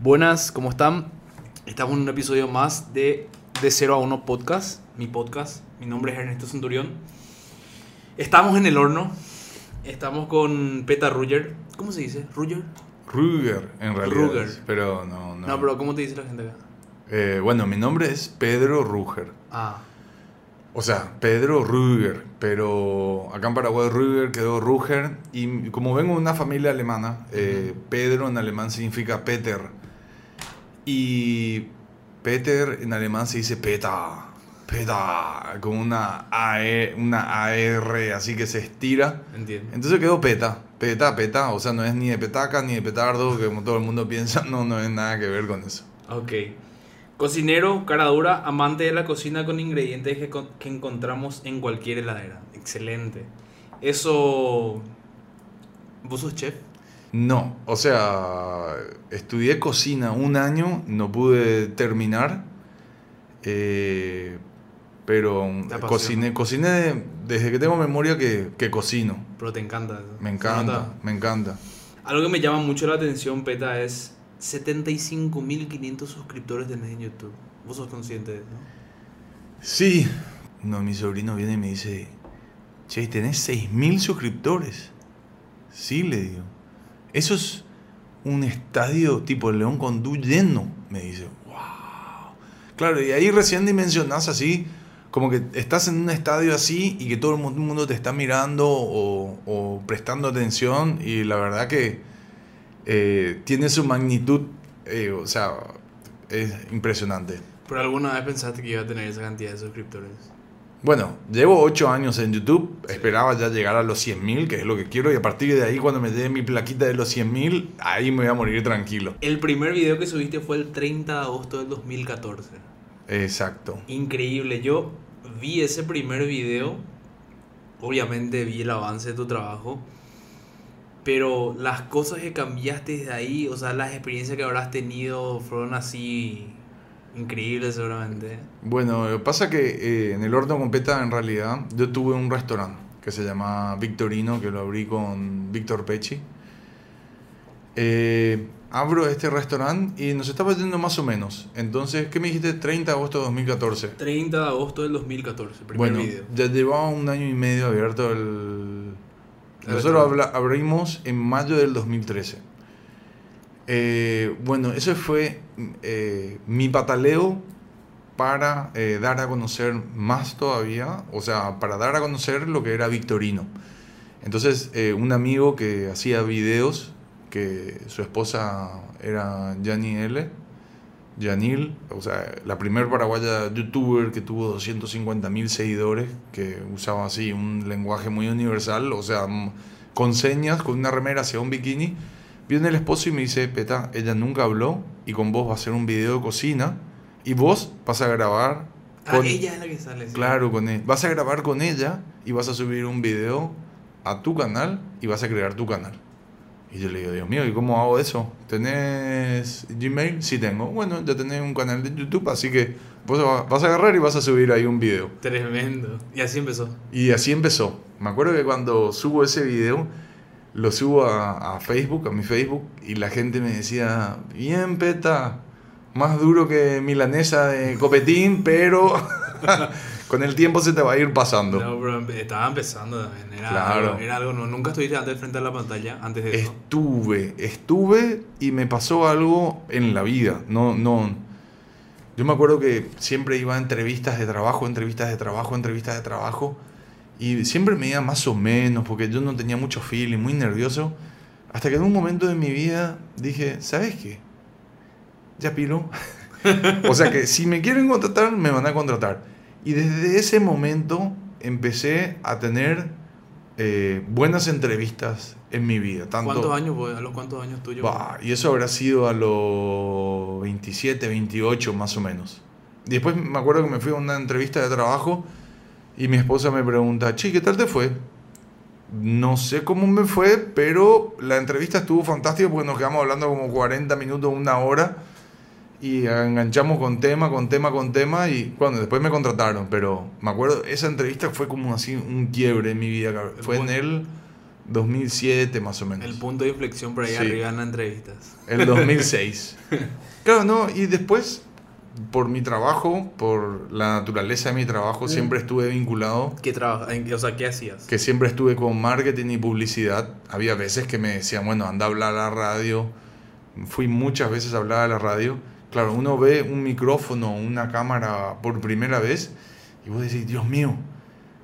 Buenas, ¿cómo están? Estamos en un episodio más de De 0 a 1 Podcast, mi podcast. Mi nombre es Ernesto Centurión. Estamos en el horno. Estamos con Peta Ruger. ¿Cómo se dice? ¿Ruger? Ruger, en realidad. Ruger. Pero no, no. No, pero ¿cómo te dice la gente acá? Eh, bueno, mi nombre es Pedro Ruger. Ah, O sea, Pedro Ruger. Pero acá en Paraguay Ruger quedó Ruger. Y como vengo de una familia alemana, eh, Pedro en alemán significa Peter. Y Peter en alemán se dice Peta. Peta. Con una, AE, una AR así que se estira. entiendo. Entonces quedó peta, peta, peta, o sea, no es ni de petaca ni de petardo, que como todo el mundo piensa, no, no es nada que ver con eso. Ok. Cocinero, cara dura, amante de la cocina con ingredientes que, que encontramos en cualquier heladera. Excelente. Eso... ¿Vos sos chef? No, o sea, estudié cocina un año, no pude terminar, eh, pero cociné, cociné desde que tengo memoria que, que cocino. Pero te encanta. eso. Me encanta, me encanta. Algo que me llama mucho la atención, Peta, es 75.500 suscriptores tenés en YouTube. Vos sos consciente de eso, ¿no? Sí, uno de mis sobrinos viene y me dice, che, tenés 6.000 suscriptores. Sí, le digo. Eso es un estadio tipo León con lleno, me dice. Wow. Claro, y ahí recién dimensionás así, como que estás en un estadio así y que todo el mu- mundo te está mirando o, o prestando atención y la verdad que eh, tiene su magnitud, eh, o sea, es impresionante. ¿Pero alguna vez pensaste que iba a tener esa cantidad de suscriptores? Bueno, llevo 8 años en YouTube, esperaba ya llegar a los 100.000, que es lo que quiero, y a partir de ahí, cuando me dé mi plaquita de los 100.000, ahí me voy a morir tranquilo. El primer video que subiste fue el 30 de agosto del 2014. Exacto. Increíble. Yo vi ese primer video. Obviamente vi el avance de tu trabajo. Pero las cosas que cambiaste desde ahí, o sea, las experiencias que habrás tenido fueron así increíbles seguramente. Bueno, pasa que eh, en el horno con peta, en realidad, yo tuve un restaurante que se llama Victorino, que lo abrí con Víctor Pecci. Eh, abro este restaurante y nos estaba yendo más o menos. Entonces, ¿qué me dijiste? 30 de agosto de 2014. 30 de agosto del 2014, primer Bueno, video. ya llevaba un año y medio abierto el... El Nosotros abrimos en mayo del 2013. Eh, bueno, eso fue eh, mi pataleo para eh, dar a conocer más todavía, o sea, para dar a conocer lo que era Victorino. Entonces, un amigo que hacía videos, que su esposa era Jani L., o sea, la primer paraguaya youtuber que tuvo 250 mil seguidores, que usaba así un lenguaje muy universal, o sea, con señas, con una remera hacia un bikini. Viene el esposo y me dice, Peta, ella nunca habló y con vos va a hacer un video de cocina y vos vas a grabar Ah, con... ella es la que sale. sí. Claro, con él. Vas a grabar con ella y vas a subir un video a tu canal y vas a crear tu canal. Y yo le digo, Dios mío, ¿y cómo hago eso? ¿Tenés Gmail? Sí tengo. Bueno, ya tenés un canal de YouTube, así que vos va- vas a agarrar y vas a subir ahí un video. Tremendo. Y así empezó. Y así empezó. Me acuerdo que cuando subo ese video, lo subo a, a Facebook, a mi Facebook, y la gente me decía, bien, peta, más duro que milanesa de copetín, pero con el tiempo se te va a ir pasando. No, pero estaba empezando también. Era Claro. algo, era algo no, nunca estuviste antes frente a la pantalla antes de eso. Estuve, estuve y me pasó algo en la vida. No, no. Yo me acuerdo que siempre iba a entrevistas de trabajo, entrevistas de trabajo, entrevistas de trabajo. Y siempre me iba más o menos, porque yo no tenía mucho feeling, muy nervioso. Hasta que en un momento de mi vida dije, ¿sabes qué? Ya pilo. o sea que si me quieren contratar, me van a contratar. Y desde ese momento empecé a tener eh, buenas entrevistas en mi vida. Tanto, ¿Cuántos años? ¿A los cuántos años tuyos? Bah, y eso habrá sido a los 27, 28 más o menos. Después me acuerdo que me fui a una entrevista de trabajo y mi esposa me pregunta, che, ¿qué tal te fue? No sé cómo me fue, pero la entrevista estuvo fantástica porque nos quedamos hablando como 40 minutos, una hora y enganchamos con tema, con tema, con tema y bueno, después me contrataron, pero me acuerdo, esa entrevista fue como así un quiebre en mi vida. Fue en el 2007 más o menos. El punto de inflexión por ahí Sí. arriba en las entrevistas. El 2006. claro, no, y después, por mi trabajo, por la naturaleza de mi trabajo, Mm. siempre estuve vinculado, ¿Qué trabaja? en- O sea, ¿qué hacías? que siempre estuve con marketing y publicidad. Había veces que me decían, bueno, anda a hablar a la radio. Fui muchas veces a hablar a la radio. Claro, uno ve un micrófono, una cámara por primera vez y vos decís, Dios mío,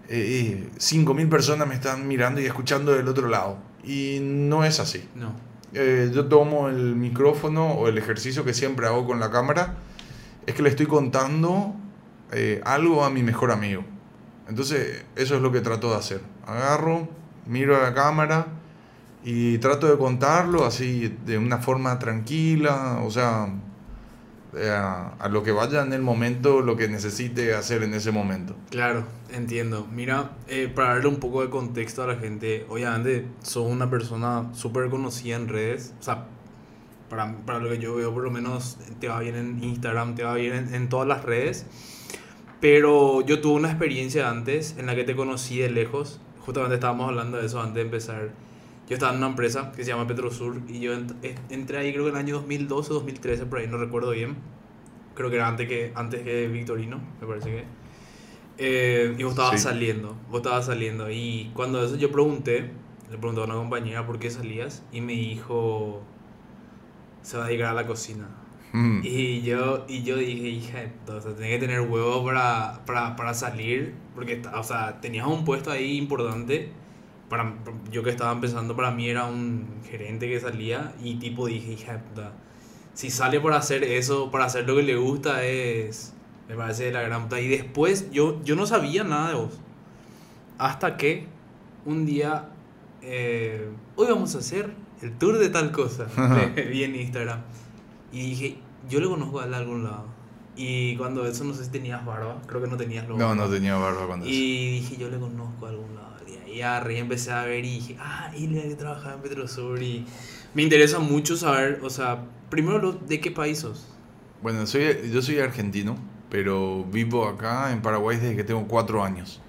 eh, eh, 5.000 personas me están mirando y escuchando del otro lado. Y no es así. No. Eh, yo tomo el micrófono o el ejercicio que siempre hago con la cámara, es que le estoy contando eh, algo a mi mejor amigo. Entonces, eso es lo que trato de hacer. Agarro, miro a la cámara y trato de contarlo así de una forma tranquila, o sea, eh, a, lo que vaya en el momento, lo que necesite hacer en ese momento. Claro, entiendo. Mira, eh, para darle un poco de contexto a la gente, obviamente sos una persona súper conocida en redes, o sea, para, para lo que yo veo por lo menos te va bien en Instagram, te va bien en, en todas las redes, pero yo tuve una experiencia antes en la que te conocí de lejos, justamente estábamos hablando de eso antes de empezar. Yo estaba en una empresa que se llama Petrosur y yo ent- eh, entré ahí creo que en el año 2012 o 2013, por ahí no recuerdo bien. Creo que era antes que, antes que Victorino, me parece que. Eh, y vos estabas Sí. saliendo, vos estabas saliendo. Y cuando eso yo pregunté, le pregunté a una compañera por qué salías y me dijo, se va a dedicar a la cocina. Mm. Y yo, y yo dije, hija, o sea, tenés que tener huevo para, para, para salir, porque, o sea, tenías un puesto ahí importante. Para, yo que estaba empezando, para mí era un gerente que salía y tipo dije, hija, puta, si sale por hacer eso, para hacer lo que le gusta, es, me parece de la gran puta. Y después yo, yo no sabía nada de vos. Hasta que un día, eh, hoy vamos a hacer el tour de tal cosa. Vi en Instagram. Y dije, yo le conozco a él de algún lado. Y cuando eso, no sé si tenías barba, creo que no tenías lo No, no tenía barba cuando eso. Y dije, yo le conozco a algún lado. Y ahí empecé a ver y dije, ah, él que trabajaba en Petrosur. Y me interesa mucho saber, o sea, primero, lo- ¿de qué país sos? Bueno, soy, yo soy argentino, pero vivo acá en Paraguay desde que tengo cuatro años.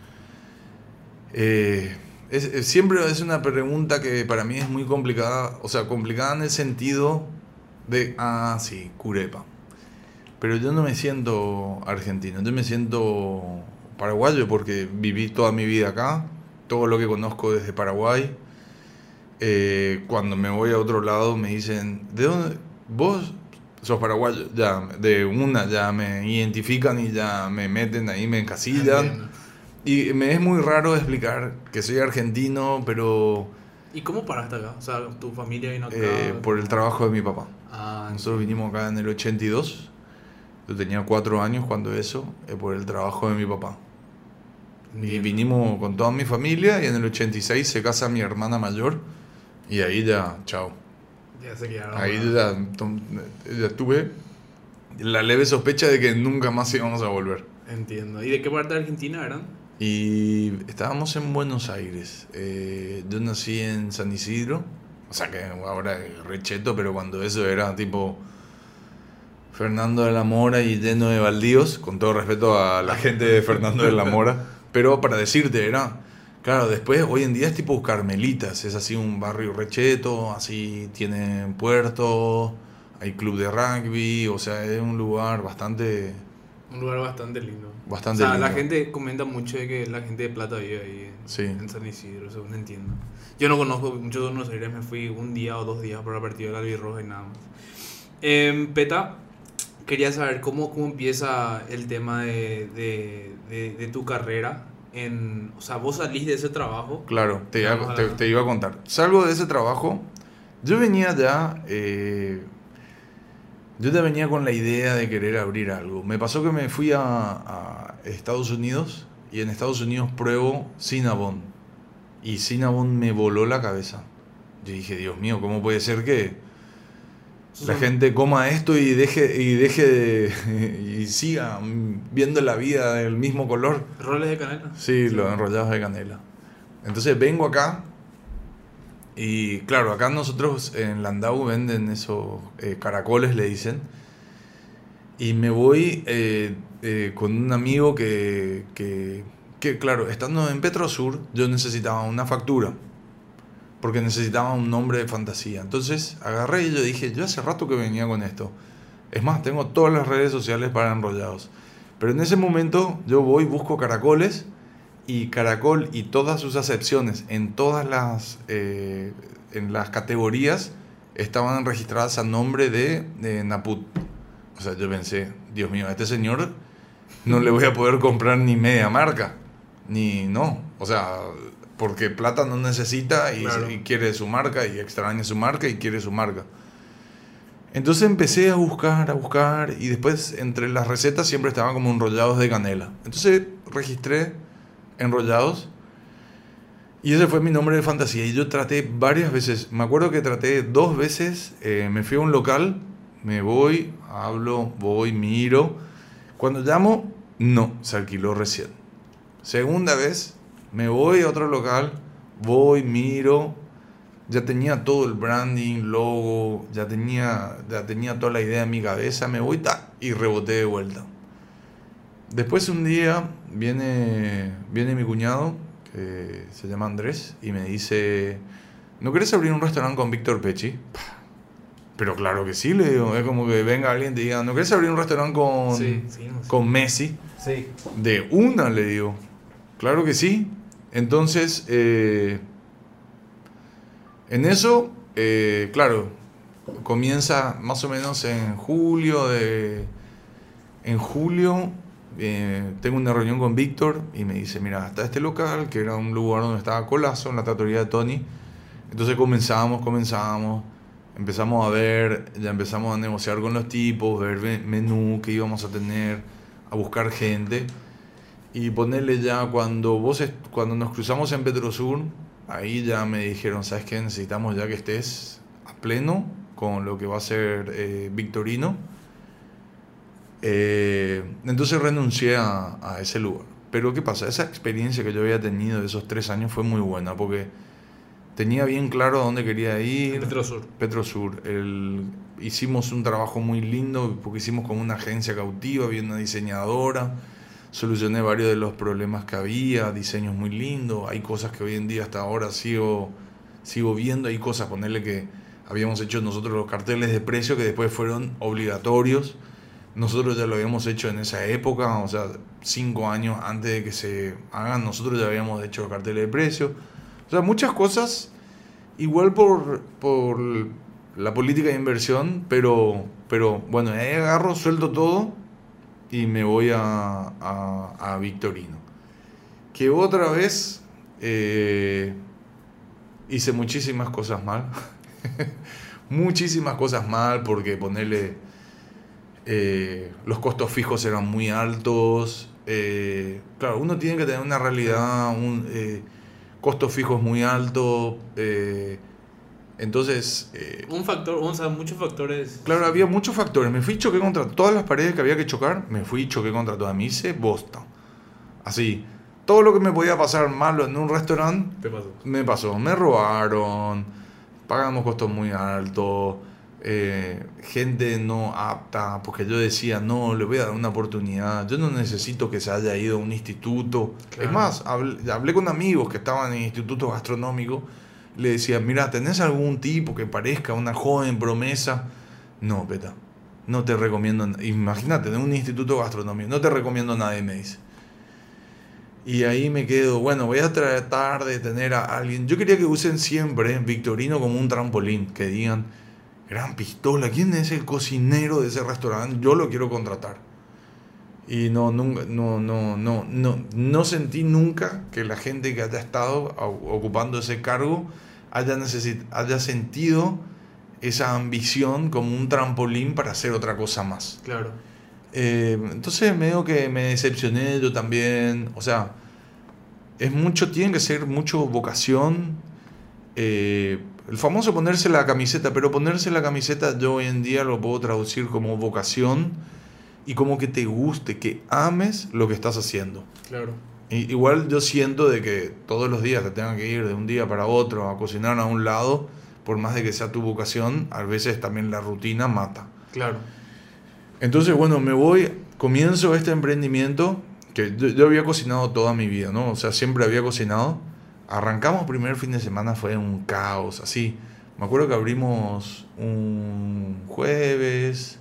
Eh, es- es- siempre es una pregunta que para mí es muy complicada, o sea, complicada en el sentido de, ah, sí, Curepa. Pero yo no me siento argentino, yo me siento paraguayo porque viví toda mi vida acá, todo lo que conozco desde Paraguay. Eh, cuando me voy a otro lado me dicen, ¿de dónde? ¿Vos sos paraguayo? Ya, de una ya me identifican y ya me meten ahí, me encasillan. Y me es muy raro explicar que soy argentino, pero ¿Y cómo paraste acá? O sea, tu familia vino acá. eh, por el trabajo de mi papá. Ah, Nosotros vinimos acá en el 82. Yo tenía cuatro años cuando eso, eh, por el trabajo de mi papá. Y vinimos con toda mi familia y en el 86 se casa mi hermana mayor y ahí ya, chao. Ya se quedaron. Ahí ya, tom- ya tuve la leve sospecha de que nunca más íbamos a volver. Entiendo. ¿Y de qué parte de Argentina eran? Y estábamos en Buenos Aires. Eh, yo nací en San Isidro. O sea que ahora es recheto, pero cuando eso era tipo Fernando de la Mora y lleno de baldíos, con todo respeto a la gente de Fernando de la Mora. Pero para decirte, era. Claro, después hoy en día es tipo Carmelitas, es así un barrio recheto, así tienen puerto, hay club de rugby, o sea, es un lugar bastante. Un lugar bastante lindo. Bastante o sea, la gente comenta mucho de que la gente de Plata vive ahí en, Sí. en San Isidro, según entiendo. Yo no conozco mucho de Buenos Aires, me fui un día o dos días para partido del Albirroja y nada más. Em, Peta, quería saber cómo, cómo empieza el tema de, de, de, de tu carrera. En, o sea, vos salís de ese trabajo. Claro, te, iba- te, te iba a contar. Salgo de ese trabajo. Yo venía ya. eh, yo ya venía con la idea de querer abrir algo. Me pasó que me fui a, a Estados Unidos y en Estados Unidos pruebo Cinnabon. Y Cinnabon me voló la cabeza. Yo dije, Dios mío, ¿cómo puede ser que la gente coma esto y deje, y deje de- y siga viendo la vida del mismo color? ¿Roles de canela? Sí, los enrollados de canela. Entonces vengo acá y claro, acá nosotros en Landau venden esos eh, caracoles, le dicen. Y me voy eh, eh, con un amigo que, que, que, claro, estando en Petrosur, yo necesitaba una factura. porque necesitaba un nombre de fantasía. Entonces agarré y yo dije, yo hace rato que venía con esto. Es más, tengo todas las redes sociales para enrollados. Pero en ese momento yo voy, busco caracoles y caracol y todas sus acepciones en todas las, eh, en las categorías estaban registradas a nombre de, de Naput. O sea, yo pensé, Dios mío, a este señor no le voy a poder comprar ni media marca. Ni no. O sea, porque plata no necesita y, Claro. y quiere su marca y extraña su marca y quiere su marca. Entonces empecé a buscar, a buscar y después entre las recetas siempre estaban como enrollados de canela. Entonces registré enrollados y ese fue mi nombre de fantasía y yo traté varias veces, me acuerdo que traté dos veces, eh, me fui a un local, me voy, hablo, voy, miro. Cuando llamo, no, se alquiló recién. Segunda vez, me voy a otro local, voy, miro, ya tenía todo el branding, logo, ya tenía, ya tenía toda la idea en mi cabeza, me voy ta, y reboté de vuelta. Después un día viene, viene mi cuñado, que se llama Andrés, y me dice, ¿no querés abrir un restaurante con Víctor Pechi? Pero claro que sí, le digo, es como que venga alguien y te diga, ¿no querés abrir un restaurante con, Sí, sí, no sé. con Messi? Sí. De una, le digo. Claro que sí. Entonces, eh, en eso, eh, claro, comienza más o menos en julio de... En julio eh, tengo una reunión con Víctor y me dice, mira, está este local, que era un lugar donde estaba Colazo, en la tratoría de Tony. Entonces comenzamos, comenzamos, empezamos a ver, ya empezamos a negociar con los tipos, ver ve- menú que íbamos a tener, a buscar gente. Y ponerle ya cuando vos cuando nos cruzamos en Petrosur, ahí ya me dijeron, ¿sabes qué? Necesitamos ya que estés a pleno con lo que va a ser eh, Victorino. Eh, entonces renuncié a, a ese lugar. Pero ¿qué pasa? Esa experiencia que yo había tenido de esos tres años fue muy buena porque tenía bien claro a dónde quería ir. Petrosur. Petrosur. El, hicimos un trabajo muy lindo porque hicimos como una agencia cautiva, había una diseñadora, solucioné varios de los problemas que había, diseños muy lindos, hay cosas que hoy en día hasta ahora sigo, sigo viendo, hay cosas, ponerle que habíamos hecho nosotros los carteles de precio que después fueron obligatorios, nosotros ya lo habíamos hecho en esa época, o sea, cinco años antes de que se hagan, nosotros ya habíamos hecho carteles de precio, o sea, muchas cosas igual por, por la política de inversión, pero, pero bueno, ahí agarro, suelto todo y me voy a, a, a Victorino. Que otra vez eh, hice muchísimas cosas mal. muchísimas cosas mal porque ponerle... eh, los costos fijos eran muy altos. eh, claro, uno tiene que tener una realidad, un, eh, costos fijos muy altos. entonces, Un factor, o sea, muchos factores. Claro, había muchos factores. Me fui y choqué contra todas las paredes que había que chocar. Me fui y choqué contra todas. Me hice bosta. Así. Todo lo que me podía pasar malo en un restaurante me pasó. Me robaron. Pagamos costos muy altos. Eh, gente no apta. Porque yo decía, no, le voy a dar una oportunidad. Yo no necesito que se haya ido a un instituto. Claro. Es más, hablé, hablé con amigos que estaban en institutos gastronómicos. Le decía, mira, ¿tenés algún tipo que parezca una joven promesa? No, peta. No te recomiendo. na- Imagínate, en un instituto gastronómico. No te recomiendo nadie, me dice. Y ahí me quedo, bueno, voy a tratar de tener a alguien. Yo quería que usen siempre Victorino como un trampolín, que digan, gran pistola, ¿quién es el cocinero de ese restaurante? Yo lo quiero contratar. Y no, nunca, no, no, no, no, no sentí nunca que la gente que haya estado ocupando ese cargo haya, necesit haya sentido esa ambición como un trampolín para hacer otra cosa más. Claro. Eh, entonces medio que me decepcioné yo también. O sea, es mucho, tiene que ser mucho vocación. Eh, el famoso ponerse la camiseta, pero ponerse la camiseta yo hoy en día lo puedo traducir como vocación y como que te guste, que ames lo que estás haciendo. Claro. Igual yo siento de que todos los días te tengan que ir de un día para otro a cocinar a un lado, por más de que sea tu vocación, a veces también la rutina mata. Claro. Entonces, bueno, me voy, comienzo este emprendimiento que yo, yo había cocinado toda mi vida, ¿no? O sea, siempre había cocinado. Arrancamos primer fin de semana, fue un caos, así. Me acuerdo que abrimos un jueves,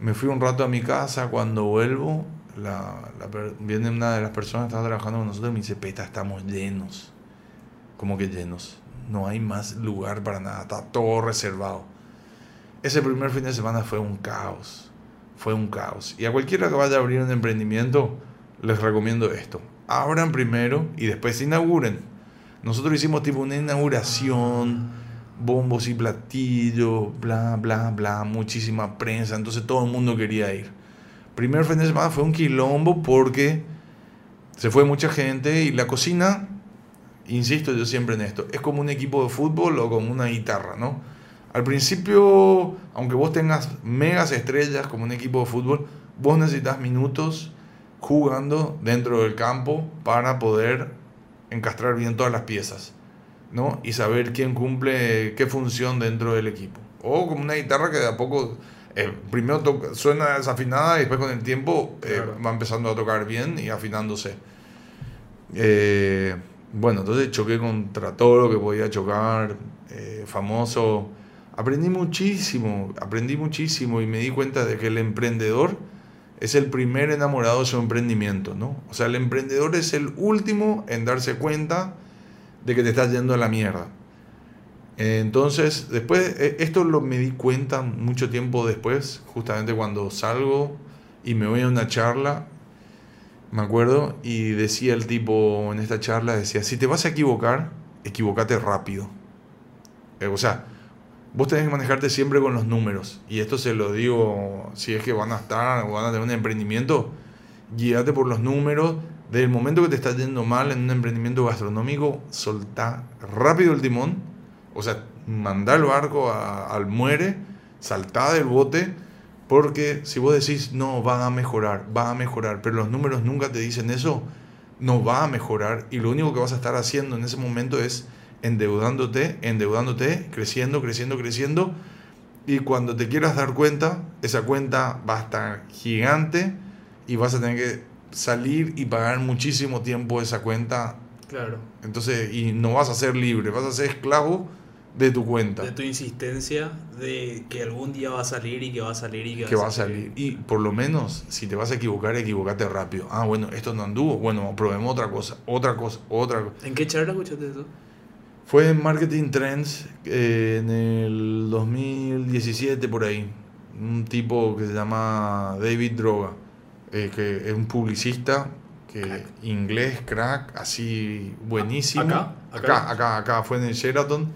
me fui un rato a mi casa, cuando vuelvo, la, viene una de las personas que estaba trabajando con nosotros y me dice, Peta, estamos llenos. Como que llenos. No hay más lugar para nada, está todo reservado. Ese primer fin de semana fue un caos, fue un caos. Y a cualquiera que vaya a abrir un emprendimiento, les recomiendo esto. Abran primero y después se inauguren. Nosotros hicimos tipo una inauguración, bombos y platillos, bla, bla, bla, muchísima prensa, entonces todo el mundo quería ir. Primer fin de semana fue un quilombo porque se fue mucha gente y la cocina, insisto yo siempre en esto, es como un equipo de fútbol o como una guitarra, ¿no? Al principio, aunque vos tengas megas estrellas como un equipo de fútbol, vos necesitas minutos jugando dentro del campo para poder encastrar bien todas las piezas, ¿no? Y saber quién cumple qué función dentro del equipo. O como una guitarra que de a poco, eh, primero suena desafinada y después con el tiempo eh, va empezando a tocar bien y afinándose. Eh, bueno, entonces choqué contra todo lo que podía chocar, famoso. Aprendí muchísimo, aprendí muchísimo y me di cuenta de que el emprendedor es el primer enamorado de su emprendimiento, ¿no? O sea, el emprendedor es el último en darse cuenta de que te estás yendo a la mierda. Entonces, después, e, esto lo me di cuenta mucho tiempo después, justamente cuando salgo y me voy a una charla, me acuerdo, y decía el tipo en esta charla, decía, si te vas a equivocar, equivocate rápido. Eh, o sea, vos tenés que manejarte siempre con los números. Y esto se lo digo, si es que van a estar o van a tener un emprendimiento, guíate por los números. Desde el momento que te estás yendo mal en un emprendimiento gastronómico, soltá rápido el timón. O sea, mandá el barco al muere, saltá del bote. Porque si vos decís, no, va a mejorar, va a mejorar, pero los números nunca te dicen eso, no va a mejorar. Y lo único que vas a estar haciendo en ese momento es endeudándote, endeudándote, creciendo, creciendo, creciendo. Y cuando te quieras dar cuenta, esa cuenta va a estar gigante y vas a tener que salir y pagar muchísimo tiempo esa cuenta. Claro. Entonces, y no vas a ser libre, vas a ser esclavo de tu cuenta. De tu insistencia de que algún día va a salir y que va a salir y que, va, a salir. Y por lo menos, si te vas a equivocar, equivocate rápido. Ah, bueno, esto no anduvo. Bueno, probemos otra cosa, otra cosa, otra cosa. ¿En qué charla escuchaste eso? Fue en Marketing Trends eh, en el 2017 por ahí. Un tipo que se llama David Droga, eh, que es un publicista que inglés, crack, así buenísimo. ¿Acá? ¿Acá? Acá, acá, fue en el Sheraton.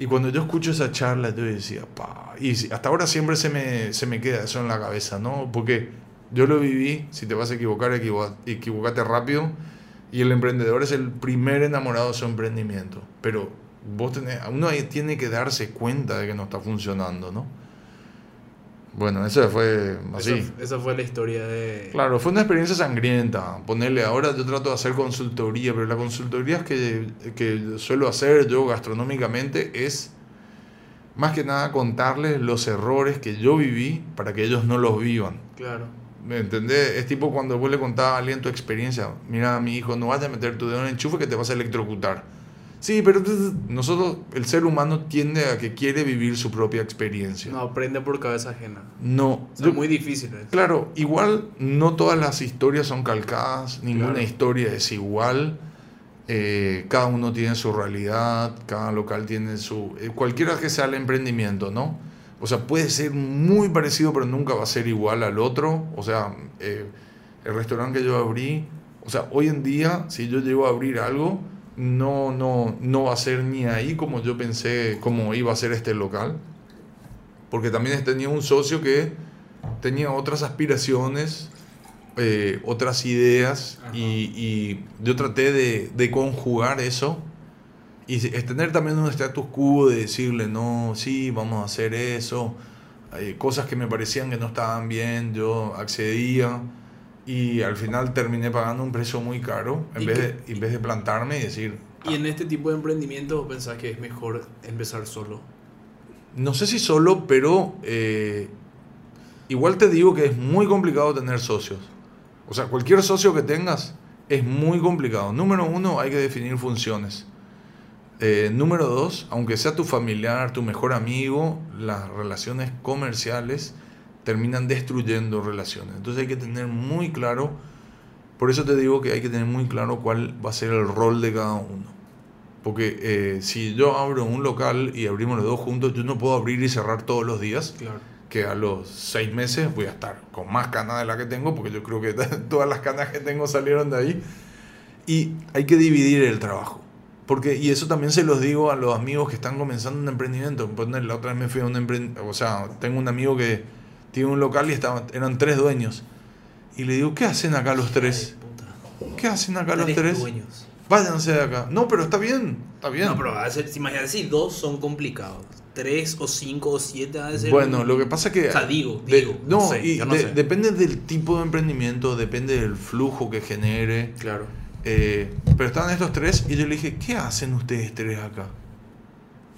Y cuando yo escucho esa charla, yo decía, pa. Y hasta ahora siempre se me, se me queda eso en la cabeza, ¿no? Porque yo lo viví, si te vas a equivocar, equivocate rápido y el emprendedor es el primer enamorado de su emprendimiento. Pero vos tenés, uno ahí tiene que darse cuenta de que no está funcionando, ¿no? Bueno, eso fue así. Esa, fue la historia de... Claro, fue una experiencia sangrienta. Ponerle, ahora yo trato de hacer consultoría, pero la consultoría que, que suelo hacer yo gastronómicamente es más que nada contarles los errores que yo viví para que ellos no los vivan. Claro. ¿Me entendés? Es tipo cuando vos le contabas a alguien tu experiencia. Mira, mi hijo, no vayas a meter tu dedo en el enchufe que te vas a electrocutar. Sí, pero nosotros, el ser humano tiende a que quiere vivir su propia experiencia. No, aprende por cabeza ajena. No. Es muy difícil. Claro, igual no todas las historias son calcadas, ninguna historia es igual. Eh, cada uno tiene su realidad, cada local tiene su... Eh, cualquiera que sea el emprendimiento, ¿no? O sea, puede ser muy parecido, pero nunca va a ser igual al otro. O sea, eh, el restaurante que yo abrí, o sea, hoy en día, si yo llego a abrir algo, no, no, no va a ser ni ahí como yo pensé cómo iba a ser este local. Porque también tenía un socio que tenía otras aspiraciones, eh, otras ideas, y, y, yo traté de, de conjugar eso y es tener también un status quo de decirle, no, sí, vamos a hacer eso. Hay cosas que me parecían que no estaban bien, yo accedía y al final terminé pagando un precio muy caro en, vez de, en vez de plantarme y decir... ¿Y en este tipo de emprendimiento pensás que es mejor empezar solo? No sé si solo, pero eh, igual te digo que es muy complicado tener socios. O sea, cualquier socio que tengas es muy complicado. Número uno, hay que definir funciones. Eh, número dos, aunque sea tu familiar, tu mejor amigo, las relaciones comerciales terminan destruyendo relaciones. Entonces hay que tener muy claro, por eso te digo que hay que tener muy claro cuál va a ser el rol de cada uno. Porque eh, si yo abro un local y abrimos los dos juntos, yo no puedo abrir y cerrar todos los días. Claro. Que a los seis meses voy a estar con más canas de la que tengo, porque yo creo que todas las canas que tengo salieron de ahí. Y hay que dividir el trabajo. Porque, y eso también se los digo a los amigos que están comenzando un emprendimiento. La otra vez me fui a un emprendimiento, o sea, tengo un amigo que tiene un local y estaban, eran tres dueños. Y le digo, ¿qué hacen acá los tres? ¿Qué hacen acá los tres? Dueños. Váyanse de acá. No, pero está bien, está bien. No, pero imagínate si dos son complicados. Tres o cinco o siete a ser Bueno, lo que pasa es que... O sea, digo, digo. no, y depende del tipo de emprendimiento, depende del flujo que genere. Claro. Eh, pero estaban estos tres y yo le dije, ¿qué hacen ustedes tres acá?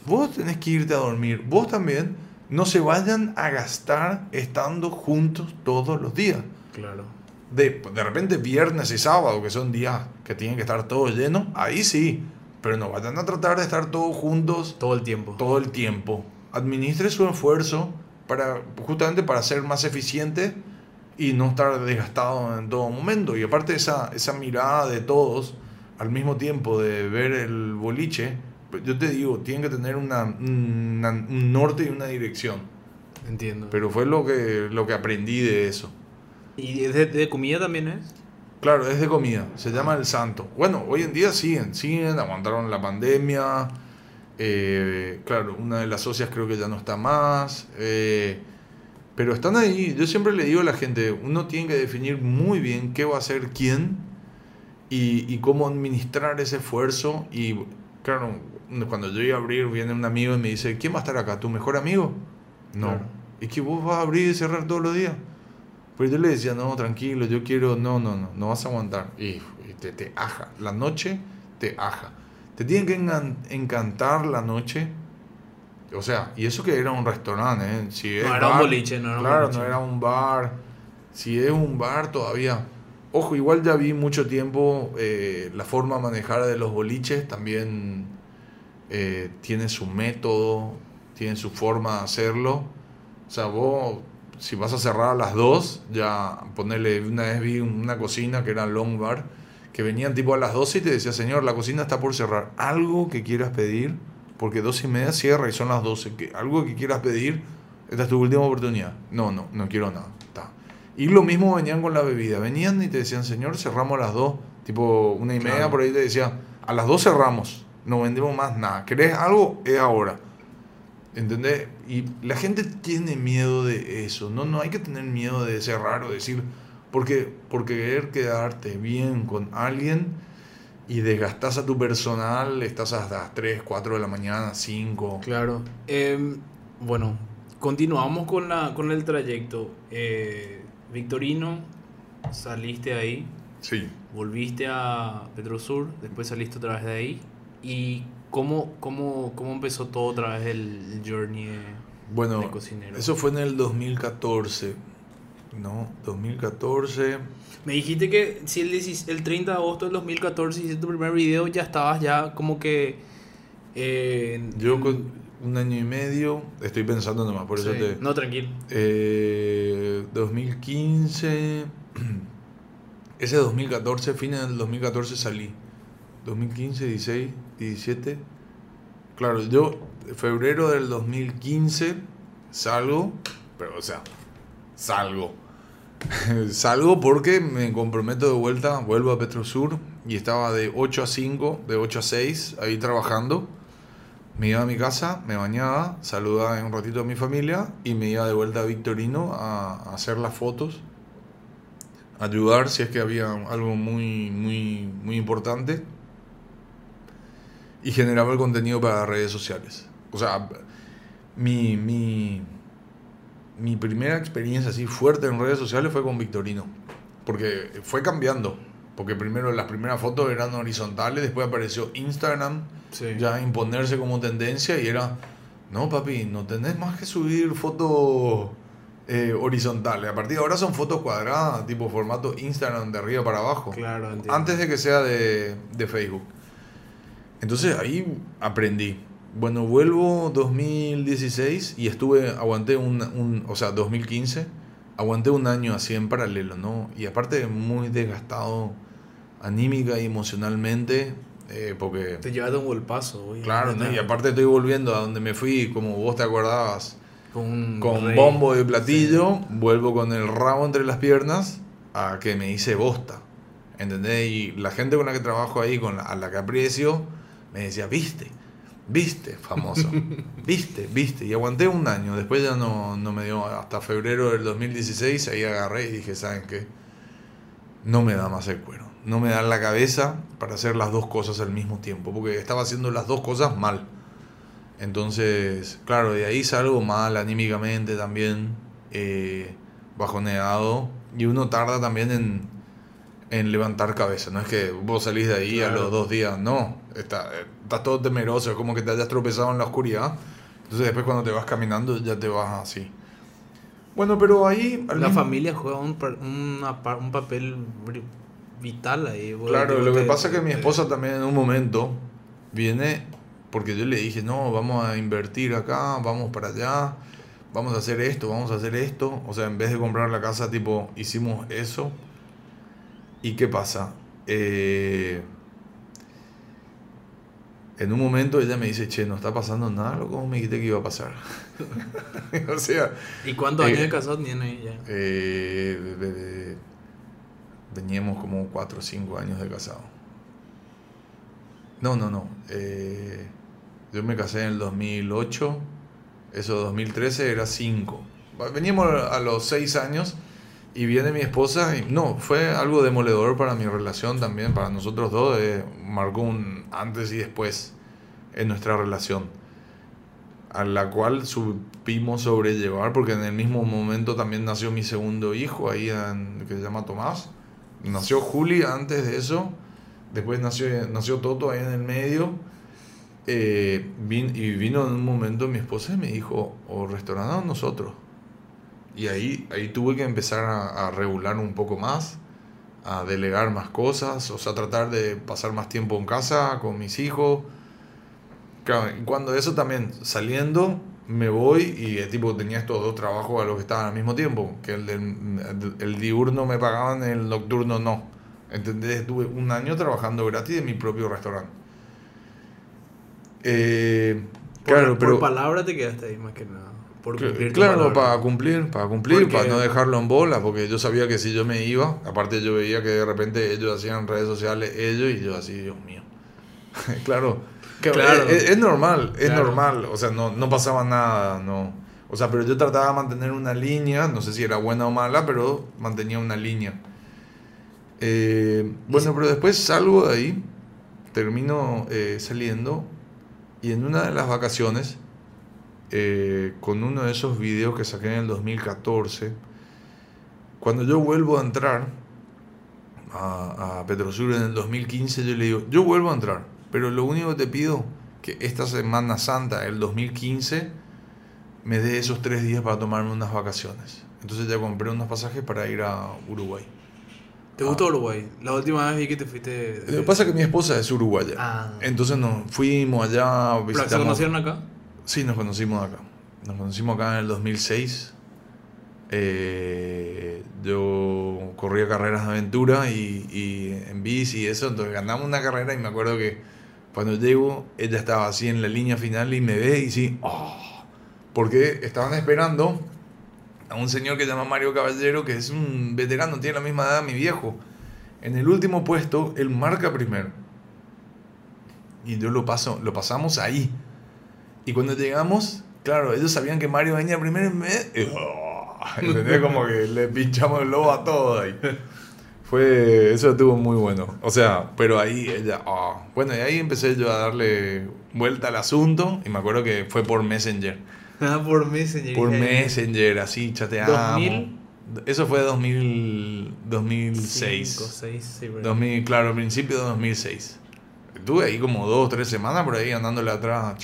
Vos tenés que irte a dormir. Vos también no se vayan a gastar estando juntos todos los días. Claro de, de repente viernes y sábado, que son días que tienen que estar todos llenos, ahí sí. Pero no vayan a tratar de estar todos juntos. Todo el tiempo. Todo el tiempo. Administre su esfuerzo para, justamente para ser más eficiente y no estar desgastado en todo momento. Y aparte esa, esa mirada de todos al mismo tiempo de ver el boliche, pues yo te digo, tienen que tener una, un norte y una dirección. Entiendo. Pero fue lo que, lo que aprendí de eso. ¿Y de, de comida también es? Claro, es de comida. Se llama El Santo. Bueno, hoy en día siguen, siguen, aguantaron la pandemia. Eh, claro, una de las socias creo que ya no está más. Eh, pero están ahí. Yo siempre le digo a la gente, uno tiene que definir muy bien qué va a hacer quién y, y cómo administrar ese esfuerzo. Y claro, cuando yo iba a abrir, viene un amigo y me dice, ¿quién va a estar acá? ¿Tu mejor amigo? No. ¿Y que vos vas a abrir y cerrar todos los días? Pero yo le decía, no, tranquilo, yo quiero, no, no, no, no vas a aguantar. Y, te, te aja, la noche te aja. Te tiene que encantar la noche. O sea, y eso que era un restaurante, ¿eh? Si no era un boliche, no era claro, un no era un bar. Si es un bar todavía. Ojo, igual ya vi mucho tiempo eh, la forma de manejar de los boliches también eh, tiene su método, tiene su forma de hacerlo. O sea, vos si vas a cerrar a las 2, ya ponerle, una vez vi una cocina que era long bar, que venían tipo a las 12 y te decía, señor, la cocina está por cerrar. Algo que quieras pedir, porque dos y media cierra y son las 12. Que, algo que quieras pedir, esta es tu última oportunidad. No, no, no quiero nada. Y lo mismo venían con la bebida. Venían y te decían, señor, cerramos a las 2. Tipo una y media por ahí te decía, a las 2 cerramos, no vendemos más nada. ¿Querés algo? Es ahora. ¿Entendés? Y la gente tiene miedo de eso. No, no hay que tener miedo de cerrar o decir, porque porque querer quedarte bien con alguien y desgastas a tu personal, estás hasta las 3, 4 de la mañana, 5. Claro. Em, bueno, continuamos con, la, con el trayecto. Eh, Victorino, saliste ahí. Sí. Volviste a Petrosur, después saliste otra vez de ahí. ¿Y ¿Cómo, cómo, cómo empezó todo otra vez el journey de, bueno, cocinero? Eso fue en el 2014, ¿no? 2014. Me dijiste que si el, el 30 de agosto del 2014 hiciste tu primer video, ya estabas ya como que... Eh, Yo con un año y medio, estoy pensando nomás, por eso te... No, tranquilo. Eh, 2015... Ese 2014, fines del 2014 salí. 2015, 16, 17. Claro, yo febrero del 2015 salgo, pero o sea, salgo. salgo porque me comprometo de vuelta, vuelvo a Petrosur y estaba de 8 a 5, de 8 a 6 ahí trabajando. Me iba a mi casa, me bañaba, saludaba un ratito a mi familia y me iba de vuelta a Victorino a, hacer las fotos, ayudar si es que había algo muy, muy, muy importante y generaba el contenido para redes sociales. O sea, mi, mi, mi primera experiencia así fuerte en redes sociales fue con Victorino, porque fue cambiando. Porque primero las primeras fotos eran horizontales, después apareció Instagram, ya a imponerse como tendencia y era, no papi, no tenés más que subir fotos eh, horizontales. A partir de ahora son fotos cuadradas, tipo formato Instagram de arriba para abajo. Claro, entiendo. Antes de que sea de, de Facebook. Entonces ahí aprendí. Bueno, vuelvo 2016 y estuve, aguanté un, un, o sea, 2015, aguanté un año así en paralelo, ¿no? Y aparte muy desgastado anímica y emocionalmente, eh, porque... Te llevaste un golpazo, güey. Claro, ¿no? y aparte estoy volviendo a donde me fui, como vos te acordabas, Con, un con rey. bombo de platillo, vuelvo con el rabo entre las piernas a que me hice bosta. ¿Entendés? Y la gente con la que trabajo ahí, con la, a la que aprecio, me decía, viste, viste, famoso, viste, viste. Y aguanté un año, después ya no, no me dio, hasta febrero del 2016, ahí agarré y dije, ¿saben qué? No me da más el cuero. No me da la cabeza para hacer las dos cosas al mismo tiempo, porque estaba haciendo las dos cosas mal. Entonces, claro, de ahí salgo mal anímicamente también, eh, bajoneado, y uno tarda también en, en levantar cabeza. No es que vos salís de ahí a los dos días, no. Está, eh, estás todo temeroso, es como que te hayas tropezado en la oscuridad. Entonces después cuando te vas caminando ya te vas así. Bueno, pero ahí... La mismo- familia juega un, una un papel vital ahí. Claro, lo que te- pasa es que mi esposa también en un momento viene porque yo le dije, no, vamos a invertir acá, vamos para allá, vamos a hacer esto, vamos a hacer esto. O sea, en vez de comprar la casa, tipo, hicimos eso. ¿Y qué pasa? Eh, en un momento ella me dice, che, no está pasando nada, lo como me dijiste que iba a pasar. o sea, ¿Y cuántos Eh, años de casado tienen ahí ya? eh, de- veníamos como 4 o 5 años de casado. No, no, no. eh, yo me casé en el 2008. Eso 2013 era 5. Veníamos a los 6 años y viene mi esposa y no, fue algo demoledor para mi relación también, para nosotros dos. eh, marcó un antes y después en nuestra relación a la cual supimos sobrellevar, porque en el mismo momento también nació mi segundo hijo, ahí en- que se llama Tomás. Nació Juli antes de eso, después nació, nació Toto ahí en el medio. Eh, vin- y vino en un momento mi esposa y me dijo, o restaurante nosotros. Y ahí, ahí tuve que empezar a, a regular un poco más, a delegar más cosas, o sea, tratar de pasar más tiempo en casa con mis hijos. Claro, cuando eso también, saliendo, me voy y eh, tipo tenía estos dos trabajos a los que estaban al mismo tiempo, que el, del- el diurno me pagaban, el nocturno no. ¿Entendés? Estuve un año trabajando gratis en mi propio restaurante. Eh, Por, claro, por pero... palabra te quedaste ahí más que nada. Por cumplir Claro, para cumplir, para cumplir, Porque- para no dejarlo en bola, porque yo sabía que si yo me iba, aparte yo veía que de repente ellos hacían redes sociales, ellos y yo así, Dios mío. claro, Claro. Es, es normal, es Claro. normal, o sea, no, no pasaba nada, no. O sea, pero yo trataba de mantener una línea, no sé si era buena o mala, pero mantenía una línea. Eh, bueno, pero después salgo de ahí, termino eh, saliendo y en una de las vacaciones, eh, con uno de esos videos que saqué en el 2014, cuando yo vuelvo a entrar a, a Petrosur en el 2015, yo le digo, yo vuelvo a entrar, pero lo único que te pido que esta Semana Santa, el 2015, me dé esos tres días para tomarme unas vacaciones. Entonces ya compré unos pasajes para ir a Uruguay. ¿Te gustó Uruguay? La última vez vi que te fuiste... Lo que pasa es que mi esposa es uruguaya. Ah. Entonces nos fuimos allá, ¿Pero se visitamos... conocieron acá? Sí, nos conocimos acá. Nos conocimos acá en el 2006. Eh, yo corría carreras de aventura y, y en bici y eso, entonces ganamos una carrera y me acuerdo que cuando llego, ella estaba así en la línea final y me ve y sí, ¡oh! porque estaban esperando a un señor que se llama Mario Caballero, que es un veterano, tiene la misma edad mi viejo. En el último puesto, él marca primero. Y yo lo paso, lo pasamos ahí. Y cuando llegamos, claro, ellos sabían que Mario venía primero me... y, ¡oh! ¿Entendés? Como que le pinchamos el lobo a todo ahí. Fue, eso estuvo muy bueno. O sea, pero ahí ella, ah. bueno, y ahí empecé yo a darle vuelta al asunto y me acuerdo que fue por Messenger. Ah, por Messenger. Por Messenger, así, chateamos. 2000. Eso fue 2000, 2006. Cinco, seis, sí, por ahí. 2000, claro, principio de 2006. Estuve ahí como dos o tres semanas por ahí andándole atrás.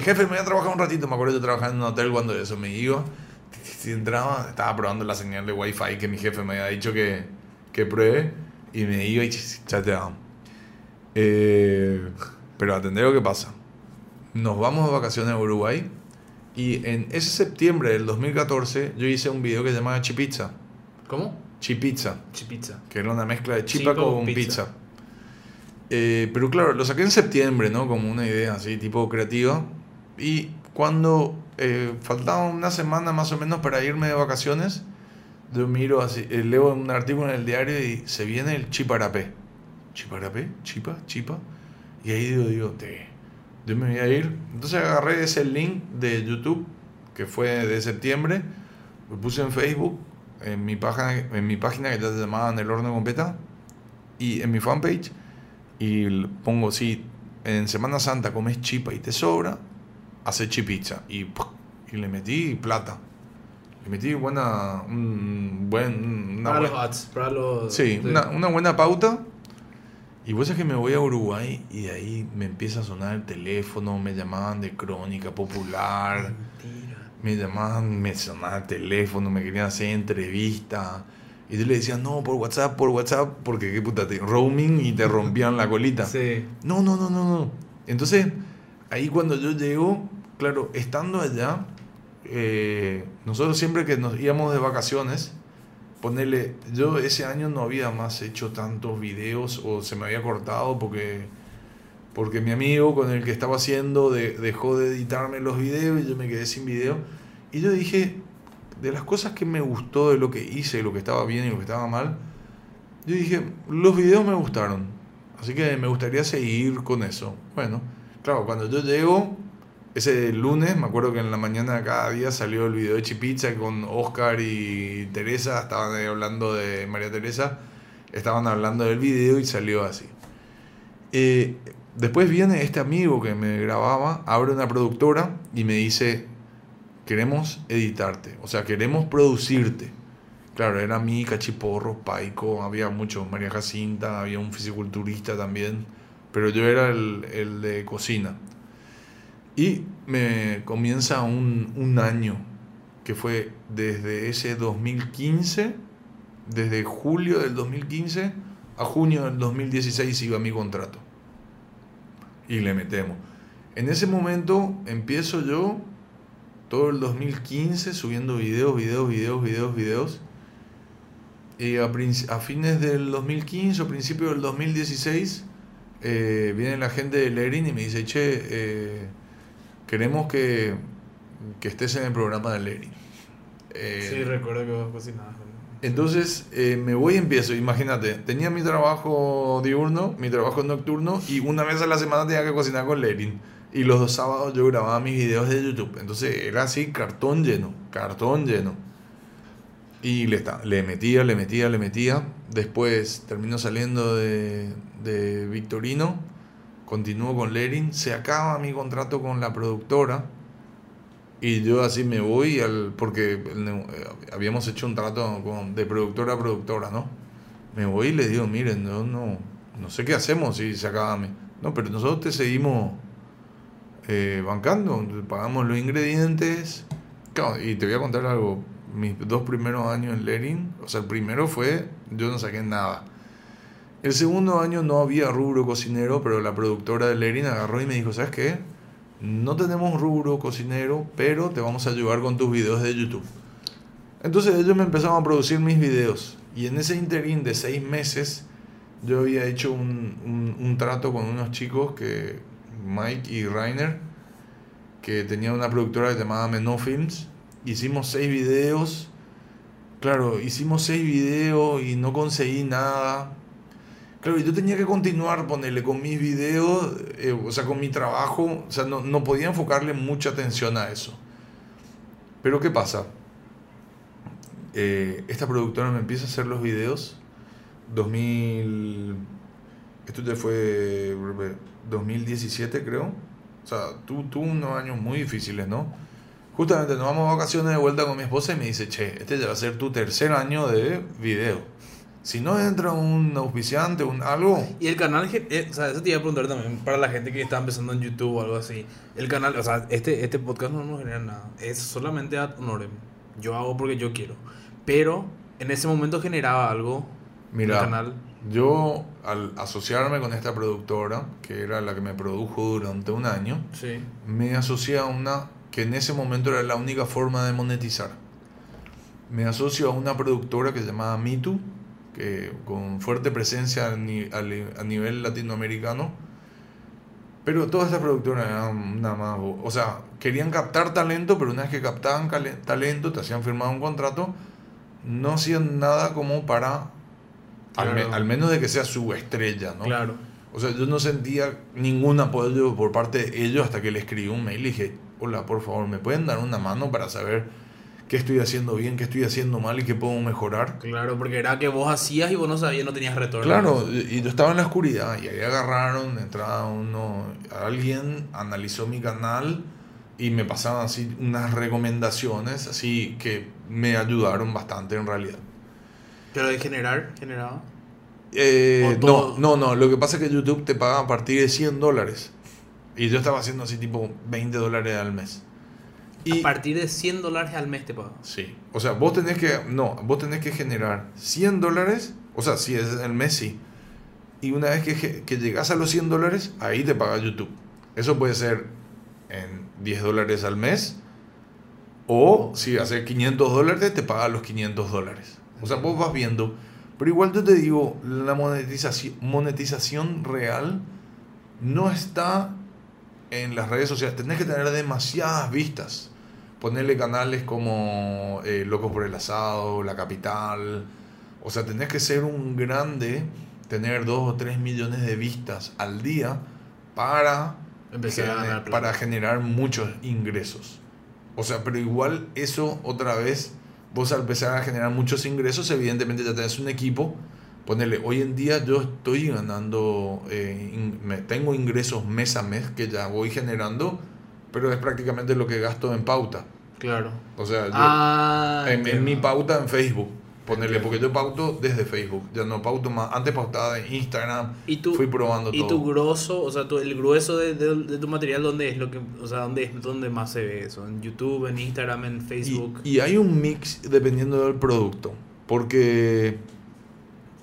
Jefe, me voy a trabajar un ratito. Me acuerdo yo trabajaba en un hotel cuando eso me iba. Entraba, estaba probando la señal de wifi que mi jefe me había dicho que, que pruebe y me iba y chateaba. Eh, pero atender lo que pasa. Nos vamos de vacaciones a Uruguay y en ese septiembre del 2014 yo hice un video que se llamaba Chipizza. ¿Cómo? Chipizza. Chipizza. Que era una mezcla de chipa con pizza. pizza. Eh, pero claro, lo saqué en septiembre, ¿no? Como una idea así, tipo creativa. Y cuando eh, faltaba una semana más o menos para irme de vacaciones, yo miro así, eh, leo un artículo en el diario y se viene el chiparapé. ¿Chiparapé? ¿Chipa? ¿Chipa? Y ahí digo, digo, te, yo me voy a ir. Entonces agarré ese link de YouTube, que fue de septiembre, lo puse en Facebook, en mi página, en mi página que se llamaba En el horno completa, y en mi fanpage, y pongo, si en Semana Santa comes chipa y te sobra, hace chipizza. Y, y le metí plata. Le metí buena, un buen, una para buena- los ads, para los... Sí, de- una, una buena pauta. Y vos es que me voy a Uruguay y de ahí me empieza a sonar el teléfono, me llamaban de Crónica Popular, Mentira. me llamaban, me sonaba el teléfono, me querían hacer entrevista. Y yo le decía, no, por WhatsApp, por WhatsApp, porque qué puta, te, roaming y te rompían la colita. Sí. No, no, no, no, no. Entonces, ahí cuando yo llego, claro, estando allá, eh, nosotros siempre que nos íbamos de vacaciones, ponerle, yo ese año no había más hecho tantos videos o se me había cortado porque, porque mi amigo con el que estaba haciendo de- dejó de editarme los videos y yo me quedé sin video. Y yo dije, de las cosas que me gustó de lo que hice, lo que estaba bien y lo que estaba mal, yo dije, los videos me gustaron. Así que me gustaría seguir con eso. Bueno, claro, cuando yo llego, ese lunes, me acuerdo que en la mañana cada día salió el video de Chipizza con Oscar y Teresa, estaban hablando de María Teresa, estaban hablando del video y salió así. Eh, después viene este amigo que me grababa, abre una productora y me dice, queremos editarte, o sea, queremos producirte. Claro, era mi Cachiporro, Paico, había muchos, María Jacinta, había un fisiculturista también, pero yo era el, el de cocina. Y me comienza un, un año, que fue desde ese 2015, desde julio del 2015 a junio del 2016 iba mi contrato. Y le metemos. En ese momento empiezo yo todo el 2015 subiendo videos, videos, videos, videos, videos. Y a, a fines del 2015 o principio del 2016 eh, viene la gente de Lerin y me dice, che, eh, queremos que, que estés en el programa de Lerin. Eh, Sí, recuerdo que vos cocinabas. entonces eh, me voy y empiezo, imagínate, tenía mi trabajo diurno, mi trabajo nocturno y una vez a la semana tenía que cocinar con Lerin. Y los dos sábados yo grababa mis videos de YouTube. Entonces era así, cartón lleno, cartón lleno. Y le, le metía, le metía, le metía. Después terminó saliendo de, de Victorino, continuó con Lerin, se acaba mi contrato con la productora. Y yo así me voy al. Porque eh, habíamos hecho un trato de productora a productora, ¿no? Me voy y les digo, miren, yo no, no sé qué hacemos si se acaba. No, pero nosotros te seguimos eh, bancando, pagamos los ingredientes. Y te voy a contar algo. Mis dos primeros años en Lerin, o sea, el primero fue, yo no saqué nada. El segundo año no había rubro cocinero, pero la productora de Lerin agarró y me dijo, ¿sabes qué? No tenemos rubro cocinero, pero te vamos a ayudar con tus videos de YouTube. Entonces ellos me empezaron a producir mis videos. Y en ese interín de seis meses, yo había hecho un- un trato con unos chicos que, Mike y Rainer, que tenían una productora llamaba Menó Films. Hicimos seis videos. Claro, hicimos seis videos y no conseguí nada. Claro, yo tenía que continuar, ponerle con mis videos, eh, o sea, con mi trabajo, o sea, no, no podía enfocarle mucha atención a eso. Pero ¿qué pasa? Eh, esta productora me empieza a hacer los videos, 2000, esto ya fue 2017 creo, o sea, tu- tuvo unos años muy difíciles, ¿no? Justamente nos vamos a vacaciones de vuelta con mi esposa y me dice, che, este ya va a ser tu tercer año de video. Si no entra un auspiciante, un algo, Y el canal, eh, o sea, eso te iba a preguntar también para la gente que está empezando en YouTube o algo así. El canal, o sea, este, este podcast no nos genera nada. Es solamente ad honorem. Yo hago porque yo quiero. Pero en ese momento generaba algo Mira, el canal. Yo al asociarme con esta productora, que era la que me produjo durante un año, Sí. me asocié a una que en ese momento era la única forma de monetizar. Me asocio a una productora que se llamaba Mitu, que con fuerte presencia a, ni- a li- a nivel latinoamericano. Pero todas estas productoras eran nada más, o sea, querían captar talento, pero una vez que captaban talento, te hacían firmar un contrato, no hacían nada como para, al, me- al menos de que sea su estrella, ¿no? Claro. O sea, yo no sentía ningún apoyo por parte de ellos hasta que le escribí un mail y dije, hola, por favor, ¿me pueden dar una mano para saber qué estoy haciendo bien, qué estoy haciendo mal y qué puedo mejorar? Claro, porque era que vos hacías y vos no sabías, no tenías retorno. Claro, y yo estaba en la oscuridad y ahí agarraron, entraba uno, alguien analizó mi canal y me pasaban así unas recomendaciones así que me ayudaron bastante en realidad. Pero de generar, generaba. Eh, no, no, no, lo que pasa es que YouTube te paga a partir de 100 dólares. Y yo estaba haciendo así tipo 20 dólares al mes. Y, A partir de 100 dólares al mes te pagan. sí, o sea, vos tenés que, no, vos tenés que generar 100 dólares, o sea, si es el mes sí. Y una vez que, que llegas a los 100 dólares, ahí te paga YouTube. Eso puede ser en 10 dólares al mes. O si haces 500 dólares, te paga los 500 dólares. O sea, vos vas viendo. Pero igual yo te digo, la monetización, monetización real no está en las redes sociales. Tenés que tener demasiadas vistas. Ponerle canales como eh, Locos por el Asado, La Capital. O sea, tenés que ser un grande, tener 2 o 3 millones de vistas al día para, a ganar para generar muchos ingresos. O sea, pero igual eso otra vez, vos al empezar a generar muchos ingresos, evidentemente ya tenés un equipo. Ponerle, hoy en día yo estoy ganando, eh, in- me- tengo ingresos mes a mes que ya voy generando, pero es prácticamente lo que gasto en pauta. Claro. O sea, yo, Ah, en, mi pauta en Facebook. Ponerle, porque yo pauto desde Facebook, ya no pauto más. Antes pautaba en Instagram, ¿Y fui probando y todo. tu grosso, o sea, tu, el grueso de, de- de tu material, ¿dónde es lo que, o sea, dónde es dónde más se ve eso? ¿En YouTube, en Instagram, en Y, Facebook? y hay un mix dependiendo del producto. Porque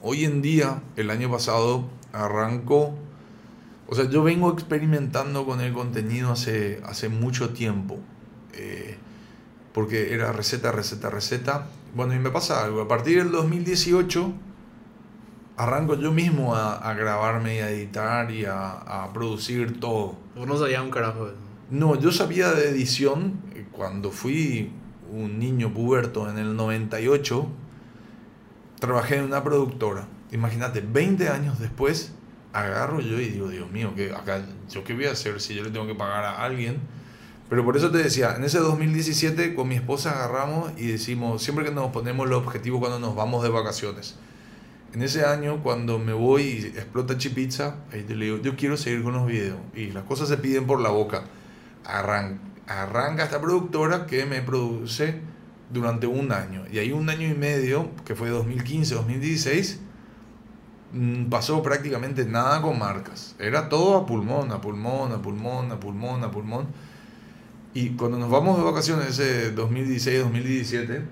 hoy en día, el año pasado, arrancó. O sea, yo vengo experimentando con el contenido hace, hace mucho tiempo. Eh, porque era receta, receta, receta. Bueno, y me pasa algo. A partir del 2018, arranco yo mismo a, a grabarme y a editar y a, a producir todo. Vos no sabías un carajo de eso. No, yo sabía de edición eh, cuando fui un niño puberto en el 98. Trabajé en una productora. Imagínate, 20 años después, agarro yo y digo, Dios mío, ¿qué, acá, ¿yo qué voy a hacer si yo le tengo que pagar a alguien? Pero por eso te decía, en ese 2017 con mi esposa agarramos y decimos, siempre que nos ponemos los objetivos cuando nos vamos de vacaciones. En ese año, cuando me voy y explota Chipizza, ahí te le digo, yo quiero seguir con los videos. Y las cosas se piden por la boca. Arran- arranca esta productora que me produce durante un año. Y ahí un año y medio, que fue 2015, 2016, mm, pasó prácticamente nada con marcas. Era todo a pulmón, a pulmón, a pulmón, a pulmón, a pulmón. Y cuando nos vamos de vacaciones ese 2016-2017,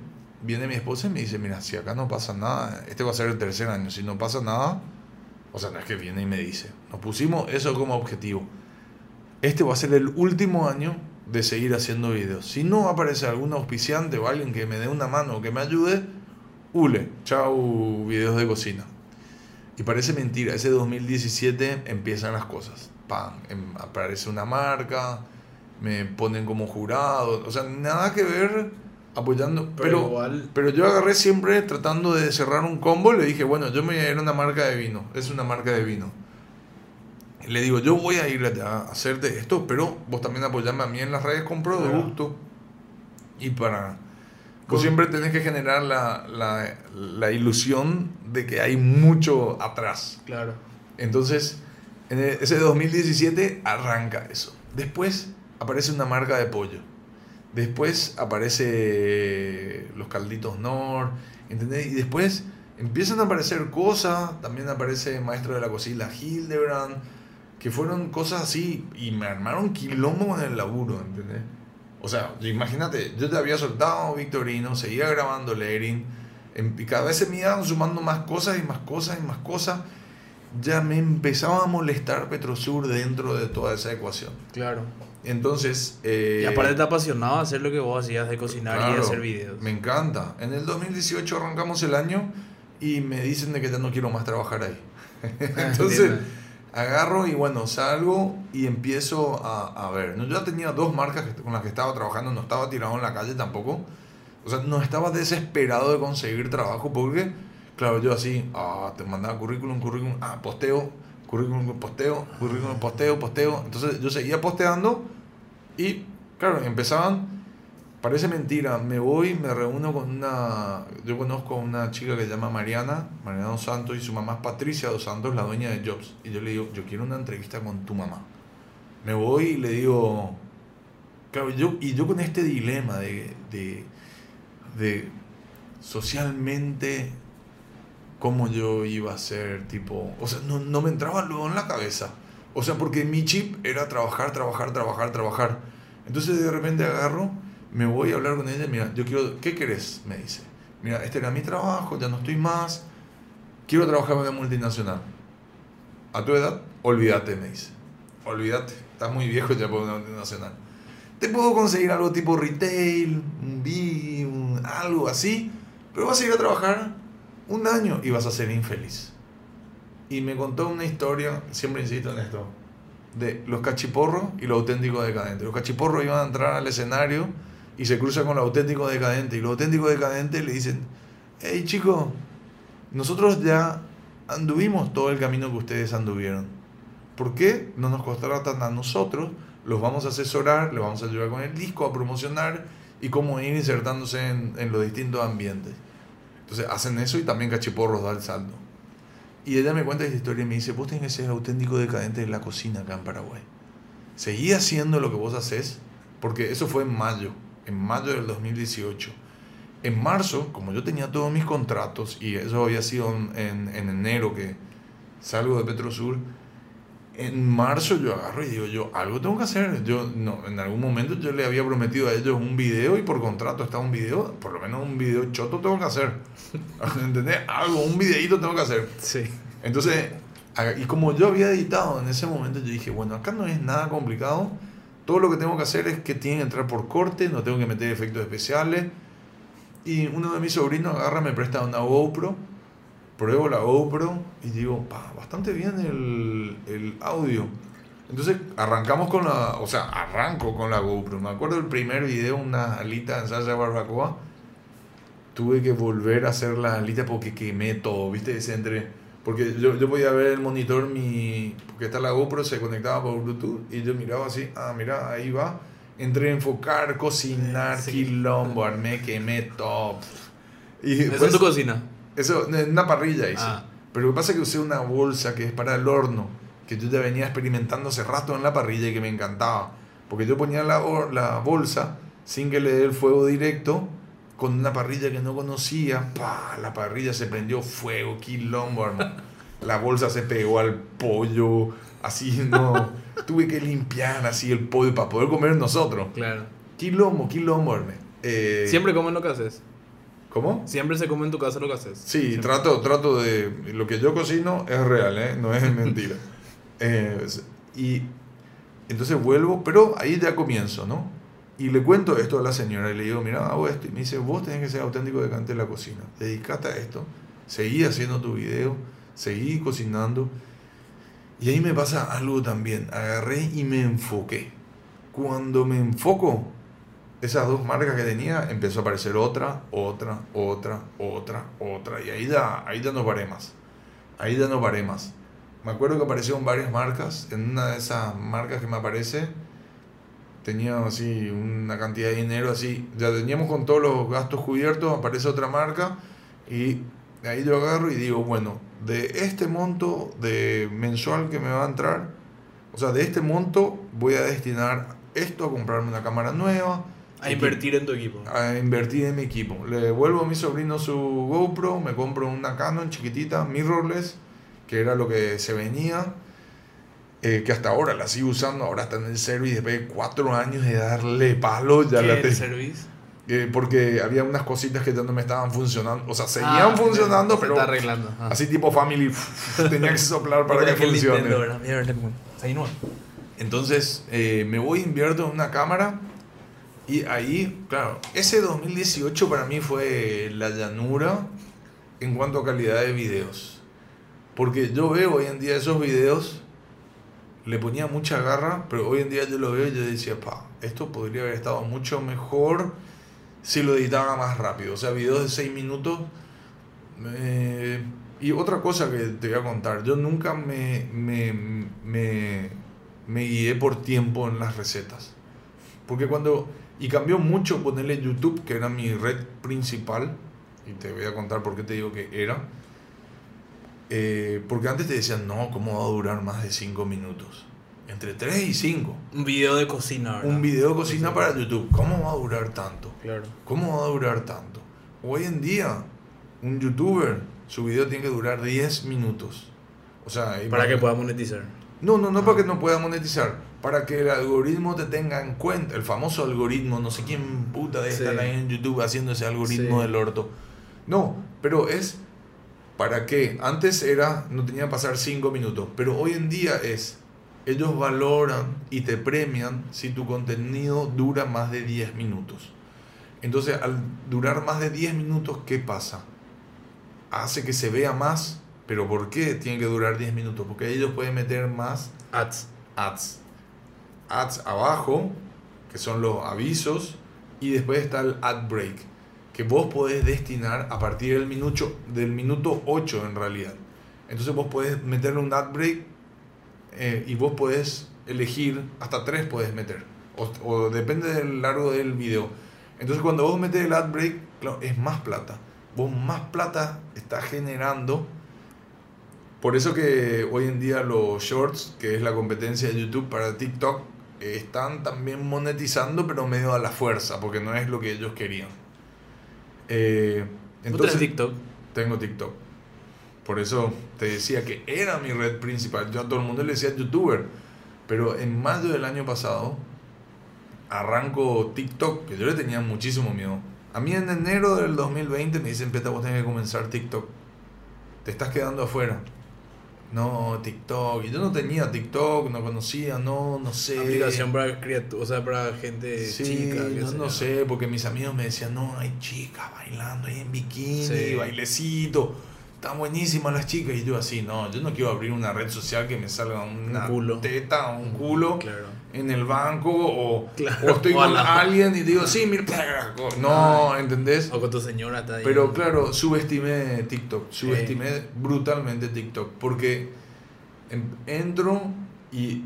viene mi esposa y me dice, mira, si acá no pasa nada, este va a ser el tercer año, si no pasa nada, o sea, no es que viene y me dice, nos pusimos eso como objetivo. Este va a ser el último año de seguir haciendo videos. Si no aparece algún auspiciante o alguien que me dé una mano o que me ayude, hule, chau videos de cocina. Y parece mentira, ese 2017 empiezan las cosas. Pam, em- aparece una marca, me ponen como jurado, o sea, nada que ver apoyando, Pero pero, igual- pero yo agarré siempre tratando de cerrar un combo, le dije, bueno, yo me voy a ir a una marca de vino, es una marca de vino. Y le digo, yo voy a ir a a hacerte esto, pero vos también apoyame a mí en las redes con producto. Y para... Vos siempre tenés que generar la, la, la ilusión de que hay mucho atrás. Claro. Entonces, en e- ese 2017 arranca eso. Después aparece una marca de pollo. Después aparece los calditos Nor, ¿entendés? Y después empiezan a aparecer cosas, también aparece Maestro de la Cocina Hildebrand, que fueron cosas así y me armaron quilombo en el laburo, ¿entendés? O sea, imagínate, yo te había soltado Victorino, seguía grabando Lerin, y cada vez se me iban sumando más cosas y más cosas y más cosas. Ya me empezaba a molestar Petrosur dentro de toda esa ecuación. Claro. Entonces... Eh, y aparte te apasionaba hacer lo que vos hacías de cocinar y hacer videos. Me encanta. En el 2018 arrancamos el año y me dicen de que ya no quiero más trabajar ahí. Entonces agarro y bueno, salgo y empiezo a, a ver. Yo ya tenía dos marcas con las que estaba trabajando, no estaba tirado en la calle tampoco. O sea, no estaba desesperado de conseguir trabajo porque, claro, yo así, ah, te mandaba currículum, currículum, ah, posteo, currículum, posteo, currículum, posteo, posteo. Entonces yo seguía posteando y, claro, empezaban Parece mentira, me voy, me reúno con una, yo conozco a una chica que se llama Mariana, Mariana Dos Santos, y su mamá es Patricia Dos Santos, la dueña de Jobs. Y yo le digo, yo quiero una entrevista con tu mamá. Me voy y le digo, yo, y yo con este dilema de, de, de socialmente cómo yo iba a ser, tipo, o sea, no, no me entraba luego en la cabeza. O sea, porque mi chip era trabajar, trabajar, trabajar, trabajar. Entonces de repente agarro me voy a hablar con ella, mira, yo quiero, ¿qué querés? Me dice, mira, este era mi trabajo, ya no estoy más, quiero trabajar en una multinacional. A tu edad, olvídate, me dice, olvídate, estás muy viejo ya por una multinacional. Te puedo conseguir algo tipo retail, un B, un, algo así, pero vas a ir a trabajar un año y vas a ser infeliz. Y me contó una historia, siempre insisto en esto, de los cachiporros y los auténticos decadentes. Los cachiporros iban a entrar al escenario y se cruza con lo auténtico decadente. Y los auténticos decadentes le dicen, hey chicos, nosotros ya anduvimos todo el camino que ustedes anduvieron. ¿Por qué no nos costará tanto a nosotros? Los vamos a asesorar, les vamos a ayudar con el disco, a promocionar y cómo ir insertándose en los distintos ambientes. Entonces hacen eso y también Cachiporros da el saldo. Y ella me cuenta esta historia y me dice, vos tenés que ser auténtico decadente de la cocina acá en Paraguay. Seguí haciendo lo que vos haces, porque eso fue en mayo en mayo del 2018. En marzo, como yo tenía todos mis contratos, y eso había sido en, en enero que salgo de Petrosur, en marzo yo agarro y digo yo, algo tengo que hacer. Yo no, en algún momento yo le había prometido a ellos un video y por contrato está un video, por lo menos un video choto tengo que hacer. ¿Entendés? Algo, un videito tengo que hacer. Sí. Entonces, y como yo había editado en ese momento, yo dije, bueno, acá no es nada complicado todo lo que tengo que hacer es que tiene que entrar por corte, no tengo que meter efectos especiales. Y uno de mis sobrinos agarra, me presta una GoPro, pruebo la GoPro y digo, pa, bastante bien el, el audio. Entonces arrancamos con la, o sea, arranco con la GoPro. Me acuerdo del primer video, una alita en salsa de barbacoa. Tuve que volver a hacer la alita porque quemé todo, ¿viste? Ese entre porque yo, yo podía ver el monitor, mi, porque está la GoPro, se conectaba por Bluetooth y yo miraba así, ah, mira, ahí va. Entré a enfocar, cocinar, quilombo, armé, quemé, top. Y ¿Eso es tu cocina? Eso, en una parrilla hice. Ah. Pero lo que pasa es que usé una bolsa que es para el horno, que yo ya venía experimentando hace rato en la parrilla y que me encantaba. Porque yo ponía la, la bolsa sin que le dé el fuego directo con una parrilla que no conocía, ¡pah! la parrilla se prendió fuego, quilombo, hermano. La bolsa se pegó al pollo, así, no. Tuve que limpiar así el pollo para poder comer nosotros. Claro. Quilombo, quilombo, hermano. Eh, ¿Siempre comen lo que haces? ¿Cómo? Siempre se come en tu casa lo que haces. Sí, trato, trato de. Lo que yo cocino es real, ¿eh? no es mentira. Eh, y entonces vuelvo, pero ahí ya comienzo, ¿no? Y le cuento esto a la señora y le digo, mira, hago esto. Y me dice, vos tenés que ser auténtico de cante en la cocina. Dedicate a esto. Seguí haciendo tu video. Seguí cocinando. Y ahí me pasa algo también. Agarré y me enfoqué. Cuando me enfoco, esas dos marcas que tenía, empezó a aparecer otra, otra, otra, otra, otra. Y ahí ya, ahí ya no paré más. Ahí ya no paré más. Me acuerdo que aparecieron varias marcas. En una de esas marcas que me aparece tenía así una cantidad de dinero así, ya teníamos con todos los gastos cubiertos, aparece otra marca y ahí yo agarro y digo, bueno, de este monto de mensual que me va a entrar, o sea, de este monto voy a destinar esto a comprarme una cámara nueva. A invertir en tu equipo. A invertir en mi equipo. Le devuelvo a mi sobrino su GoPro, me compro una Canon chiquitita, mirrorless, que era lo que se venía eh, que hasta ahora la sigo usando, ahora está en el service después de cuatro años de darle palo, ya ¿Qué la tengo. service? Eh, porque había unas cositas que ya no me estaban funcionando, o sea, seguían Ah, funcionando, se pero está arreglando. Ah. así tipo family, tenía que soplar para que el funcione. Nintendo. Entonces eh, me voy, invierto en una cámara y ahí, claro, ese 2018 para mí fue la llanura en cuanto a calidad de videos. Porque yo veo hoy en día esos videos, le ponía mucha garra, pero hoy en día yo lo veo y yo decía, pa, esto podría haber estado mucho mejor si lo editaba más rápido. O sea, videos de 6 minutos. eh, y otra cosa que te voy a contar, yo nunca me, me, me, me guié por tiempo en las recetas. Porque cuando... Y cambió mucho ponerle YouTube, que era mi red principal. Y te voy a contar por qué te digo que era. Eh, porque antes te decían, no, ¿cómo va a durar más de 5 minutos? Entre 3 y 5. Un video de cocina, ¿verdad? Un video de cocina para YouTube. ¿Cómo va a durar tanto? Claro. ¿Cómo va a durar tanto? Hoy en día, un youtuber, su video tiene que durar 10 minutos. O sea, Para que pueda monetizar. No, no, no para que no pueda monetizar. Para que el algoritmo te tenga en cuenta. El famoso algoritmo, no sé quién puta de Sí. estar ahí en YouTube haciendo ese algoritmo Sí. del orto. No, pero es para qué. Antes era, no tenía que pasar 5 minutos. Pero hoy en día es, ellos valoran y te premian si tu contenido dura más de 10 minutos. Entonces, al durar más de 10 minutos, ¿qué pasa? Hace que se vea más, pero ¿por qué tiene que durar 10 minutos? Porque ellos pueden meter más Ads. ads. Ads abajo, que son los avisos, y después está el ad break, que vos podés destinar a partir del minuto, del minuto 8 en realidad. Entonces vos podés meterle un ad break eh, y vos podés elegir, hasta 3 podés meter, o, depende del largo del video. Entonces cuando vos metes el ad break, es más plata. Vos más plata estás generando por eso que hoy en día los shorts, que es la competencia de YouTube para TikTok, están también monetizando, pero medio a la fuerza, porque no es lo que ellos querían. Eh, ¿Vos entonces, TikTok? tengo TikTok. Por eso te decía que era mi red principal. Yo a todo el mundo le decía youtuber. Pero en mayo del año pasado arranco TikTok, que yo le tenía muchísimo miedo. A mí en enero del 2020 me dicen, Peta, vos tenés que comenzar TikTok. Te estás quedando afuera. No, TikTok. Yo no tenía TikTok, no conocía, no, no sé. Aplicación para o sea, para gente Sí, chica. no yo. sé, porque mis amigos me decían, no, hay chicas bailando ahí en bikini, Sí. bailecito, están buenísimas las chicas. Y yo así, no, yo no quiero abrir una red social que me salga una culo. teta o un culo Claro. En el banco o, Claro, o estoy o con alguien y digo, sí, mira, no, ¿entendés? O con tu señora está ahí. Pero claro, subestimé TikTok, subestimé brutalmente TikTok, porque en- entro y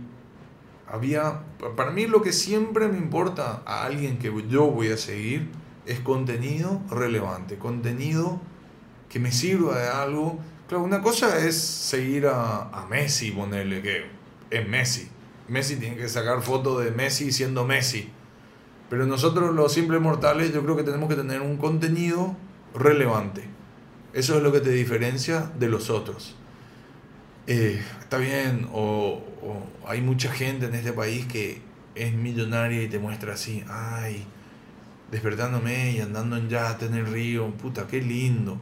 había, para mí lo que siempre me importa a alguien que yo voy a seguir es contenido relevante, contenido que me sirva de algo. Claro, una cosa es seguir a, a Messi, ponerle que es Messi. Messi tiene que sacar fotos de Messi siendo Messi. Pero nosotros los simples mortales yo creo que tenemos que tener un contenido relevante. Eso es lo que te diferencia de los otros. Eh, está bien, o, o hay mucha gente en este país que es millonaria y te muestra así, ay, despertándome y andando en yate en el río, puta, qué lindo,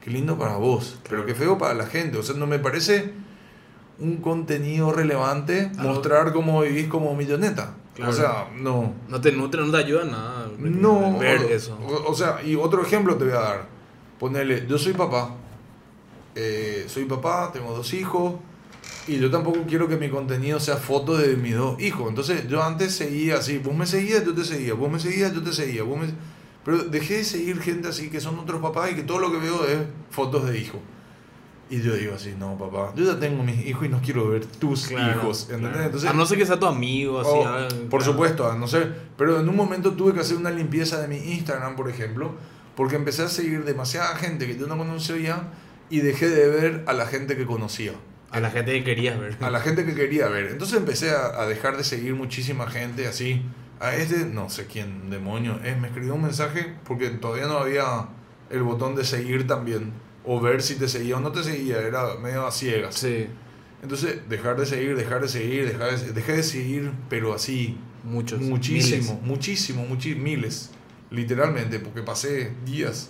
qué lindo para vos, pero qué feo para la gente, o sea, no me parece un contenido relevante Algo- mostrar cómo vivís como milloneta. Claro. O sea, no. No te nutre, no te ayuda nada. No, Ver eso. O, o sea, y otro ejemplo te voy a dar. Ponele, yo soy papá. Eh, soy papá, tengo dos hijos. Y yo tampoco quiero que mi contenido sea foto de mis dos hijos. Entonces, yo antes seguía así. Vos me seguías, yo te seguía. Vos me seguías, yo te seguía. Vos me... Pero dejé de seguir gente así que son otros papás y que todo lo que veo es fotos de hijos. Y yo digo así, no, papá, yo ya tengo mis hijos y no quiero ver tus Claro, hijos. ¿entendés? claro. Entonces, a no ser que sea tu amigo, así. Oh, ah, por claro. supuesto, a no ser. Pero en un momento tuve que hacer una limpieza de mi Instagram, por ejemplo, porque empecé a seguir demasiada gente que yo no conocía y dejé de ver a la gente que conocía. A la gente que querías ver. A la gente que quería ver. Entonces empecé a, a dejar de seguir muchísima gente así. A este, no sé quién demonio es, me escribió un mensaje porque todavía no había el botón de seguir también. O ver si te seguía o no te seguía, era medio a ciegas. Sí. Entonces, dejar de seguir, dejar de seguir, dejar de, de seguir, pero así, Muchos. muchísimo, miles. muchísimo, muchi- miles, literalmente, porque pasé días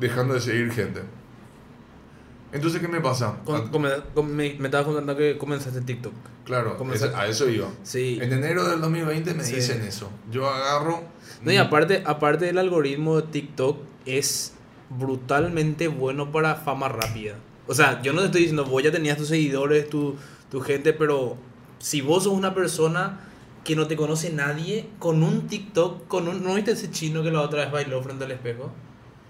dejando de seguir gente. Entonces, ¿qué me pasa? Con- Ah, come- com- me, me estabas contando que comenzaste TikTok. claro, comenzaste- a eso iba. Sí. En enero del 2020 me Sí. dicen eso. Yo agarro... No, y aparte, aparte del algoritmo de TikTok es brutalmente bueno para fama rápida. O sea, yo no te estoy diciendo, vos ya tenías tus seguidores, tu, tu gente, pero si vos sos una persona que no te conoce nadie, con un TikTok, con un... ¿No viste ese chino que la otra vez bailó frente al espejo?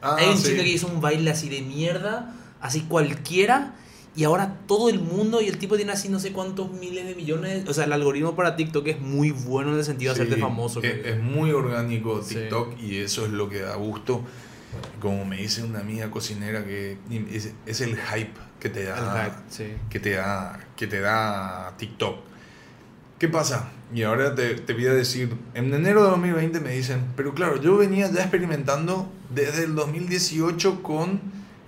Ah, Hay un sí. chino que hizo un baile así de mierda, así cualquiera, y ahora todo el mundo, y el tipo tiene así no sé cuántos miles de millones. O sea, el algoritmo para TikTok es muy bueno en el sentido de hacerte famoso. Es, es muy orgánico Sí. TikTok y eso es lo que da gusto. Como me dice una amiga cocinera que es, es el hype que te da, el hype, sí. que te da, que te da TikTok. ¿Qué pasa? Y ahora te, te voy a decir, en enero de 2020 me dicen, pero claro, yo venía ya experimentando desde el 2018 con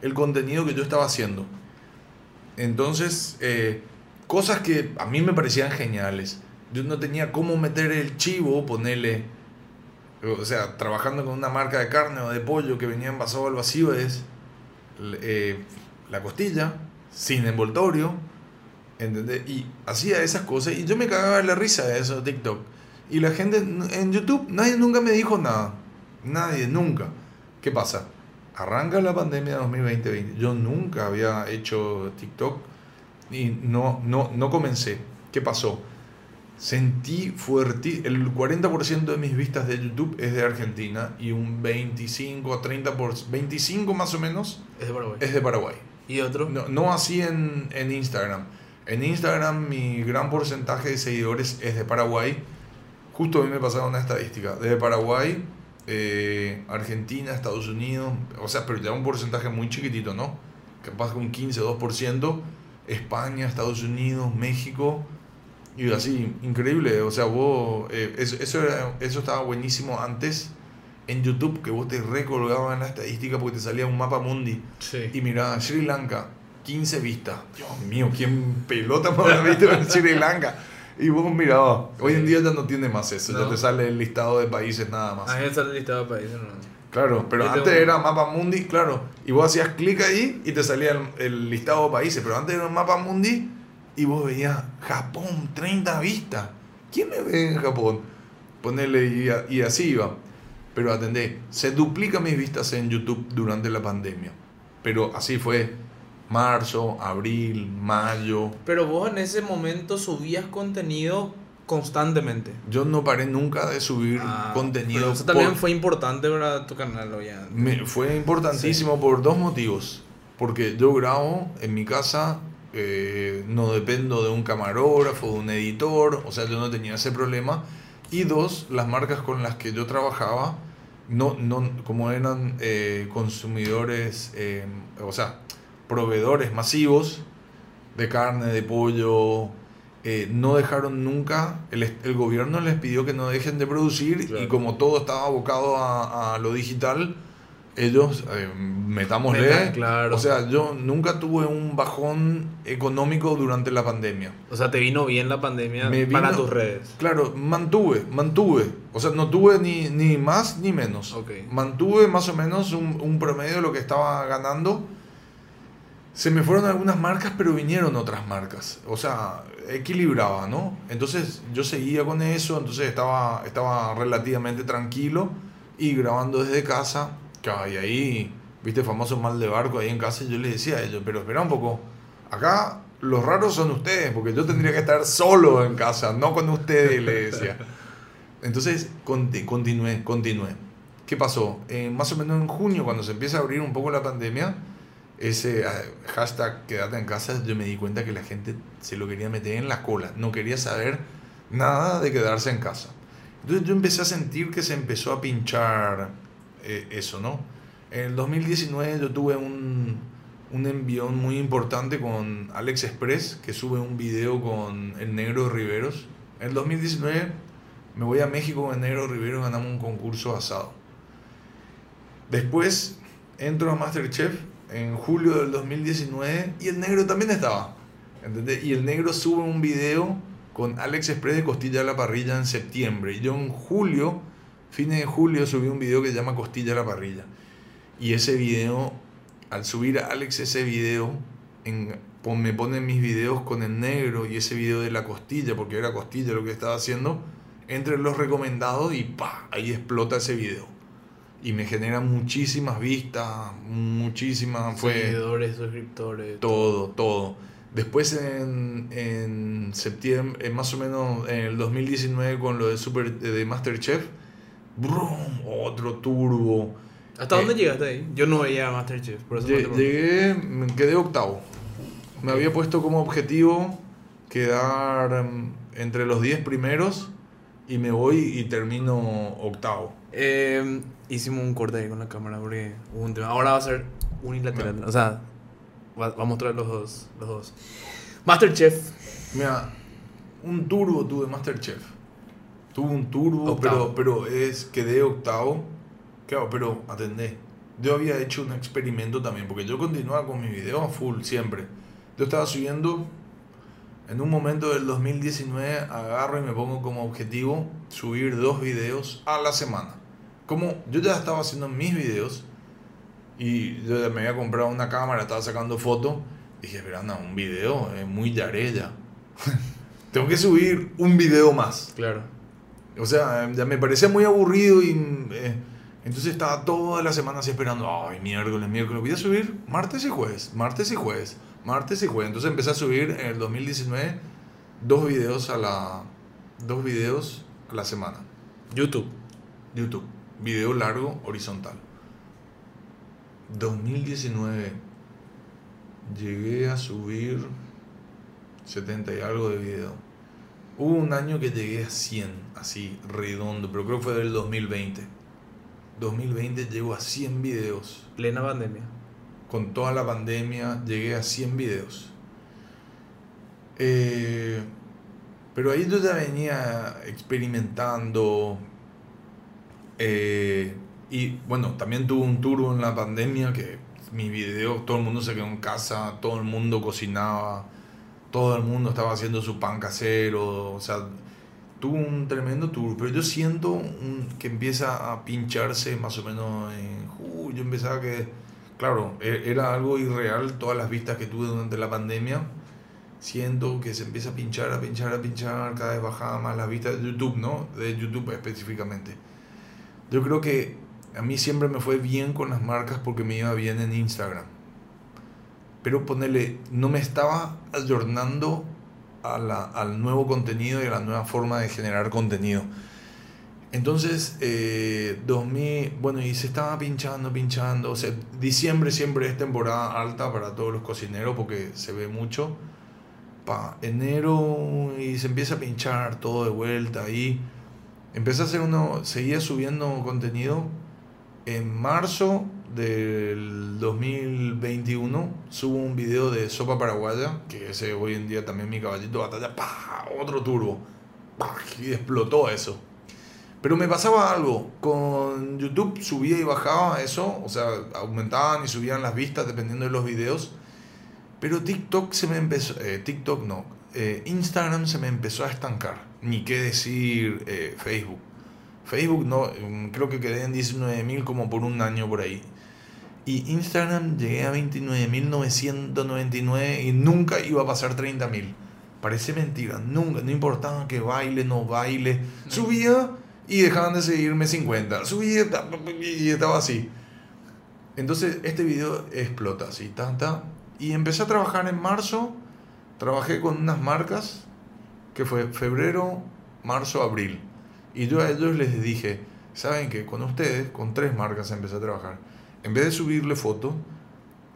el contenido que yo estaba haciendo. Entonces, eh, cosas que a mí me parecían geniales. Yo no tenía cómo meter el chivo, ponerle, o sea, trabajando con una marca de carne o de pollo que venía envasado al vacío es eh, la costilla, sin envoltorio, ¿entendés? Y hacía esas cosas y yo me cagaba de la risa de eso de TikTok. Y la gente en YouTube, nadie nunca me dijo nada. Nadie, nunca. ¿Qué pasa? Arranca la pandemia de 2020. Yo nunca había hecho TikTok y no, no, no comencé. ¿Qué pasó? Sentí fuerte, el 40% de mis vistas de YouTube es de Argentina y un 25 a 30%, por, 25 más o menos Es de Paraguay. es de Paraguay. ¿Y otro? No, no así en, en Instagram. En Instagram mi gran porcentaje de seguidores es de Paraguay. Justo a mí me pasaron una estadística. Desde Paraguay, eh, Argentina, Estados Unidos, o sea, pero ya un porcentaje muy chiquitito, ¿no? Capaz con 15 o 2%. España, Estados Unidos, México. Y así, increíble. O sea, vos, eh, eso, eso, era- eso estaba buenísimo antes en YouTube, que vos te recolgabas en la estadística porque te salía un mapa mundi. Sí. Y mira, Sri Lanka, 15 vistas. Dios mío, ¿quién pelota me habrá visto en Sri Lanka? Y vos mirabas, hoy en día ya no tiene más eso, ya No. te sale el listado de países nada más. A mí me sale el listado de países, no. Claro, pero antes era mapa mundi, claro, y vos hacías clic ahí y te salía el, el listado de países, pero antes era un mapa mundi y vos veías Japón, 30 vistas. ¿Quién me ve en Japón? Ponerle y, y así iba. Pero atendé, se duplican mis vistas en YouTube durante la pandemia. Pero así fue marzo, abril, mayo. Pero vos en ese momento subías contenido constantemente. Yo no paré nunca de subir Ah, contenido. Eso también por- fue importante para tu canal, obviamente. Me- fue importantísimo por dos motivos. Porque yo grabo en mi casa, eh, no dependo de un camarógrafo, de un editor, o sea, yo no tenía ese problema. Y dos, las marcas con las que yo trabajaba, no, no, como eran eh, consumidores, eh, o sea, proveedores masivos de carne, de pollo, eh, no dejaron nunca, el, el gobierno les pidió que no dejen de producir y como todo estaba abocado a, a lo digital, ellos, eh, metámosle, Metan, claro. o sea, yo nunca tuve un bajón económico durante la pandemia. O sea, te vino bien la pandemia Me para vino- tus redes. Claro, mantuve, mantuve. O sea, no tuve ni, ni más ni menos. Mantuve más o menos un, un promedio de lo que estaba ganando. Se me fueron algunas marcas, pero vinieron otras marcas. O sea, equilibraba, ¿no? Entonces yo seguía con eso, entonces estaba, estaba relativamente tranquilo y grabando desde casa. Y ahí, viste, famoso mal de barco ahí en casa, yo les decía a ellos, pero espera un poco, acá los raros son ustedes, porque yo tendría que estar solo en casa, no con ustedes, le decía. Entonces, conti- continué, continué. ¿Qué pasó? Eh, más o menos en junio, cuando se empieza a abrir un poco la pandemia, ese ah, hashtag quédate en casa, yo me di cuenta que la gente se lo quería meter en la cola, no quería saber nada de quedarse en casa. Entonces yo empecé a sentir que se empezó a pinchar eh, eso, ¿no? En el 2019 yo tuve un, un envión muy importante con Alex Express, que sube un video con el Negro Riveros. En el 2019 me voy a México con el Negro Riveros, ganamos un concurso asado. Después entro a Masterchef en julio del 2019 y el negro también estaba. ¿entendés? Y el negro sube un video con Alex Express de Costilla a la Parrilla en septiembre. Y yo en julio, fines de julio, subí un video que se llama Costilla a la Parrilla. Y ese video, al subir a Alex ese video, en, pon- me ponen mis videos con el negro y ese video de la costilla, porque era costilla lo que estaba haciendo, entre los recomendados y pa, ahí explota ese video. Y me genera muchísimas vistas, muchísimas, fue Seguidores, suscriptores. todo, todo. Después en, en septiembre, en más o menos en el 2019 con lo de Super de Masterchef, ¡brum! otro turbo. ¿Hasta Eh, dónde llegaste ahí? Yo no veía Masterchef, por eso. Llegué, me quedé octavo. Me había puesto como objetivo quedar mm, entre los 10 primeros y me voy y termino octavo. Eh, hicimos un corte ahí con la cámara porque hubo un tema. Ahora va a ser unilateral. O sea, va, va a mostrar los dos, los dos. Masterchef. Mira, un turbo tuve Masterchef. Tuve un turbo, Octavo. pero, pero es quedé octavo. Claro, pero atendé. Yo había hecho un experimento también, porque yo continuaba con mi video a full siempre. Yo estaba subiendo, en un momento del 2019, agarro y me pongo como objetivo subir dos videos a la semana. Como yo ya estaba haciendo mis videos y yo ya me había comprado una cámara, estaba sacando fotos, dije, espera, no, un video es muy yarella. Tengo que subir un video más. Claro. O sea, ya me parecía muy aburrido y eh, entonces estaba toda la semana así esperando, ay, miércoles, miércoles, voy a subir martes y jueves, martes y jueves, martes y jueves. Entonces empecé a subir en el 2019 dos videos a la dos videos a la semana. YouTube. YouTube, video largo horizontal. 2019 llegué a subir 70 y algo de video. Hubo un año que llegué a 100, así, redondo, pero creo que fue del 2020. 2020 llego a 100 videos. Plena pandemia. Con toda la pandemia llegué a 100 videos. Eh, pero ahí yo ya venía experimentando. eh, y bueno, también tuve un turbo en la pandemia que mis videos, todo el mundo se quedó en casa, todo el mundo cocinaba, todo el mundo estaba haciendo su pan casero. O sea, tuvo un tremendo tour. Pero yo siento un- que empieza a pincharse más o menos en julio. Empezaba que, claro, e- era algo irreal todas las vistas que tuve durante la pandemia siento que se empieza a pinchar, a pinchar, a pinchar, cada vez bajaba más las vistas de YouTube, ¿no? De YouTube específicamente. Yo creo que a mí siempre me fue bien con las marcas porque me iba bien en Instagram. Pero ponerle, no me estaba ayornando al nuevo contenido y a la nueva forma de generar contenido. Entonces, eh, 2000, bueno, y se estaba pinchando, pinchando. O sea, diciembre siempre es temporada alta para todos los cocineros porque se ve mucho. Pa, enero y se empieza a pinchar todo de vuelta y empecé a hacer uno, seguía subiendo contenido. En marzo del 2021 subo un video de sopa paraguaya, que ese hoy en día también mi caballito de batalla, pa, otro turbo, y explotó eso. Pero me pasaba algo, con YouTube subía y bajaba eso, o sea, aumentaban y subían las vistas dependiendo de los videos. Pero TikTok se me empezó, eh, TikTok no, eh, Instagram se me empezó a estancar. Ni qué decir eh, Facebook. Facebook no, mm, creo que quedé en 19.000 como por un año por ahí. Y Instagram llegué a 29.999 y nunca iba a pasar 30.000. Parece mentira, nunca, no importaba que baile, no baile. Subía y dejaban de seguirme 50. Subía y estaba así. Entonces este video explota así, tanta. Y empecé a trabajar en marzo. Trabajé con unas marcas que fue febrero, marzo, abril. Y yo a ellos les dije, ¿saben qué? Con ustedes, con tres marcas empecé a trabajar. En vez de subirle fotos,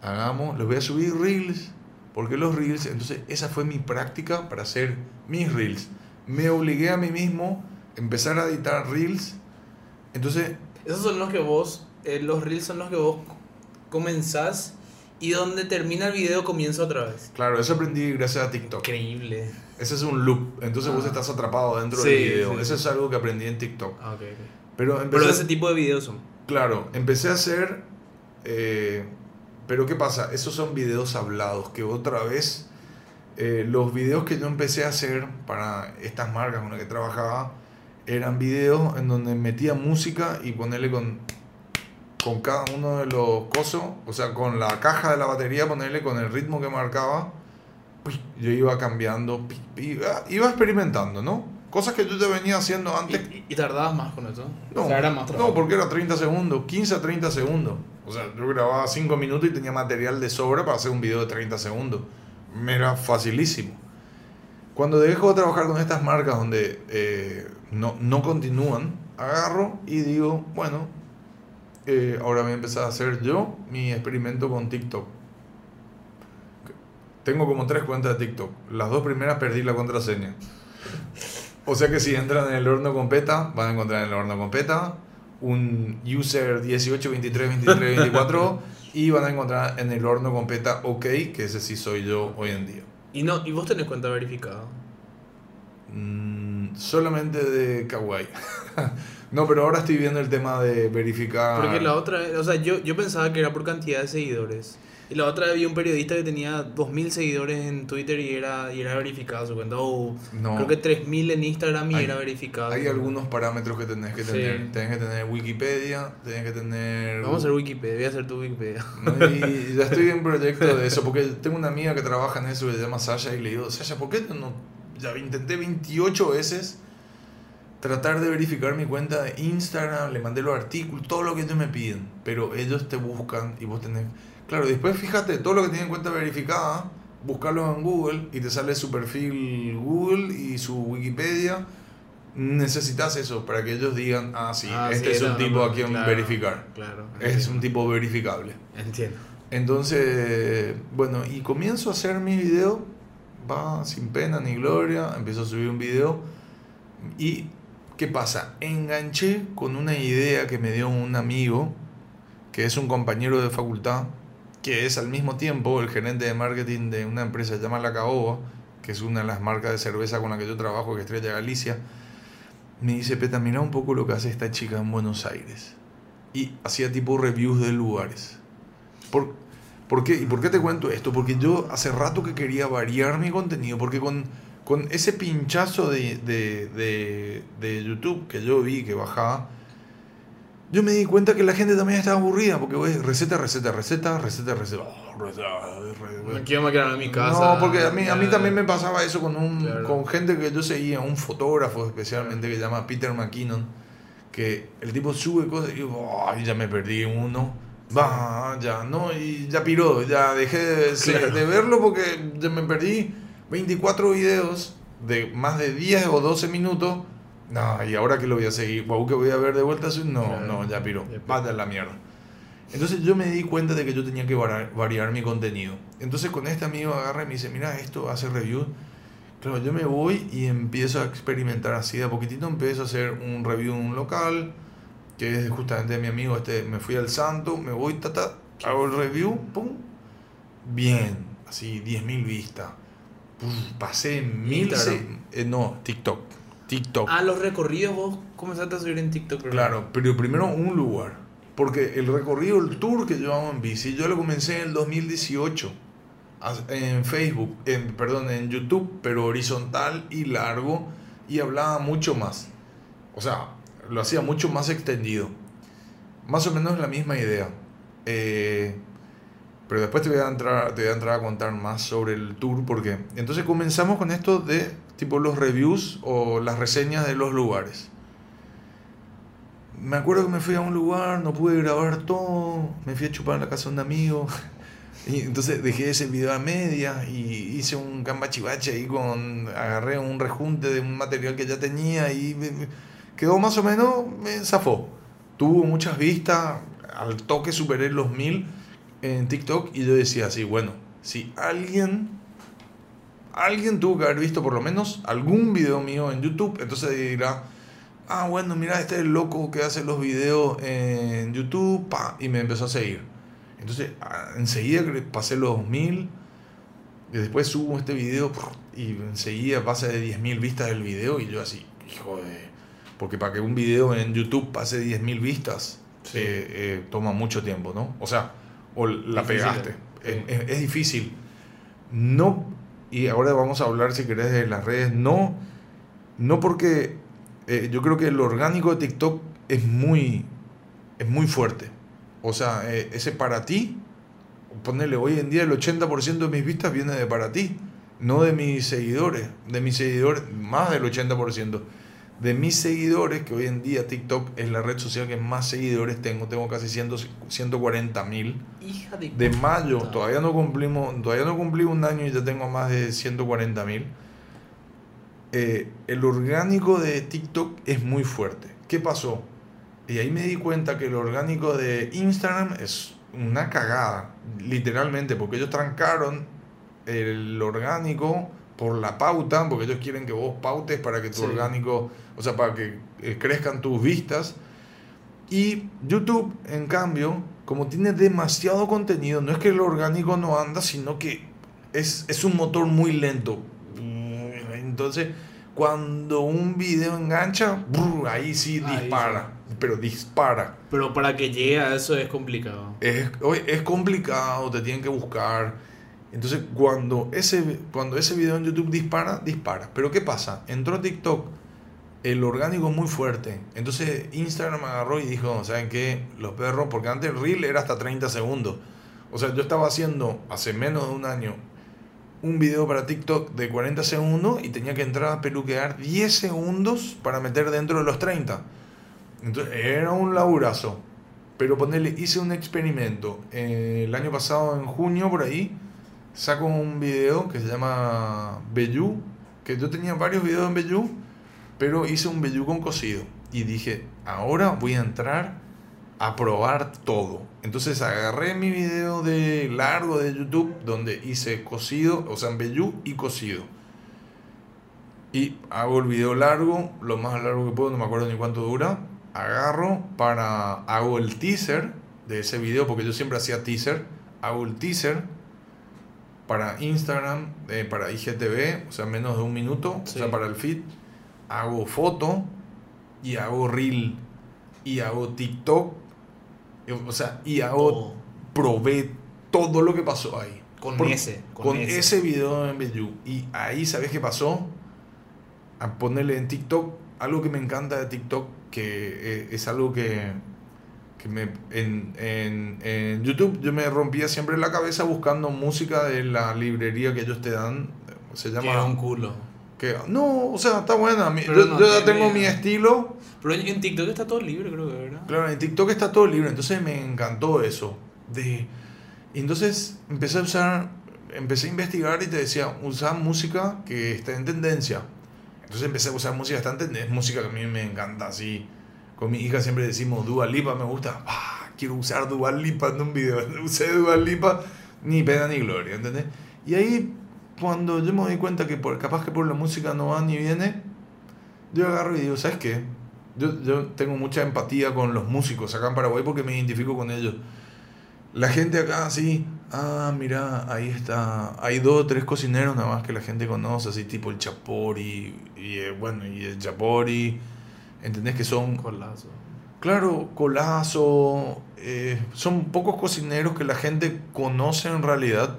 hagamos, les voy a subir reels. Porque los reels, entonces esa fue mi práctica para hacer mis reels. Me obligué a mí mismo a empezar a editar reels. Entonces Esos son los que vos, eh, los reels son los que vos comenzás y donde termina el video comienza otra vez. Claro, eso aprendí gracias a TikTok. Increíble. Ese es un loop. Entonces vos Ah. estás atrapado dentro Sí, del video. sí, eso sí. es algo que aprendí en TikTok. Ah, ok, ok. Pero empecé, Pero ese tipo de videos son. claro, empecé a hacer... eh, pero ¿qué pasa? Esos son videos hablados que otra vez eh, los videos que yo empecé a hacer para estas marcas con las que trabajaba eran videos en donde metía música y ponerle con, con cada uno de los cosos, o sea, con la caja de la batería, ponerle con el ritmo que marcaba. Uy, Yo iba cambiando, iba experimentando, ¿no? Cosas que yo ya venía haciendo antes. ¿Y, y tardabas más con eso? No, O sea, era más trabajo. no, porque era 30 segundos, 15 a 30 segundos. O sea, yo grababa 5 minutos y tenía material de sobra para hacer un video de 30 segundos. Me era facilísimo. Cuando dejo de trabajar con estas marcas donde eh, no, no continúan, agarro y digo, bueno, eh, ahora voy a empezar a hacer yo mi experimento con TikTok. Tengo como tres cuentas de TikTok. Las dos primeras perdí la contraseña. O sea que si entran en el horno con PETA, van a encontrar en el horno con PETA un user 18, 23, 23, 24 y van a encontrar en el horno con PETA OK, que ese sí soy yo hoy en día. Y, no, y vos tenés cuenta verificada. Mm, solamente de Kawaii. no, pero ahora estoy viendo el tema de verificar. Porque la otra, o sea, yo, yo pensaba que era por cantidad de seguidores. Y la otra había un periodista que tenía 2.000 seguidores en Twitter y era, y era verificada su cuenta. O No. creo que 3.000 en Instagram y Hay- era verificada. Hay algunos parámetros que tenés que Sí. tener. Tenés que tener Wikipedia, tenés que tener. Vamos a hacer Wikipedia, voy a hacer tu Wikipedia. Y ya estoy en proyecto de eso, porque tengo una amiga que trabaja en eso que se llama Sasha y le digo, Sasha, ¿por qué no? Ya intenté 28 veces tratar de verificar mi cuenta de Instagram, le mandé los artículos, todo lo que ellos me piden, pero ellos te buscan y vos tenés... Claro, después fíjate, todo lo que tienen cuenta verificada, buscarlo en Google y te sale su perfil Google y su Wikipedia. Necesitas eso para que ellos digan, ah, sí, Ah, este sí, es un tipo a quien claro, verificar. Claro. Es un tipo verificable. Entiendo. Entonces, bueno, y comienzo a hacer mi video, va sin pena ni gloria, empiezo a subir un video y ¿qué pasa? Enganché con una idea que me dio un amigo, que es un compañero de facultad, que es al mismo tiempo el gerente de marketing de una empresa que se llama La Caoba, que es una de las marcas de cerveza con la que yo trabajo, que es Estrella Galicia. Me dice, Peta, mira un poco lo que hace esta chica en Buenos Aires. Y hacía tipo reviews de lugares. ¿Por, por qué? ¿Y por qué te cuento esto? Porque yo hace rato que quería variar mi contenido, porque con, con ese pinchazo de, de, de, de YouTube que yo vi que bajaba, yo me di cuenta que la gente también estaba aburrida, porque ves receta, receta, receta, receta, receta. oh, receta, No receta. quiero en mi casa. No, porque a mí, a mí también me pasaba eso con, un, Claro. con gente que yo seguía, un fotógrafo especialmente que se llama Peter McKinnon, que el tipo sube cosas y digo, ay, ya me perdí uno, va, ya, no, y ya piró, ya dejé de, Claro. de verlo porque ya me perdí 24 videos de más de 10 o 12 minutos. No, y ahora que lo voy a seguir, wow, que voy a ver de vuelta, no, Claro. no, ya piró, Ya vaya a la mierda. Entonces yo me di cuenta de que yo tenía que variar, variar mi contenido. Entonces con este amigo agarra y me dice, mira, esto hace review. Claro, yo me voy y empiezo a experimentar así de a poquitito. Empiezo a hacer un review en un local, que es justamente de mi amigo. Este, me fui al santo, me voy, tata, hago el review, pum. Bien, así 10.000 vistas. Puf, pasé mil... Eh, no, TikTok. TikTok. Ah, los recorridos vos comenzaste a subir en TikTok. ¿verdad? Claro, pero primero un lugar. Porque el recorrido, el tour que yo hago en bici, yo lo comencé en el 2018. as- En Facebook, en, perdón, en YouTube, pero horizontal y largo. Y hablaba mucho más. O sea, lo hacía mucho más extendido. Más o menos la misma idea. Eh, pero después te voy, a entrar, te voy a entrar a contar más sobre el tour. Porque entonces comenzamos con esto de tipo los reviews o las reseñas de los lugares. Me acuerdo que me fui a un lugar, no pude grabar todo, me fui a chupar la casa de un amigo. Y entonces dejé ese video a media y hice un cambachivache ahí con. Agarré un rejunte de un material que ya tenía y me- me- quedó más o menos, me zafó. Tuvo muchas vistas, al toque superé los mil en TikTok y yo decía así, bueno, si alguien. Alguien tuvo que haber visto por lo menos algún video mío en YouTube, entonces dirá, ah, bueno, mira, este es el loco que hace los videos en YouTube, pa, y me empezó a seguir. Entonces, enseguida que pasé los mil, y después subo este video, y enseguida pasa de 10.000 vistas el video, y yo así, hijo de... Porque para que un video en YouTube pase 10.000 vistas, Sí. eh, eh, toma mucho tiempo, ¿no? O sea, o la Difícil, pegaste. es- es difícil. No, y ahora vamos a hablar, si querés, de las redes. No, no porque eh, yo creo que el orgánico de TikTok es muy, es muy fuerte. O sea, eh, ese para ti, ponerle hoy en día el 80% de mis vistas viene de para ti, no de mis seguidores. De mis seguidores, más del 80% de mis seguidores, que hoy en día TikTok es la red social que más seguidores tengo, tengo casi 100, 140 mil. Hija de, De mayo, puta. todavía no cumplimos, todavía no cumplí un año y ya tengo más de 140 mil. Eh, el orgánico de TikTok es muy fuerte. ¿Qué pasó? Y ahí me di cuenta que el orgánico de Instagram es una cagada, literalmente, porque ellos trancaron el orgánico por la pauta, porque ellos quieren que vos pautes para que tu Sí. orgánico, o sea, para que eh, crezcan tus vistas. Y YouTube, en cambio, como tiene demasiado contenido, no es que el orgánico no anda, sino que es, es un motor muy lento. Entonces, cuando un video engancha, brr, ahí sí Ahí dispara, pero dispara. Pero para que llegue a eso es complicado. Es, es complicado, te tienen que buscar. Entonces, cuando ese, cuando ese video en YouTube dispara, dispara. Pero ¿qué pasa? Entró TikTok, el orgánico es muy fuerte. Entonces, Instagram agarró y dijo, ¿saben qué? Los perros, porque antes el reel era hasta 30 segundos. O sea, yo estaba haciendo hace menos de un año un video para TikTok de 40 segundos y tenía que entrar a peluquear 10 segundos para meter dentro de los 30. Entonces, era un laburazo. Pero ponerle, hice un experimento. Eh, el año pasado, en junio, por ahí, saco un video que se llama Bellú. Que yo tenía varios videos en Bellú, pero hice un Bellú con cocido. Y dije, ahora voy a entrar a probar todo. Entonces agarré mi video de largo de YouTube, donde hice cocido, o sea, en Bellú y cocido. Y hago el video largo, lo más largo que puedo, no me acuerdo ni cuánto dura. Agarro para. Hago el teaser de ese video, porque yo siempre hacía teaser. Hago el teaser para Instagram, eh, para IGTV, o sea, menos de un minuto, Sí. o sea, para el feed. Hago foto y hago reel y hago TikTok, y- o sea, y hago. Todo. Probé todo lo que pasó ahí. Con Por- ese, con con ese. ese video en Bellú. Y ahí, ¿sabes qué pasó? A ponerle en TikTok, algo que me encanta de TikTok, que eh, es algo que, que me, en, en, en YouTube yo me rompía siempre la cabeza buscando música de la librería que ellos te dan. Se Que llama... es un culo. que- no, o sea, está buena. mi- yo no yo ya tengo mi estilo. Pero en TikTok está todo libre, creo que, ¿verdad? Claro, en TikTok está todo libre, entonces me encantó eso. De, entonces empecé a usar, empecé a investigar y te decía, usar música que está en tendencia. Entonces empecé a usar música que está en tendencia, música que a mí me encanta, así. Con mi hija siempre decimos, Dua Lipa me gusta, ah, quiero usar Dua Lipa en un video. Usé Dua Lipa, ni pena ni gloria, ¿entendés? Y ahí, cuando yo me doy cuenta que por, capaz que por la música no va ni viene, yo agarro y digo, ¿sabes qué? Yo, yo tengo mucha empatía con los músicos acá en Paraguay porque me identifico con ellos. La gente acá así, ah, mira, ahí está, hay dos o tres cocineros nada más que la gente conoce, así tipo el Chapori, y eh, bueno, y el Chapori, ¿entendés que son Colazo. Claro, Colazo, eh, son pocos cocineros que la gente conoce en realidad.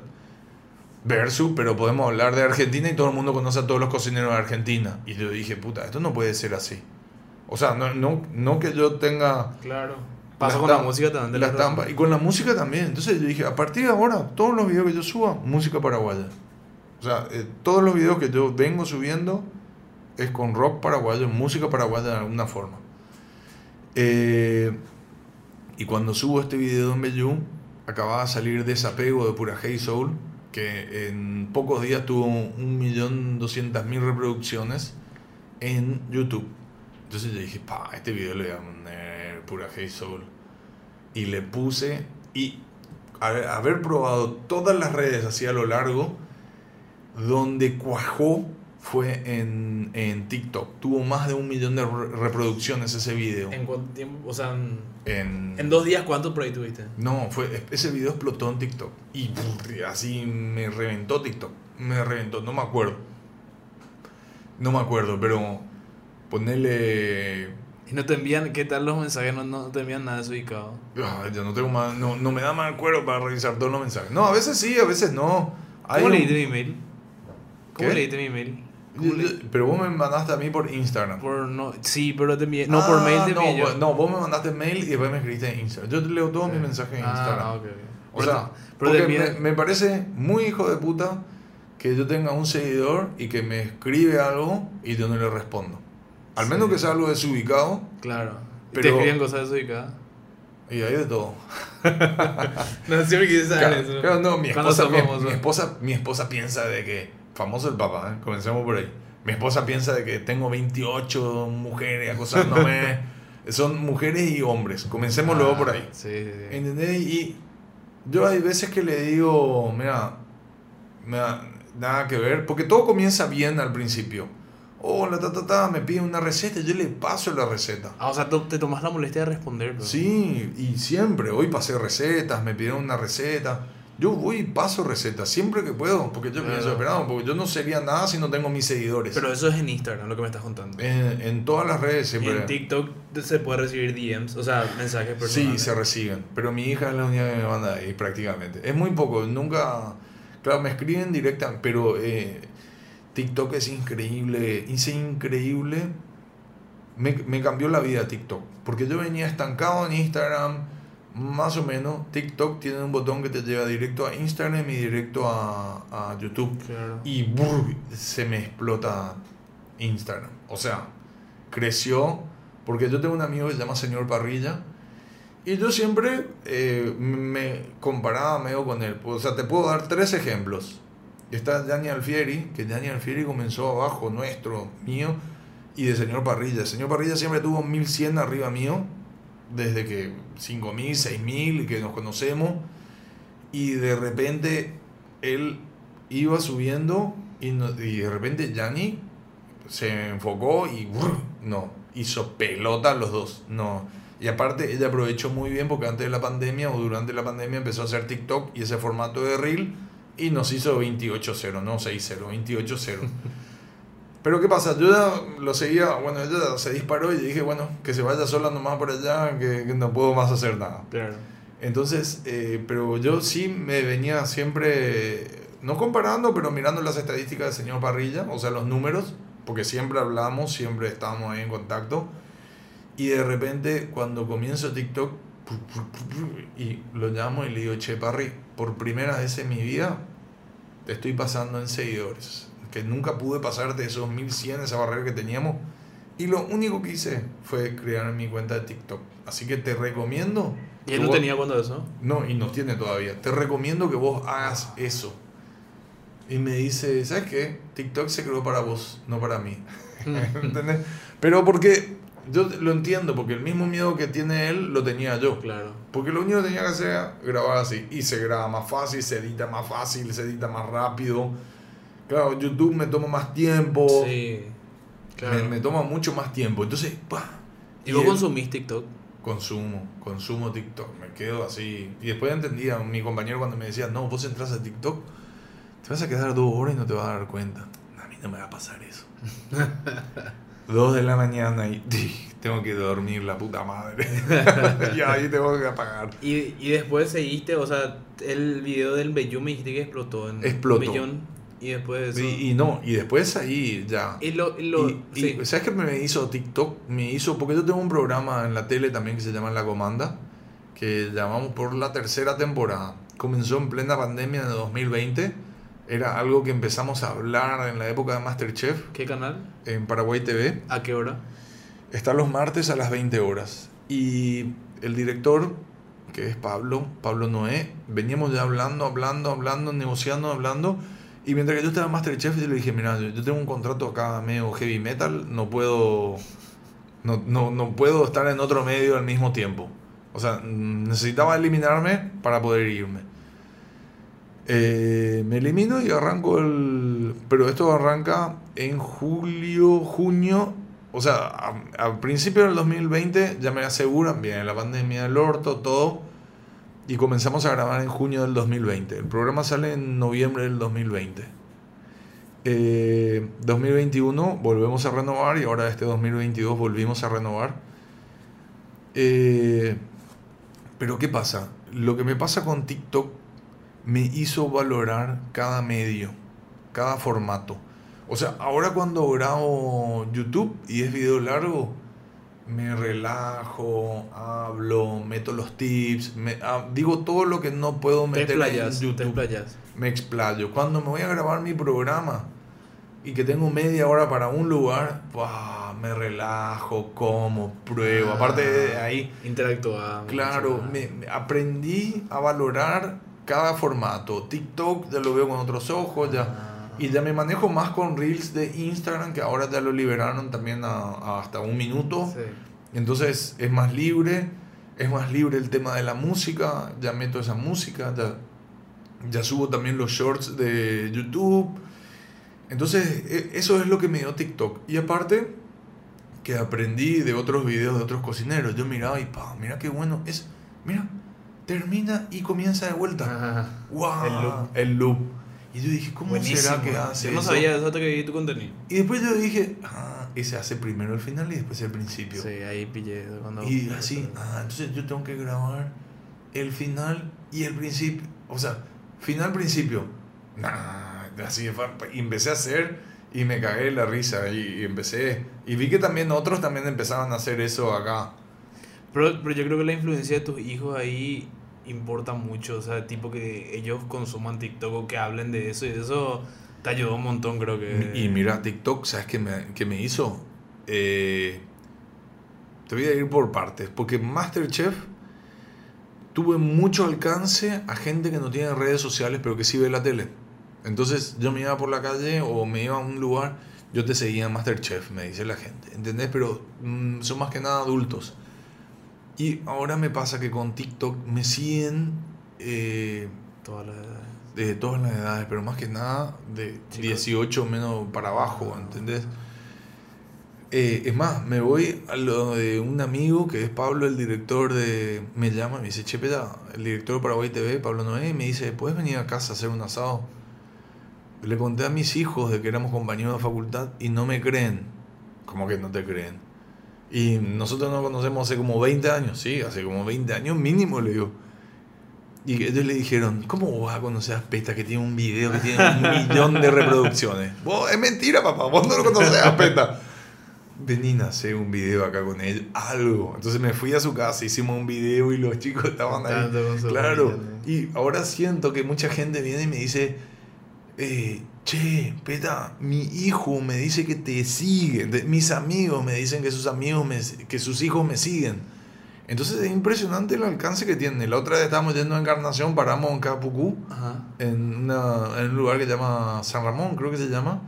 Versus, pero podemos hablar de Argentina y todo el mundo conoce a todos los cocineros de Argentina. Y yo dije, puta, esto no puede ser así. O sea, no, no, no que yo tenga Claro. Pasa la con la música también. de la la estampa y con la música también. Entonces yo dije, a partir de ahora, todos los videos que yo suba, música paraguaya. O sea, eh, todos los videos que yo vengo subiendo es con rock paraguayo, música paraguaya de alguna forma. Eh, y cuando subo este video en Bellú, acababa de salir Desapego de Pura Hey Soul, que en pocos días tuvo 1.200.000 reproducciones en YouTube. Entonces yo dije, pa, este video le voy a poner Pura Hey Soul. Y le puse, y haber probado todas las redes así a lo largo, donde cuajó fue en, en TikTok. Tuvo más de un millón de re- reproducciones ese video. ¿En cuánto tiempo? O sea, en, En, dos días, ¿cuántos por ahí tuviste? no, fue, ese video explotó en TikTok. Y así me reventó TikTok. Me reventó, no me acuerdo. No me acuerdo, pero ponerle... Y no te envían, ¿qué tal los mensajes? No, no te envían nada desubicado. Ay, ya no tengo más, no, no me da más cuero para revisar todos los mensajes. No, a veces sí, a veces no. Hay ¿Cómo un- leíste mi email? ¿Cómo leíste mi email? Yo- ¿Cómo yo- le- pero vos me mandaste a mí por Instagram. por no, sí, pero te envié. No, por Ah, mail te no, envié no, vos me mandaste mail y después me escribiste en Instagram. Yo te leo todos mis mensajes en Ah, Instagram. ok, ok. O Pero sea, pero porque envié- me, me parece muy hijo de puta que yo tenga un seguidor y que me escribe algo y yo no le respondo. Al menos Sí. que sea algo desubicado Claro. ¿Y Pero- ¿Te escriben cosas desubicadas? y hay de todo. No, siempre quise saber Claro, eso. claro, no, mi esposa, mi, mi esposa, mi esposa piensa de que, famoso el papá, ¿eh? comencemos por ahí. Mi esposa piensa de que tengo 28 mujeres acosándome. Son mujeres y hombres. Comencemos luego por ahí. Ah, Sí, sí, sí. ¿Entendés? Y yo hay veces que le digo, mira, mira, nada que ver, porque todo comienza bien al principio. Hola, ta, ta, ta, me pide una receta, yo le paso la receta. Ah, o sea, te tomas la molestia de responder. Sí, y siempre, hoy pasé recetas, me pidieron una receta. Yo voy y paso recetas, siempre que puedo, porque yo Claro. pienso, porque yo no sería nada si no tengo mis seguidores. Pero eso es en Instagram, lo que me estás contando. en, en todas las redes Y siempre. en TikTok se puede recibir DMs, o sea, mensajes Sí, personales. se reciben, pero mi hija es la única que me manda ahí prácticamente. Es muy poco, nunca, claro, me escriben directa, pero eh, TikTok es increíble, hice increíble, me, me cambió la vida TikTok, porque yo venía estancado en Instagram, más o menos, TikTok tiene un botón que te lleva directo a Instagram y directo a, a YouTube Claro. y se me explota Instagram. O sea, creció porque yo tengo un amigo que se llama Señor Parrilla y yo siempre eh, me comparaba medio con él. O sea, te puedo dar tres ejemplos. Está Gianni Alfieri, que Gianni Alfieri comenzó abajo nuestro, mío, y de Señor Parrilla. El Señor Parrilla siempre tuvo 1100 arriba mío, desde que 5000, 6000, que nos conocemos, y de repente él iba subiendo y, no- y de repente Gianni se enfocó y no, hizo pelota los dos. No. Y aparte ella aprovechó muy bien porque antes de la pandemia o durante la pandemia empezó a hacer TikTok y ese formato de reel y nos hizo 28-0, no 6-0, 28-0. Pero ¿qué pasa? Yo ya lo seguía, bueno, ella se disparó y dije, bueno, que se vaya sola nomás por allá, que, que no puedo más hacer nada. Claro. Entonces, eh, pero yo sí me venía siempre, no comparando, pero mirando las estadísticas del señor Parrilla, o sea, los números, porque siempre hablamos, siempre estábamos ahí en contacto. Y de repente, cuando comienzo TikTok, y lo llamo y le digo, che, Parry, por primera vez en mi vida, te estoy pasando en seguidores. Que nunca pude pasar de esos 1100, esa barrera que teníamos. Y lo único que hice fue crear mi cuenta de TikTok. Así que te recomiendo. ¿Y él no vos- tenía cuando eso? no, y nos tiene todavía. Te recomiendo que vos hagas eso. Y me dice, ¿sabes qué? TikTok se creó para vos, no para mí. ¿Entendés? Pero porque yo lo entiendo, porque el mismo miedo que tiene él lo tenía yo. Claro. Porque lo único que tenía que hacer era grabar así. Y se graba más fácil, se edita más fácil, se edita más rápido. Claro, YouTube me toma más tiempo. Sí. Claro. Me, me toma mucho más tiempo. Entonces, ¡pah! ¿Y vos él- consumís TikTok? Consumo, consumo TikTok, me quedo así. Y después entendía mi compañero cuando me decía, no, vos entras a TikTok, te vas a quedar dos horas y no te vas a dar cuenta. A mí no me va a pasar eso. dos de la mañana y tengo que dormir la puta madre. y ahí tengo que apagar. Y, y después seguiste, o sea, el video del Bellum me dijiste que explotó en Explotó. un millón. Y después de eso. Y, y no, y después ahí ya. Y lo. y lo- sí. ¿Sabes qué me hizo TikTok? Me hizo, porque yo tengo un programa en la tele también que se llama La Comanda, que llamamos por la tercera temporada. Comenzó en plena pandemia de 2020. Era algo que empezamos a hablar en la época de Masterchef ¿Qué canal? en Paraguay TV. ¿A qué hora? Está los martes a las 20 horas. Y el director, que es Pablo, Pablo Noé, veníamos ya hablando, hablando, hablando, negociando, hablando. Y mientras que yo estaba en Masterchef, yo le dije, mira, yo, tengo un contrato acá medio heavy metal, no puedo, no, no, no puedo estar en otro medio al mismo tiempo. O sea, necesitaba eliminarme para poder irme. Eh, me elimino y arranco el... Pero esto arranca en julio, junio. O sea, al principio del 2020 ya me aseguran, viene la pandemia del orto, todo. Y comenzamos a grabar en junio del 2020. El programa sale en noviembre del 2020. Eh, 2021 volvemos a renovar y ahora este 2022 volvimos a renovar. Eh, pero ¿qué pasa? Lo que me pasa con TikTok me hizo valorar cada medio, cada formato. O sea, ahora cuando grabo YouTube y es video largo, me relajo, hablo, meto los tips, me, ah, digo todo lo que no puedo Te meter en explayas, te YouTube. explayas. Me explayo. Cuando me voy a grabar mi programa y que tengo media hora para un lugar, ¡buah! me relajo, como, pruebo. Aparte de ahí, Interactúa. Claro, me aprendí a valorar cada formato. TikTok ya lo veo con otros ojos, ya. Ah. Y ya me manejo más con Reels de Instagram, que ahora ya lo liberaron también a, a hasta un minuto. Sí. Entonces es más libre, es más libre el tema de la música, ya meto esa música, ya, ya subo también los shorts de YouTube. Entonces e- eso es lo que me dio TikTok. Y aparte que aprendí de otros videos de otros cocineros, yo miraba y pa, mira qué bueno es, mira, termina y comienza de vuelta. ¡Wow! El loop. El loop. Y yo dije, ¿cómo Buenísimo. será que hace Yo no eso? sabía eso hasta que vi tu contenido. Y después yo dije, ah, ese hace primero el final y después el principio. Sí, ahí pillé cuando... Y así, ah, entonces yo tengo que grabar el final y el principio. O sea, final, principio. Nah, así fue. Y empecé a hacer y me cagué de la risa y, y empecé. Y vi que también otros también empezaban a hacer eso acá. Pero, pero yo creo que la influencia de tus hijos ahí importa mucho. O sea, tipo que ellos consuman TikTok o que hablen de eso y eso te ayudó un montón, creo que... Y mira, TikTok, ¿sabes qué me, qué me hizo? Eh, te voy a ir por partes, porque Masterchef tuve mucho alcance a gente que no tiene redes sociales, pero que sí ve la tele. Entonces yo me iba por la calle o me iba a un lugar, yo te seguía en Masterchef, me dice la gente, ¿entendés? Pero mm, son más que nada adultos. Y ahora me pasa que con TikTok me siguen eh, Todas las edades. de todas las edades, pero más que nada de Chicos. 18 menos para abajo, ¿entendés? Eh, es más, me voy a lo de un amigo que es Pablo, el director de... Me llama, me dice, che, peda, el director de Paraguay TV, Pablo Noé, y me dice, ¿puedes venir a casa a hacer un asado? Le conté a mis hijos de que éramos compañeros de facultad y no me creen. ¿Cómo que no te creen? Y nosotros nos conocemos hace como 20 años, sí, hace como 20 años mínimo, le digo. Y ellos le dijeron, ¿cómo vas a conocer a Peta que tiene un video que tiene un millón de reproducciones? Vos, es mentira, papá, vos no lo conocés a Peta. Vení a hacer un video acá con él, algo. Entonces me fui a su casa, hicimos un video y los chicos estaban ahí. Claro. Y ahora siento que mucha gente viene y me dice, eh, che, Peta, mi hijo me dice que te sigue. De- mis amigos me dicen que sus amigos, me, que sus hijos me siguen. Entonces es impresionante el alcance que tiene. La otra vez estábamos yendo a Encarnación, paramos en Capucú, Ajá. en, una- en un lugar que se llama San Ramón, creo que se llama.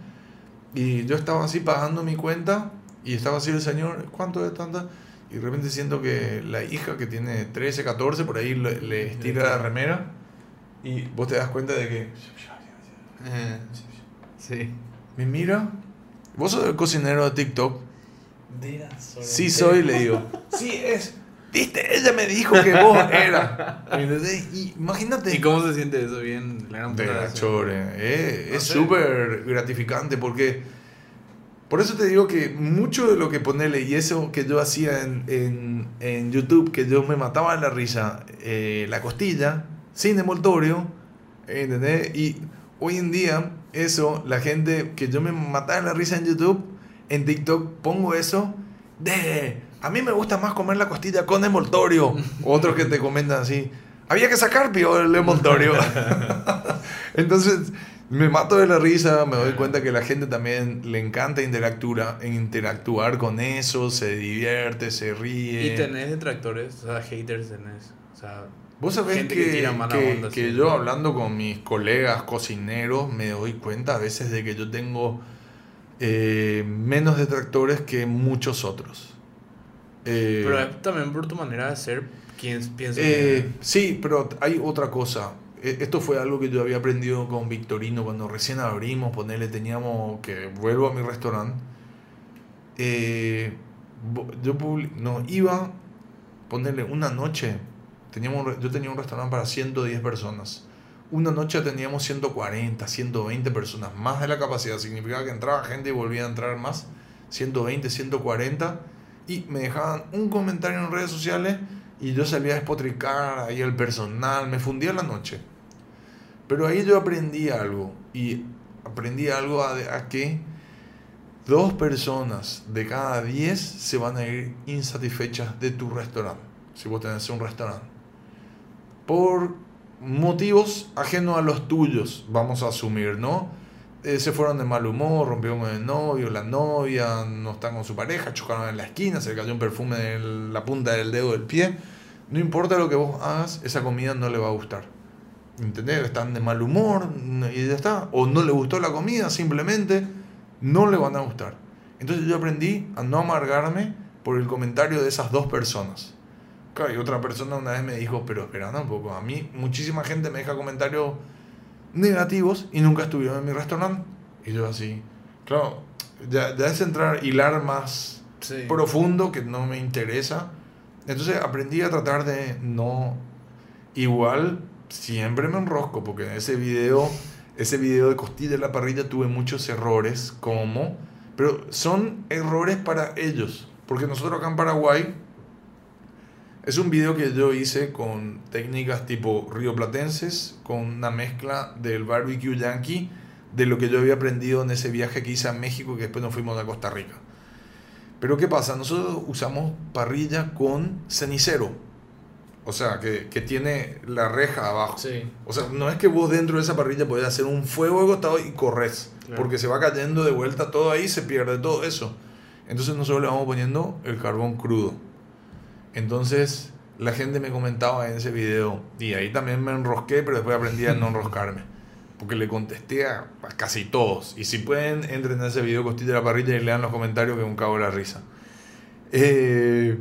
Y yo estaba así pagando mi cuenta y estaba así el señor, ¿cuánto es tanta? Y de repente siento que la hija que tiene 13, 14, por ahí le, le estira la remera y vos te das cuenta de que Eh, sí. me mira. ¿Vos sos el cocinero de TikTok? Sí soy, le digo. Sí es. Viste, ella me dijo que vos era. ¿Entendés? Y imagínate. ¿Y cómo se siente eso? Bien, la gran De chore. eh, No es súper gratificante porque. Por eso te digo que mucho de lo que ponele y eso que yo hacía en, en, en YouTube, que yo me mataba de la risa, eh, la costilla, sin envoltorio, ¿entendés? Y hoy en día, eso, la gente que yo me mataba de la risa en YouTube, en TikTok pongo eso de. A mí me gusta más comer la costilla con envoltorio. Otros que te comentan así. Había que sacar pio el envoltorio. Entonces me mato de la risa, me doy cuenta que la gente también le encanta interactuar, interactuar con eso, se divierte, se ríe. Y tenés detractores, o sea, haters tenés. O sea, Vos sabés gente que, que tira mala que- onda, que sí. yo hablando con mis colegas cocineros me doy cuenta a veces de que yo tengo eh, menos detractores que muchos otros. Eh, pero es también por tu manera de ser quien pienso Eh, sí, pero hay otra cosa. E- Esto fue algo que yo había aprendido con Victorino cuando recién abrimos, ponerle, teníamos que vuelvo a mi restaurante. Eh, yo publi- no iba, ponerle una noche. Teníamos, yo tenía un restaurante para 110 personas. Una noche teníamos 140, 120 personas, más de la capacidad. Significaba que entraba gente y volvía a entrar más. 120, 140. Y me dejaban un comentario en redes sociales y yo salía a despotricar ahí el personal. Me fundía la noche. Pero ahí yo aprendí algo. Y aprendí algo a, a que dos personas de cada diez se van a ir insatisfechas de tu restaurante, si vos tenés un restaurante. Por motivos ajenos a los tuyos, vamos a asumir, ¿no? Eh, se fueron de mal humor, rompieron con el novio, la novia, no están con su pareja, chocaron en la esquina, se le cayó un perfume en la punta del dedo del pie. No importa lo que vos hagas, esa comida no le va a gustar. ¿Entendés? Están de mal humor y ya está. O no le gustó la comida, simplemente no le van a gustar. Entonces yo aprendí a no amargarme por el comentario de esas dos personas. Claro, y otra persona una vez me dijo, pero espera un poco, a mí muchísima gente me deja comentarios negativos y nunca estuvieron en mi restaurante. Y yo así, claro, ya, ya es entrar, hilar más Sí. profundo que no me interesa. Entonces aprendí a tratar de no... Igual siempre me enrosco porque en ese video, ese video de costilla en la parrilla tuve muchos errores como... Pero son errores para ellos. Porque nosotros acá en Paraguay es un video que yo hice con técnicas tipo rioplatenses, con una mezcla del barbecue yankee, de lo que yo había aprendido en ese viaje que hice a México que después nos fuimos a Costa Rica. Pero ¿qué pasa? Nosotros usamos parrilla con cenicero. O sea, que, que tiene la reja abajo. Sí. O sea, no es que vos dentro de esa parrilla podés hacer un fuego agotado y corres. Claro. Porque se va cayendo de vuelta todo ahí, se pierde todo eso. Entonces nosotros le vamos poniendo el carbón crudo. Entonces la gente me comentaba en ese video, y ahí también me enrosqué, pero después aprendí a no enroscarme. Porque le contesté a, a casi todos. Y si pueden, entren en ese video costilla de la parrilla y lean los comentarios que es un cabo de la risa. Eh,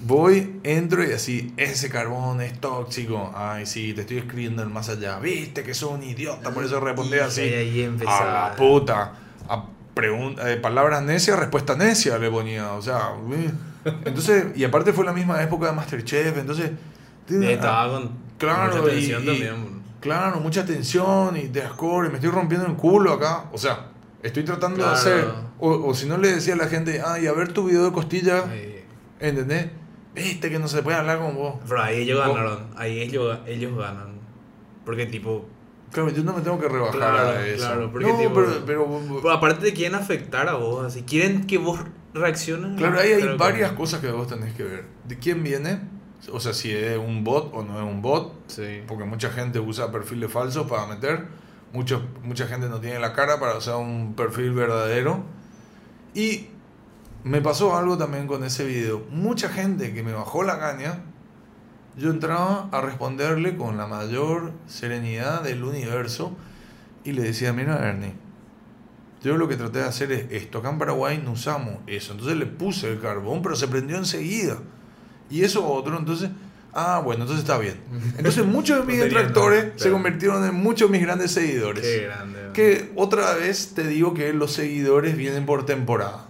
voy, entro y así, ese carbón es tóxico. Ay, sí, te estoy escribiendo el más allá. Viste que sos un idiota, por eso respondí Y así. ahí A la puta. A pregunta, eh, palabras necias, respuesta necia le ponía. O sea. Entonces, y aparte fue la misma época de Masterchef, entonces. Y Estaba con Claro, mucha y- tensión y- también. Claro, mucha tensión y de score, y me estoy rompiendo el culo acá. O sea, estoy tratando Claro. de hacer. O, o si no le decía a la gente, ay, a ver tu video de costilla, ¿entendés? Viste que no se puede hablar con vos. Pero ahí ellos ganaron. Ahí ellos, ellos ganan. Porque tipo... Claro, yo no me tengo que rebajar Claro, a eso. claro, porque no, tipo- pero, pero- Pero aparte te quieren afectar a vos. Así quieren que vos reacciones. Claro, ahí hay que- varias cosas que vos tenés que ver. ¿De quién viene? O sea, si es un bot o no es un bot. Sí. Porque mucha gente usa perfiles falsos para meter. Mucho, mucha gente no tiene la cara para usar un perfil verdadero. Y me pasó algo también con ese video. Mucha gente que me bajó la caña, yo entraba a responderle con la mayor serenidad del universo y le decía, mira Ernie, yo lo que traté de hacer es esto. Acá en Paraguay no usamos eso. Entonces le puse el carbón, pero se prendió enseguida. Y eso otro, entonces, ah, bueno, entonces está bien. Entonces muchos de mis detractores se convirtieron en muchos de mis grandes seguidores. Qué grande. Que otra vez te digo que los seguidores vienen por temporada.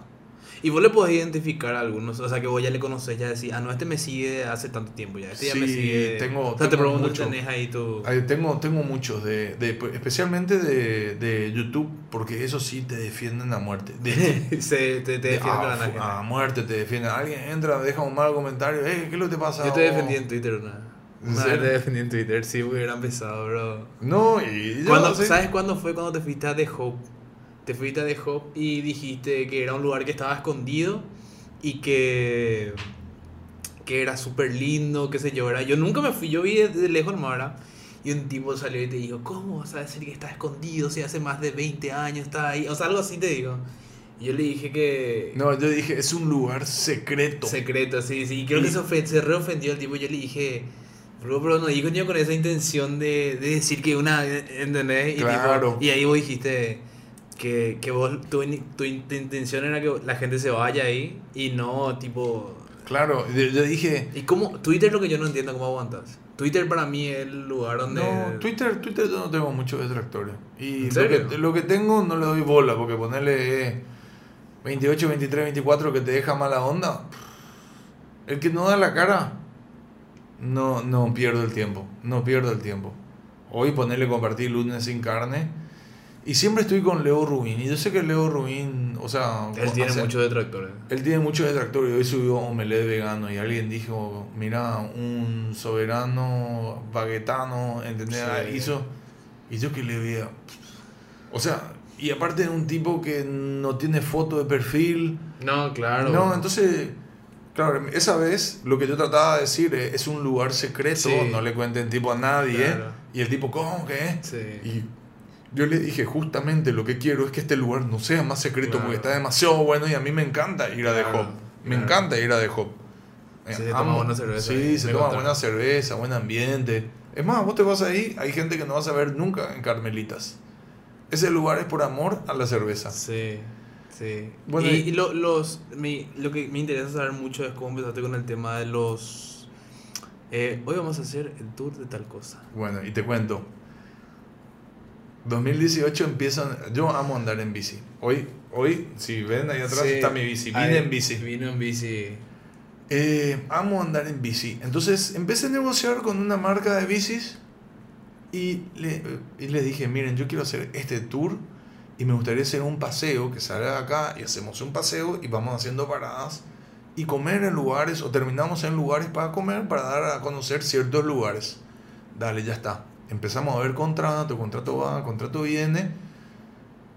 Y vos le podés identificar a algunos, o sea, que vos ya le conocés, ya decís, ah, no, este me sigue hace tanto tiempo ya, este ya me Sí, sigue. tengo- o sea, te tengo pregunto, mucho. tenés ahí tu. Ahí Tengo, tengo muchos, de, de- especialmente de, de YouTube, porque eso sí te defienden a muerte. De, Se, te, te de- defiende a, la a muerte te defienden. Alguien entra, deja un mal comentario, "Eh, ¿qué es lo que te pasa? Yo te vos?" defendí en Twitter una. ¿En Una vez serio? te defendí en Twitter, sí, hubiera empezado, bro. No, y yo ¿Cuándo- no sé. ¿Sabes cuándo fue cuando te fuiste a The Hope? Te fuiste a The Hope y dijiste que era un lugar que estaba escondido y que, que era súper lindo, qué sé yo. Yo nunca me fui, yo vi desde lejos el mar y un tipo salió y te dijo, ¿cómo vas a decir que está escondido si hace más de 20 años está ahí? O sea, algo así te digo. Y yo le dije que... No, yo dije, es un lugar secreto. Secreto, sí, sí. Y creo que se, ofen- se reofendió el tipo. Yo le dije, bro, pero no digo yo con esa intención de, de decir que una. ¿Entendés? Y, Claro. tipo, y ahí vos dijiste que, que vos, tu, tu in- tu intención era que la gente se vaya ahí y no, tipo. Claro, yo, dije, ¿Y cómo? Twitter es lo que yo no entiendo cómo aguantas. Twitter para mí es el lugar donde. no, Twitter, Twitter yo no tengo muchos detractores. Y ¿En lo que, lo que tengo no le doy bola, porque ponerle eh, 28, 23, 24 que te deja mala onda. El que no da la cara, no, no pierdo el tiempo. No pierdo el tiempo. Hoy ponerle compartir lunes sin carne. Y siempre estoy con Leo Rubin. Y yo sé que Leo Rubin, o sea... Él tiene muchos detractores. Él tiene muchos detractores. Hoy subió omelette vegano y alguien dijo, mira, un soberano baguetano, ¿entendés? Sí. Ah, Hizo... Y yo que le veía... O sea, Y aparte de un tipo que no tiene foto de perfil. No, claro. No, entonces, claro, esa vez lo que yo trataba de decir es, es un lugar secreto, Sí. no le cuenten tipo a nadie. Claro. Y el tipo, ¿cómo que? Sí. Y yo le dije, justamente lo que quiero es que este lugar no sea más secreto Claro. porque está demasiado bueno y a mí me encanta ir a The Claro, Hop. Me claro. encanta ir a The Hop. Sí, Eh, se toma buena cerveza Sí, se toma buena cerveza, buen ambiente. Es más, vos te vas ahí, hay gente que no vas a ver nunca en Carmelitas. Ese lugar es por amor a la cerveza. Sí, sí. Bueno, y lo, los, mi- lo que me interesa saber mucho es cómo empezaste con el tema de los... eh, hoy vamos a hacer el tour de tal cosa. Bueno, y te cuento. 2018 empiezan. Yo amo andar en bici. Hoy, hoy si ven ahí atrás Sí. está mi bici. Vine en bici. Vino en bici. Eh, amo andar en bici. Entonces empecé a negociar con una marca de bicis y le, y le dije, miren, yo quiero hacer este tour y me gustaría hacer un paseo que salga de acá y hacemos un paseo y vamos haciendo paradas y comer en lugares o terminamos en lugares para comer para dar a conocer ciertos lugares. Dale, ya está. Empezamos a ver contrato, contrato va, contrato viene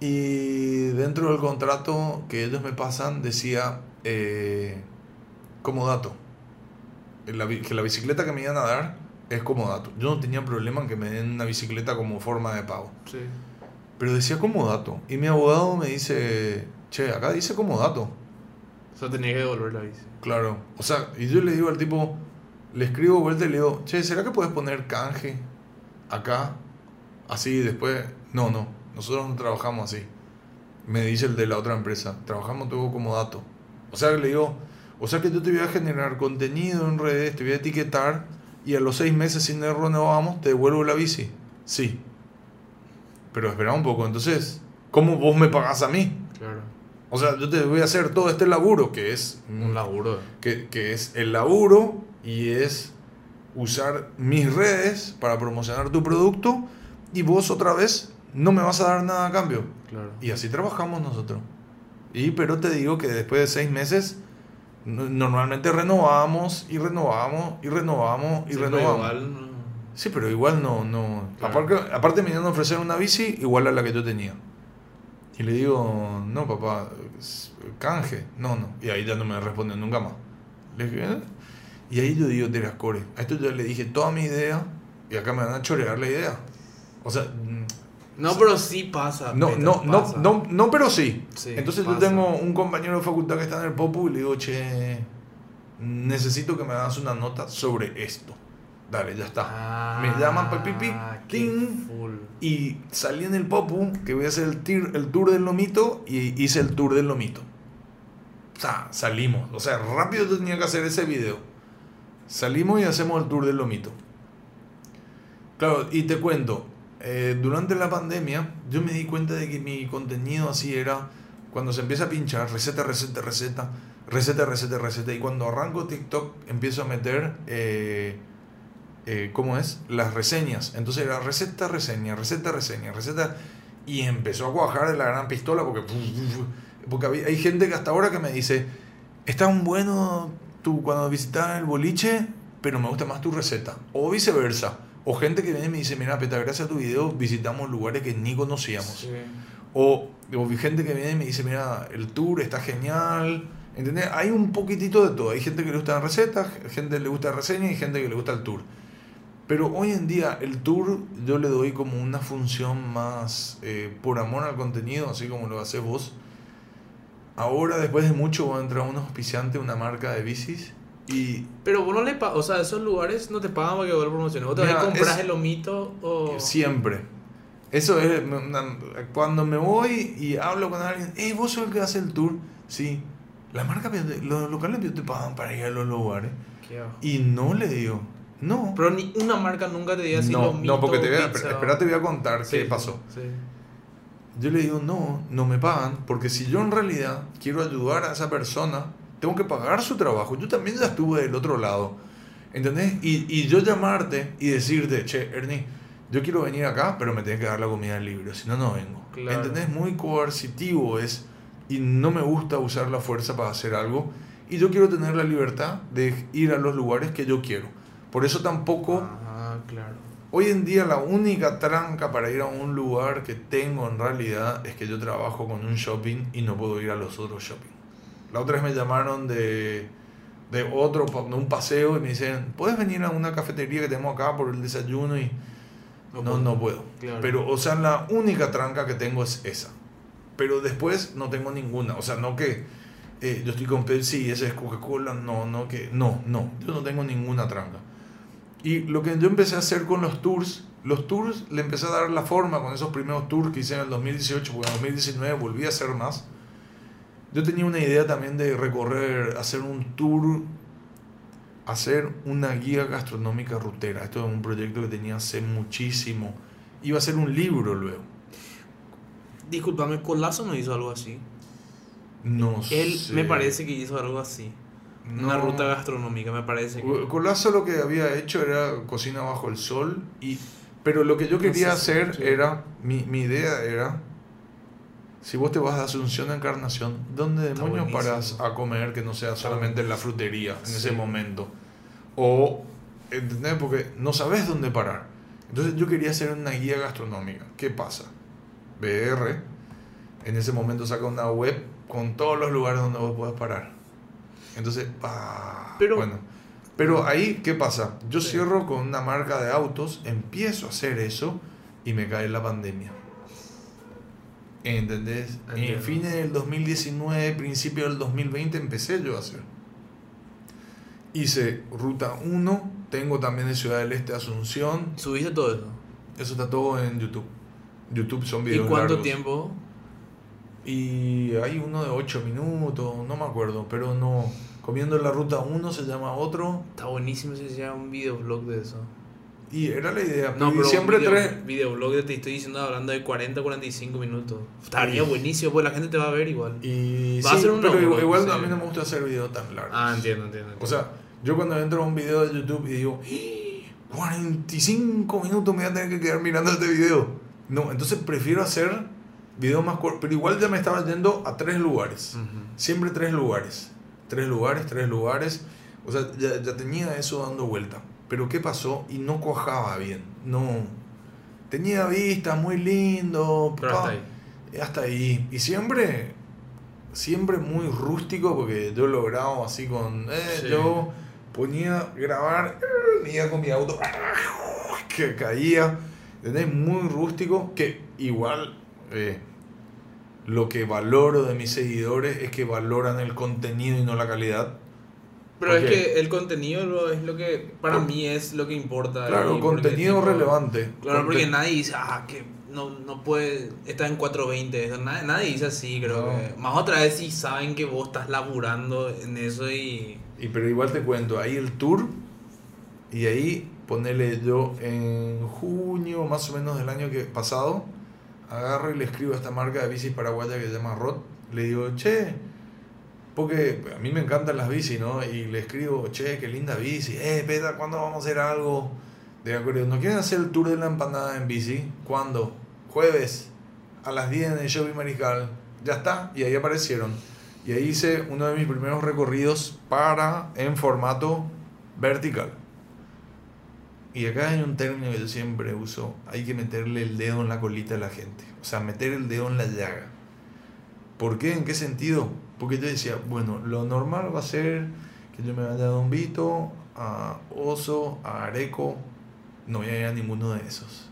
y dentro del contrato que ellos me pasan decía eh, como dato la que la bicicleta que me iban a dar es como dato. Yo no tenía problema en que me den una bicicleta como forma de pago. Sí. Pero decía como dato. Y mi abogado me dice, che, acá dice como dato. O sea, tenía que devolver la bici. Claro. O sea, y yo le digo al tipo, le escribo vuelta y le digo, che, ¿será que puedes poner canje acá? Así después. No, no, nosotros no trabajamos así. Me dice el de la otra empresa, trabajamos todo como dato. O sea que le digo, o sea que yo te voy a generar contenido en redes, te voy a etiquetar y a los seis meses si no renovamos te devuelvo la bici. Sí. Pero espera un poco, entonces, ¿cómo vos me pagás a mí? Claro. O sea, yo te voy a hacer todo este laburo que es Un laburo. que, que es el laburo y es usar mis redes para promocionar tu producto y vos otra vez no me vas a dar nada a cambio. Claro. Y así trabajamos nosotros. Y pero te digo que después de seis meses no- normalmente renovamos y renovamos y renovamos y Sí, pero renovamos. igual no- Sí, pero igual no, no. Claro. Aparte, aparte me iban a ofrecer una bici igual a la que yo tenía. Y le digo, no, papá, canje. No, no. Y ahí ya no me respondió nunca más. Le dije, "¿Eh?". Y ahí yo digo, Terascore. A esto yo le dije toda mi idea y acá me van a chorear la idea. O sea, mm, No, pero sí pasa. no, Peter, no, no, pasa. no, no, pero sí. Sí, Entonces pasa. yo tengo un compañero de facultad que está en el Popu y le digo, che, necesito que me hagas una nota sobre esto. Dale, ya está. Ah, Me llaman pa' pipi, qué ting. Y salí en el Popu, que voy a hacer el, tir- el tour del lomito, y hice el tour del lomito. O sea, salimos. O sea, rápido tenía que hacer ese video. Salimos y hacemos el tour del lomito. Claro, y te cuento, eh, durante la pandemia yo me di cuenta de que mi contenido así era cuando se empieza a pinchar, receta, receta, receta, receta, receta, receta, y cuando arranco TikTok empiezo a meter, eh, eh, ¿cómo es? Las reseñas. Entonces era receta, reseña, receta, reseña, receta, y empezó a cuajar de la gran pistola porque, porque hay gente que hasta ahora que me dice, está un bueno tú cuando visitas el boliche, pero me gusta más tu receta, o viceversa. O gente que viene y me dice, mira, Peta, gracias a tu video visitamos lugares que ni conocíamos. Sí. O, o gente que viene y me dice, mira, el tour está genial. ¿Entendés? Hay un poquitito de todo. Hay gente que le gusta la receta, gente que le gusta la reseña y gente que le gusta el tour. Pero hoy en día el tour yo le doy como una función más eh, por amor al contenido, así como lo haces vos. Ahora, después de mucho, va a entrar un auspiciante, una marca de bicis. Y Pero vos no le pagas, o sea, esos lugares no te pagan para que vos lo promociones. Vos te Mira, vas a comprar es- el lomito o. Siempre. Eso es una- cuando me voy y hablo con alguien, hey, vos sos el que hace el tour. Sí, la marca, los locales te pagan para ir a los lugares. Qué. Y no le digo, no. Pero ni una marca nunca te diga así no, lomito, no, porque te voy a, espera, te voy a contar Sí, qué pasó. Sí. Yo le digo, no, no me pagan, porque si yo en realidad quiero ayudar a esa persona, tengo que pagar su trabajo. Yo también ya estuve del otro lado, ¿entendés? Y, y yo llamarte y decirte, che, Ernie, yo quiero venir acá, pero me tienes que dar la comida libre, si no, no vengo. Claro. ¿Entendés? Muy coercitivo es, y no me gusta usar la fuerza para hacer algo, y yo quiero tener la libertad de ir a los lugares que yo quiero. Por eso tampoco... Ah. Hoy en día la única tranca para ir a un lugar que tengo en realidad es que yo trabajo con un shopping y no puedo ir a los otros shopping. La otra vez me llamaron de, de otro, de un paseo y me dicen, ¿puedes venir a una cafetería que tenemos acá por el desayuno? Y no, no, no puedo. Claro. Pero, o sea, la única tranca que tengo es esa. Pero después no tengo ninguna. O sea, no que eh, yo estoy con Pepsi y ese es Coca-Cola. No, no, que no, no. Yo no tengo ninguna tranca. Y lo que yo empecé a hacer con los tours, los tours le empecé a dar la forma con esos primeros tours que hice en el 2018, porque en el 2019 volví a hacer más. Yo tenía una idea también de recorrer, hacer un tour, hacer una guía gastronómica rutera. Esto es un proyecto que tenía hace muchísimo. Iba a ser un libro luego. Disculpame, Colazo no hizo algo así. No Él sé. me parece que hizo algo así. Una No. ruta gastronómica, me parece. Colazo lo que había hecho era cocina bajo el sol y pero lo que yo quería No sé, hacer sí. era mi, mi idea era si vos te vas a Asunción a Encarnación, ¿dónde demonios paras a comer que no sea solamente en la frutería en Sí. ese momento? O ¿entendés? Porque no sabes dónde parar. Entonces yo quería hacer una guía gastronómica. ¿Qué pasa? BR en ese momento saca una web con todos los lugares donde vos puedas parar. Entonces, ah, Pero- bueno. Pero ahí, ¿qué pasa? Yo Sí. cierro con una marca de autos, empiezo a hacer eso y me cae la pandemia. ¿Entendés? En Entiendo. fines del 2019, principio del 2020 empecé yo a hacer. Hice ruta 1, tengo también de Ciudad del Este Asunción, ¿Subiste todo eso? eso está todo en YouTube. YouTube son ¿Y videos cuánto largos. tiempo? Y hay uno de 8 minutos, no me acuerdo, pero no. Comiendo en la ruta 1 se llama otro. Está buenísimo si se llama un videoblog de eso. Y era la idea. No, pero siempre video, tres. videoblog de- te estoy diciendo hablando de 40 45 minutos. Estaría buenísimo, pues la gente te va a ver igual. Y Va a sí, ser uno, pero igual, igual a mí no me gusta hacer videos tan largos. Ah, entiendo, entiendo. O sea, yo cuando entro a un video de YouTube y digo, "¡Ah! 45 minutos me voy a tener que quedar mirando este video. No, entonces prefiero hacer videos más cortos. Pero igual ya me estaba yendo a tres lugares. Siempre tres lugares. Tres lugares, tres lugares. O sea, ya, ya tenía eso dando vuelta. Pero ¿qué pasó? Y no cuajaba bien. No. Tenía vista, muy lindo. Pero hasta ahí. hasta ahí. Y siempre, siempre muy rústico, porque yo he logrado así con. eh, Sí. Yo ponía grabar, eh, iba con mi auto, que caía. ¿Entendés? Muy rústico, que igual. Eh, lo que valoro de mis seguidores es que valoran el contenido y no la calidad. Pero es que el contenido lo- es lo que para Con- mí es lo que importa. Claro, y porque, contenido tipo, relevante. Claro, porque nadie dice, ah, que no, no puede, está en 420. eso, Nadie, nadie dice así, creo No. que. Más otra vez si saben que vos estás laburando en eso y. Y pero igual te cuento, ahí el tour y ahí ponele yo en junio más o menos del año que pasado, agarro y le escribo a esta marca de bicis paraguaya que se llama Rod, le digo, che, porque a mí me encantan las bicis, ¿no? Y le escribo, che, qué linda bici, eh, peta, ¿cuándo vamos a hacer algo? De acuerdo, ¿no quieren hacer el tour de la empanada en bici? ¿Cuándo? Jueves, a las 10 en el Shopping Mariscal. Ya está, y ahí aparecieron. Y ahí hice uno de mis primeros recorridos para en formato vertical. Y acá hay un término que yo siempre uso, hay que meterle el dedo en la colita a la gente. O sea, meter el dedo en la llaga. ¿Por qué? ¿En qué sentido? Porque yo decía, bueno, lo normal va a ser que yo me vaya a Don Vito, a Oso, a Areco. No voy a ir a ninguno de esos.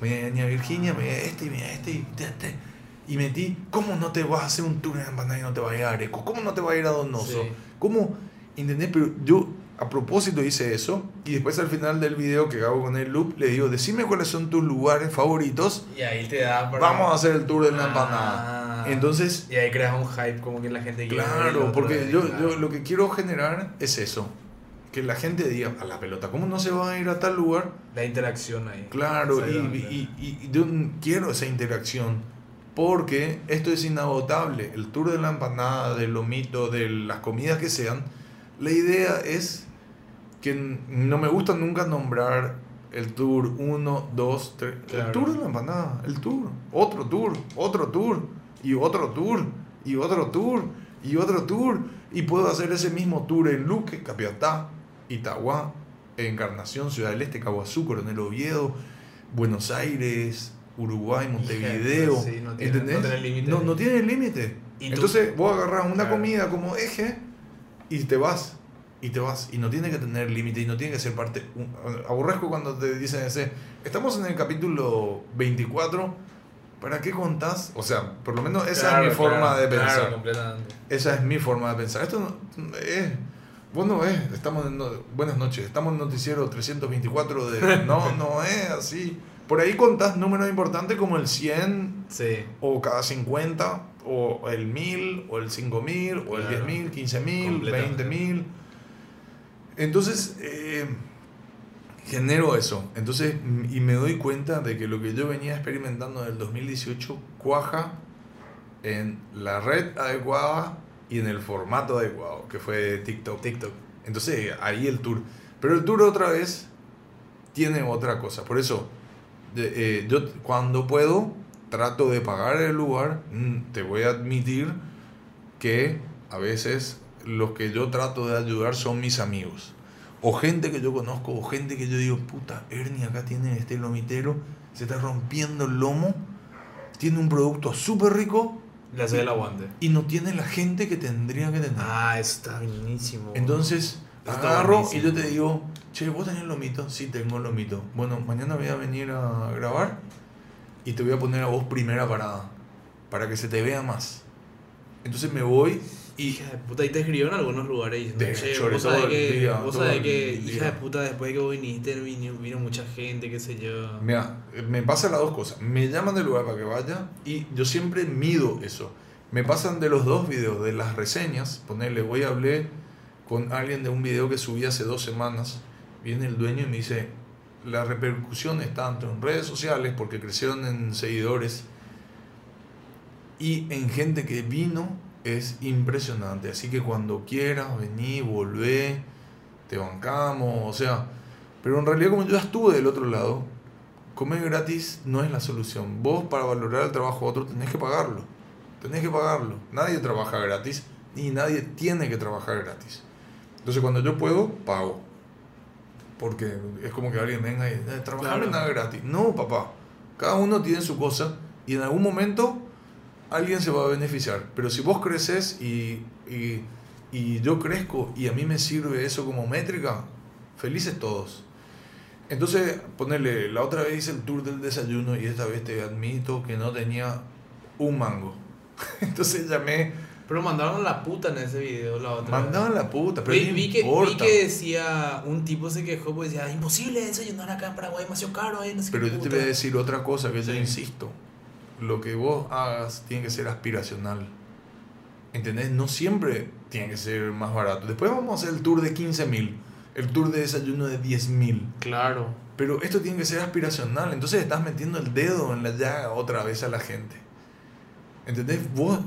Voy a ir ni a Virginia, me voy a este y me voy a este y este. Y metí, ¿cómo no te vas a hacer un tour en empanada y no te vas a ir a Areco? ¿Cómo no te vas a ir a Donoso? Sí. ¿Cómo? ¿Entendés? Pero yo a propósito hice eso y después al final del video que hago con el loop le digo, decime cuáles son tus lugares favoritos. Y ahí te da para. Vamos a hacer el tour de la Ah. empanada. Entonces, Y ahí creas un hype como que la gente claro, porque yo, yo lo que quiero generar es eso. Que la gente diga, a la pelota, ¿cómo no se va a ir a tal lugar? La interacción ahí. Claro, y- y- y yo quiero esa interacción. Porque esto es inagotable. El tour de la empanada, del lomito, de las comidas que sean. La idea es que no me gusta nunca nombrar el tour 1, 2, 3. El tour de la empanada, el tour. Otro tour, otro tour, y otro tour, y otro tour, y otro tour. Y puedo hacer ese mismo tour en Luque, Capiatá, Itagua, Encarnación, Ciudad del Este, Caguazú, Coronel Oviedo, Buenos Aires, Uruguay, Montevideo. sí, no tiene- ¿Entendés? no tiene límite. No, no tiene límite. Entonces vos agarrás una comida como eje y te vas. Y te vas. Y no tiene que tener límite y no tiene que ser parte. Aborrezco cuando te dicen ese. Estamos en el capítulo 24. ¿Para qué contás? O sea, por lo menos esa Claro, es mi forma claro, de claro, pensar. completamente. Esa es mi forma de pensar. Esto no, es. Vos no ves, estamos en. no- buenas noches, estamos en noticiero 324 de. No, no es así. Por ahí contás números importantes como el 100 Sí. o cada 50 o el 1000 o el 5000 o el Claro. 10000, 15000, Completamente. 20000. Entonces, eh, genero eso. Entonces, m- y me doy cuenta de que lo que yo venía experimentando en el 2018 cuaja en la red adecuada y en el formato adecuado, que fue TikTok. TikTok. Entonces, ahí el tour. Pero el tour otra vez tiene otra cosa. Por eso, eh, yo cuando puedo, trato de pagar el lugar. Mm, Te voy a admitir que a veces los que yo trato de ayudar son mis amigos. O gente que yo conozco, o gente que yo digo, puta, Ernie acá tiene este lomitero, se está rompiendo el lomo, tiene un producto súper rico Le hace el aguante. y no tiene la gente que tendría que tener. Ah, está buenísimo. Entonces, Está agarro y yo te digo, che, ¿vos tenés lomito? Sí, tengo lomito. Bueno, mañana voy a venir a grabar y te voy a poner a vos primera parada para que se te vea más. Entonces me voy y... Hija de puta, y te escribió en algunos lugares diciendo, De che, hecho, vos sabés que, día, vos sabés que, hija de puta, después de que vos viniste, vino, vino mucha gente, qué sé yo. Mira, me pasan las dos cosas. Me llaman del lugar para que vaya y yo siempre mido eso. Me pasan de los dos videos, de las reseñas. Ponerle, voy a hablar con alguien de un video que subí hace dos semanas. Viene el dueño y me dice, la repercusión es tanto en redes sociales, porque crecieron en seguidores, y en gente que vino, es impresionante. Así que cuando quieras, vení, volvé, te bancamos, o sea... Pero en realidad como yo ya estuve del otro lado, comer gratis no es la solución. Vos para valorar el trabajo de otro tenés que pagarlo. Tenés que pagarlo. Nadie trabaja gratis y nadie tiene que trabajar gratis. Entonces cuando yo puedo, pago. Porque es como que alguien venga y "Eh, trabajar Claro. nada gratis. No, papá. Cada uno tiene su cosa y en algún momento alguien se va a beneficiar. Pero si vos creces y, y, y yo crezco y a mí me sirve eso como métrica, felices todos. Entonces, ponerle, la otra vez hice el tour del desayuno y esta vez te admito que no tenía un mango. Entonces llamé, Pero mandaron la puta en ese video la otra mandaban la puta, pero vi, vi que, vi que decía, un tipo se quejó porque decía, imposible desayunar acá en Paraguay, demasiado caro, eh, no sé Pero yo te puta". voy a decir otra cosa que yo Sí. insisto. Lo que vos hagas tiene que ser aspiracional. ¿Entendés? No siempre tiene que ser más barato. Después vamos a hacer el tour de 15 mil, el tour de desayuno de 10 mil. Claro. Pero esto tiene que ser aspiracional. Entonces estás metiendo el dedo en la llaga otra vez a la gente. ¿Entendés? Vos,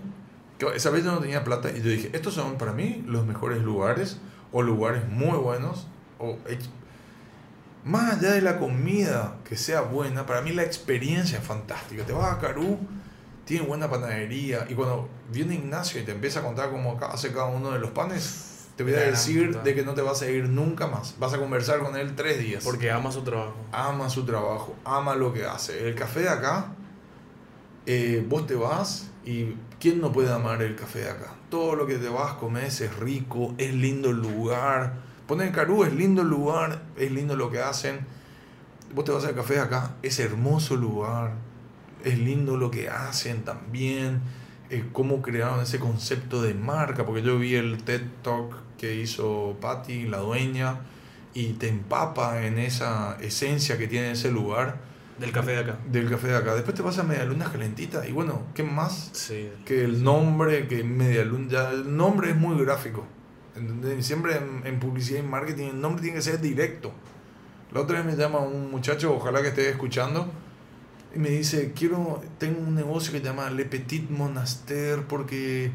esa vez yo no tenía plata y yo dije, estos son para mí los mejores lugares o lugares muy buenos. O más allá de la comida que sea buena, para mí la experiencia es fantástica. Te vas a Carú, tiene buena panadería y cuando viene Ignacio y te empieza a contar cómo hace cada uno de los panes, te voy a decir de que no te vas a ir nunca más. Vas a conversar con él tres días Porque ama su trabajo. ama su trabajo, ama lo que hace. El café de acá, eh, vos te vas y ¿quién no puede amar el café de acá? Todo lo que te vas, comes es rico, es lindo el lugar. Poner Carú es lindo el lugar, es lindo lo que hacen. Vos te vas al café de acá, es hermoso el lugar, es lindo lo que hacen también. eh, cómo crearon ese concepto de marca, porque yo vi el TED Talk que hizo Patty, la dueña, y te empapa en esa esencia que tiene ese lugar Del café de acá. del café de acá. Después te vas a Medialuna Calentita y bueno, ¿qué más Sí. que el nombre que Medialuna? Ya el nombre es muy gráfico. ¿Entendés? Siempre en, publicidad y marketing el nombre tiene que ser directo. La otra vez me llama un muchacho, ojalá que esté escuchando, y me dice, quiero, tengo un negocio que se llama Le Petit Monaster porque...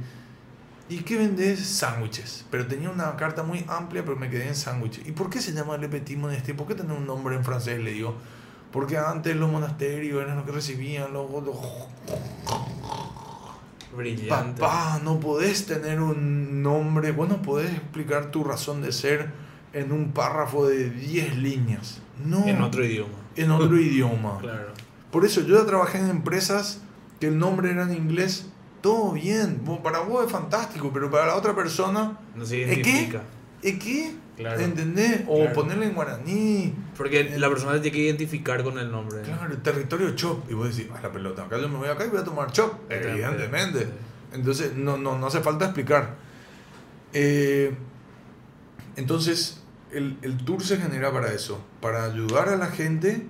¿Y qué vendes? Sándwiches. Pero tenía una carta muy amplia, pero me quedé en sándwiches. ¿Y por qué se llama Le Petit Monaster? ¿Por qué tiene un nombre en francés? Le digo, porque antes los monasterios eran los que recibían los... los Brillante. Papá, no podés tener un nombre, vos no podés explicar tu razón de ser en un párrafo de 10 líneas. No. En otro idioma. En otro idioma. Claro. Por eso yo ya trabajé en empresas que el nombre era en inglés. Todo bien. Para vos es fantástico, pero para la otra persona. No se ¿Es qué? ¿Es qué? Claro. ¿Entendés? O Claro. ponerle en guaraní. Porque la persona se tiene que identificar con el nombre. Claro, el territorio chop. Y vos decís, a la pelota, acá yo me voy acá y voy a tomar chop. Evidentemente. Entonces, no, no, no hace falta explicar. Eh, entonces, el, el tour se genera para eso, para ayudar a la gente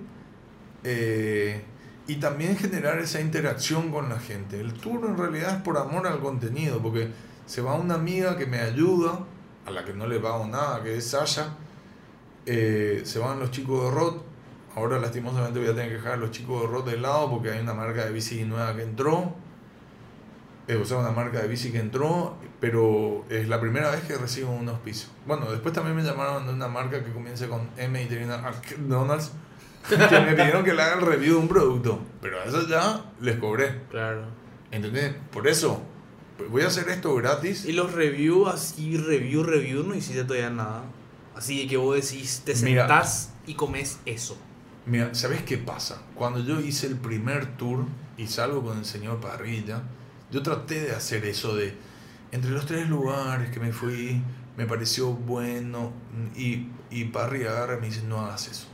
eh, y también generar esa interacción con la gente. El tour en realidad es por amor al contenido, porque se va una amiga que me ayuda, a la que no le pago nada, que es Sasha. Eh, se van los chicos de Rot. Ahora lastimosamente voy a tener que dejar a los chicos de Rot de lado porque hay una marca de bici nueva que entró. Eh, o sea, una marca de bici que entró, pero es la primera vez que recibo un auspicio. Bueno, después también me llamaron de una marca que comienza con M y termina McDonald's, que me pidieron que le haga el review de un producto. Pero a eso ya les cobré. Claro. ¿Entendés? Por eso, voy a hacer esto gratis. Y los reviews, así, review, review, no hiciste todavía nada. Así que vos decís, te Mira. sentás y comes eso. Mira, ¿sabes qué pasa? Cuando yo hice el primer tour y salgo con el señor Parrilla, yo traté de hacer eso de, entre los tres lugares que me fui, me pareció bueno, y, y Parry agarra y me dice, no hagas eso,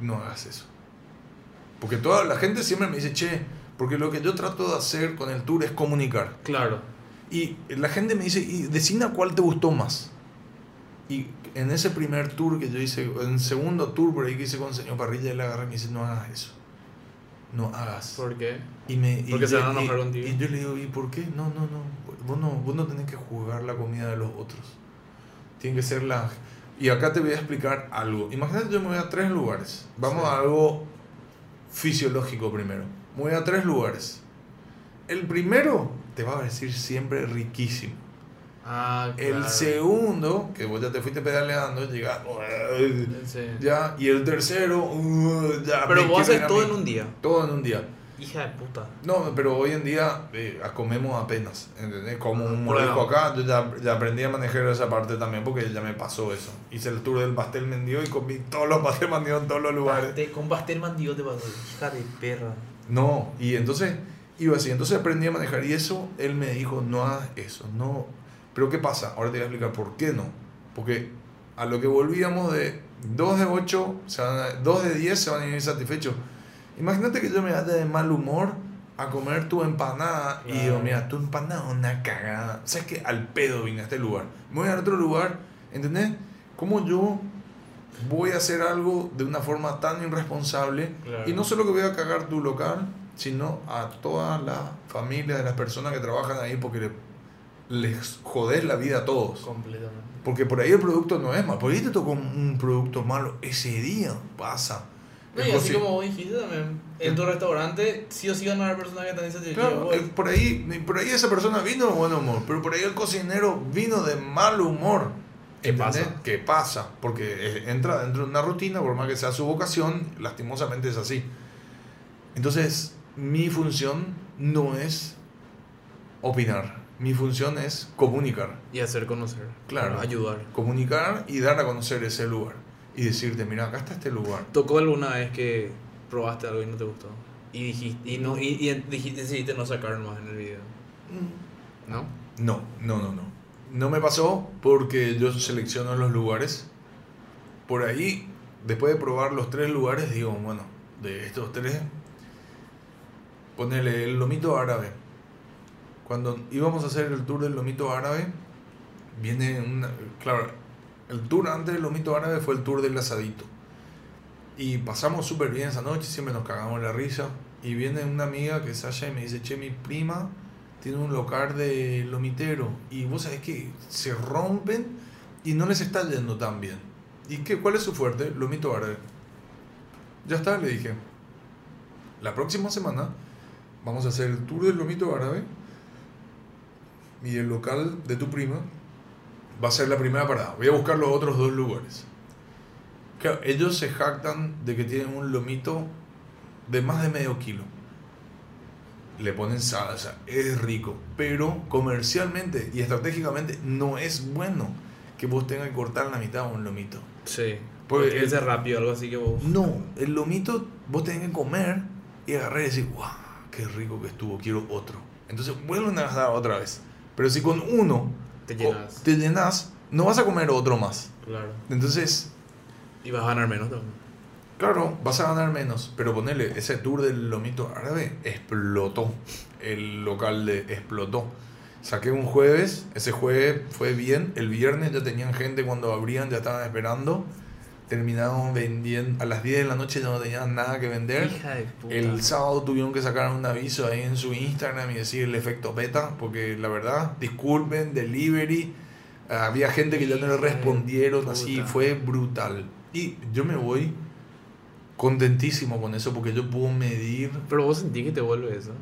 no hagas eso. Porque toda la gente siempre me dice, che, porque lo que yo trato de hacer con el tour es comunicar. Claro. Y la gente me dice, y decina cuál te gustó más. Y en ese primer tour que yo hice, en el segundo tour por ahí que hice con el señor Parrilla, él agarra y me dice, no hagas eso. No hagas. ¿Por qué? Y me, y Porque se yo- van a enojar y- contigo. Y yo le digo, ¿y por qué? No, no, no. Vos no, vos no tenés que jugar la comida de los otros. Tiene que ser la... Y acá te voy a explicar algo. Imagínate, yo me voy a tres lugares. Vamos Sí. a algo fisiológico primero. Me voy a tres lugares. El primero te va a decir siempre riquísimo. Ah, El claro. segundo, que vos ya te fuiste pedaleando, llega... Sí. Ya, y el tercero, uh, ya... Pero vos haces todo en un día. Todo en un día. Hija de puta. No, pero hoy en día eh, comemos apenas, ¿entendés? Como un Bueno. mordisco acá, yo ya, ya aprendí a manejar esa parte también porque ya me pasó eso. Hice el tour del pastel mendigo y comí todos los pasteles mendigos en todos los lugares. Pastel- con pastel mandido te pasó. Hija de perra. No, y entonces iba así, entonces aprendí a manejar y eso, él me dijo, no hagas eso, no. Pero ¿qué pasa? Ahora te voy a explicar por qué no. Porque a lo que volvíamos de 2 de 8, 2 de 10 se van a ir satisfechos. Imagínate que yo me vaya de mal humor a comer tu empanada y Claro. digo, mira, tu empanada es una cagada. ¿Sabes qué? Al pedo vine a este lugar. Me voy a otro lugar, ¿entendés? ¿Cómo yo voy a hacer algo de una forma tan irresponsable? Claro. Y no solo que voy a cagar tu local, sino a toda la familia de las personas que trabajan ahí porque le- les jodés la vida a todos. Completamente. Porque por ahí el producto no es malo. Por ahí te tocó un- producto malo ese día. Pasa. No, El y así como vos dijiste también, en tu restaurante sí o sí van a haber personas que están diciendo Claro, eh, por ahí, por ahí esa persona vino de buen humor, pero por ahí el cocinero vino de mal humor. ¿Qué ¿Entendés? pasa? ¿Qué pasa? Porque eh, entra dentro de una rutina, por más que sea su vocación, lastimosamente es así. Entonces, mi función no es opinar, mi función es comunicar. Y hacer conocer. Claro. Ayudar. Comunicar y dar a conocer ese lugar. Y decirte, mira, acá está este lugar. ¿Tocó alguna vez que probaste algo y no te gustó? Y dijiste, y no, y, y dijiste, decidiste no sacar más en el video. ¿No? No, no, no, no. No me pasó porque yo selecciono los lugares. Por ahí, después de probar los tres lugares, digo, bueno, de estos tres, ponele el lomito árabe. Cuando íbamos a hacer el tour del lomito árabe, viene. Claro, el tour antes del lomito árabe fue el tour del asadito. Y pasamos súper bien esa noche, siempre nos cagamos la risa. Y viene una amiga que es y me dice, che, mi prima tiene un local de lomitero. Y vos sabés que se rompen y no les está yendo tan bien. ¿Y qué, cuál es su fuerte? Lomito árabe. Ya está, le dije. La próxima semana vamos a hacer el tour del lomito árabe. Y el local de tu prima va a ser la primera parada. Voy a buscar los otros dos lugares. Claro, ellos se jactan de que tienen un lomito de más de medio kilo. Le ponen salsa, es rico, pero comercialmente y estratégicamente no es bueno. que vos tengas que cortar en la mitad un lomito. Sí. Porque el- es rápido, algo así que vos. No, el lomito vos tenés que comer y agarrar y decir, wow, qué rico que estuvo, quiero otro. Entonces vuelven a gastar otra vez. Pero si con uno Te o- llenas. te llenas, no vas a comer otro más. Claro. Entonces, Y vas a ganar menos también. claro, vas a ganar menos. Pero ponele, ese tour del lomito árabe explotó. El local de explotó. Saqué un jueves, ese jueves fue bien. El viernes ya tenían gente cuando abrían, ya estaban esperando. Terminaron vendiendo, a las 10 de la noche ya no tenían nada que vender. Hija de puta. El sábado tuvieron que sacar un aviso ahí en su Instagram y decir el efecto beta, porque la verdad, disculpen, delivery, había gente que ya no le respondieron, así fue brutal. Y yo me voy contentísimo con eso porque yo puedo medir Pero vos sentís que te vuelve eso.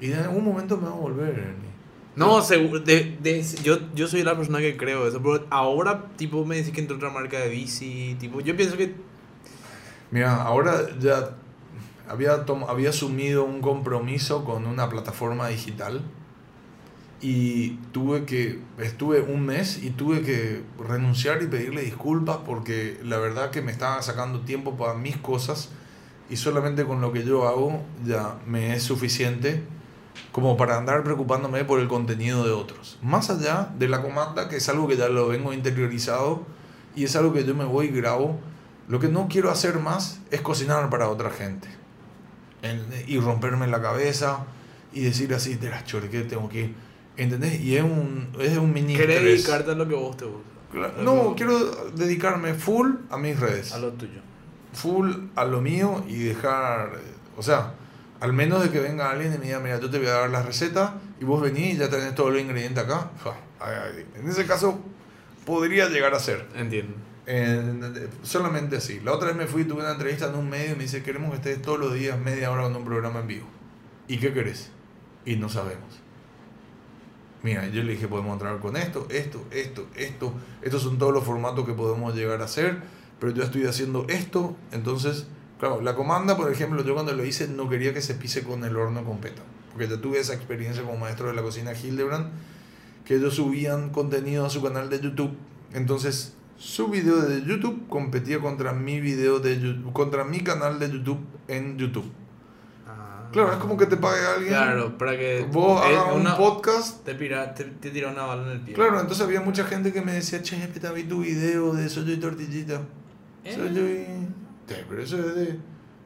y en algún momento me va a volver, Ernie. No, seguro. De, de- yo, yo soy la persona que creo eso. Pero ahora, tipo, me decís que entró otra marca de bici. Tipo, yo pienso que. Mira, ahora ya había, había asumido un compromiso con una plataforma digital y tuve que, estuve un mes y tuve que renunciar y pedirle disculpas porque la verdad que me estaba sacando tiempo para mis cosas y solamente con lo que yo hago ya me es suficiente como para andar preocupándome por el contenido de otros. Más allá de la comanda, que es algo que ya lo vengo interiorizado y es algo que yo me voy y grabo, lo que no quiero hacer más es cocinar para otra gente. En- y romperme la cabeza y decir así, de las que tengo que... ¿Entendés? Y es un, es un mini Querés dedicarte a lo que vos te gusta. Claro, No, quiero dedicarme full a mis redes A lo tuyo. full a lo mío y dejar, o sea, al menos de que venga alguien y me diga, mira, yo te voy a dar la receta y vos venís y ya tenés todos los ingredientes acá. En ese caso podría llegar a ser. Entiendo. En- solamente así. La otra vez me fui, tuve una entrevista en un medio y me dice, queremos que estés todos los días media hora con un programa en vivo. ¿Y qué querés? Y no sabemos. Mira, yo le dije, podemos entrar con esto, esto, esto, esto. Estos son todos los formatos que podemos llegar a hacer, pero yo estoy haciendo esto. Entonces, claro, la comanda, por ejemplo, yo cuando lo hice no quería que se pise con el horno con peta. Porque yo tuve esa experiencia como maestro de la cocina Hildebrand, que ellos subían contenido a su canal de YouTube. Entonces, su video de YouTube competía contra mi video de YouTube, contra mi canal de YouTube en YouTube. Ah. Claro, es como que te pague alguien. Claro, para que. Vos es hagas un podcast. Te, pira, te, te tira una bala en el pie. Claro, entonces había mucha gente que me decía, che, Peta, vi tu video de Soy yo y Tortillita. Eh. Soy yo y... Sí, pero eso es de...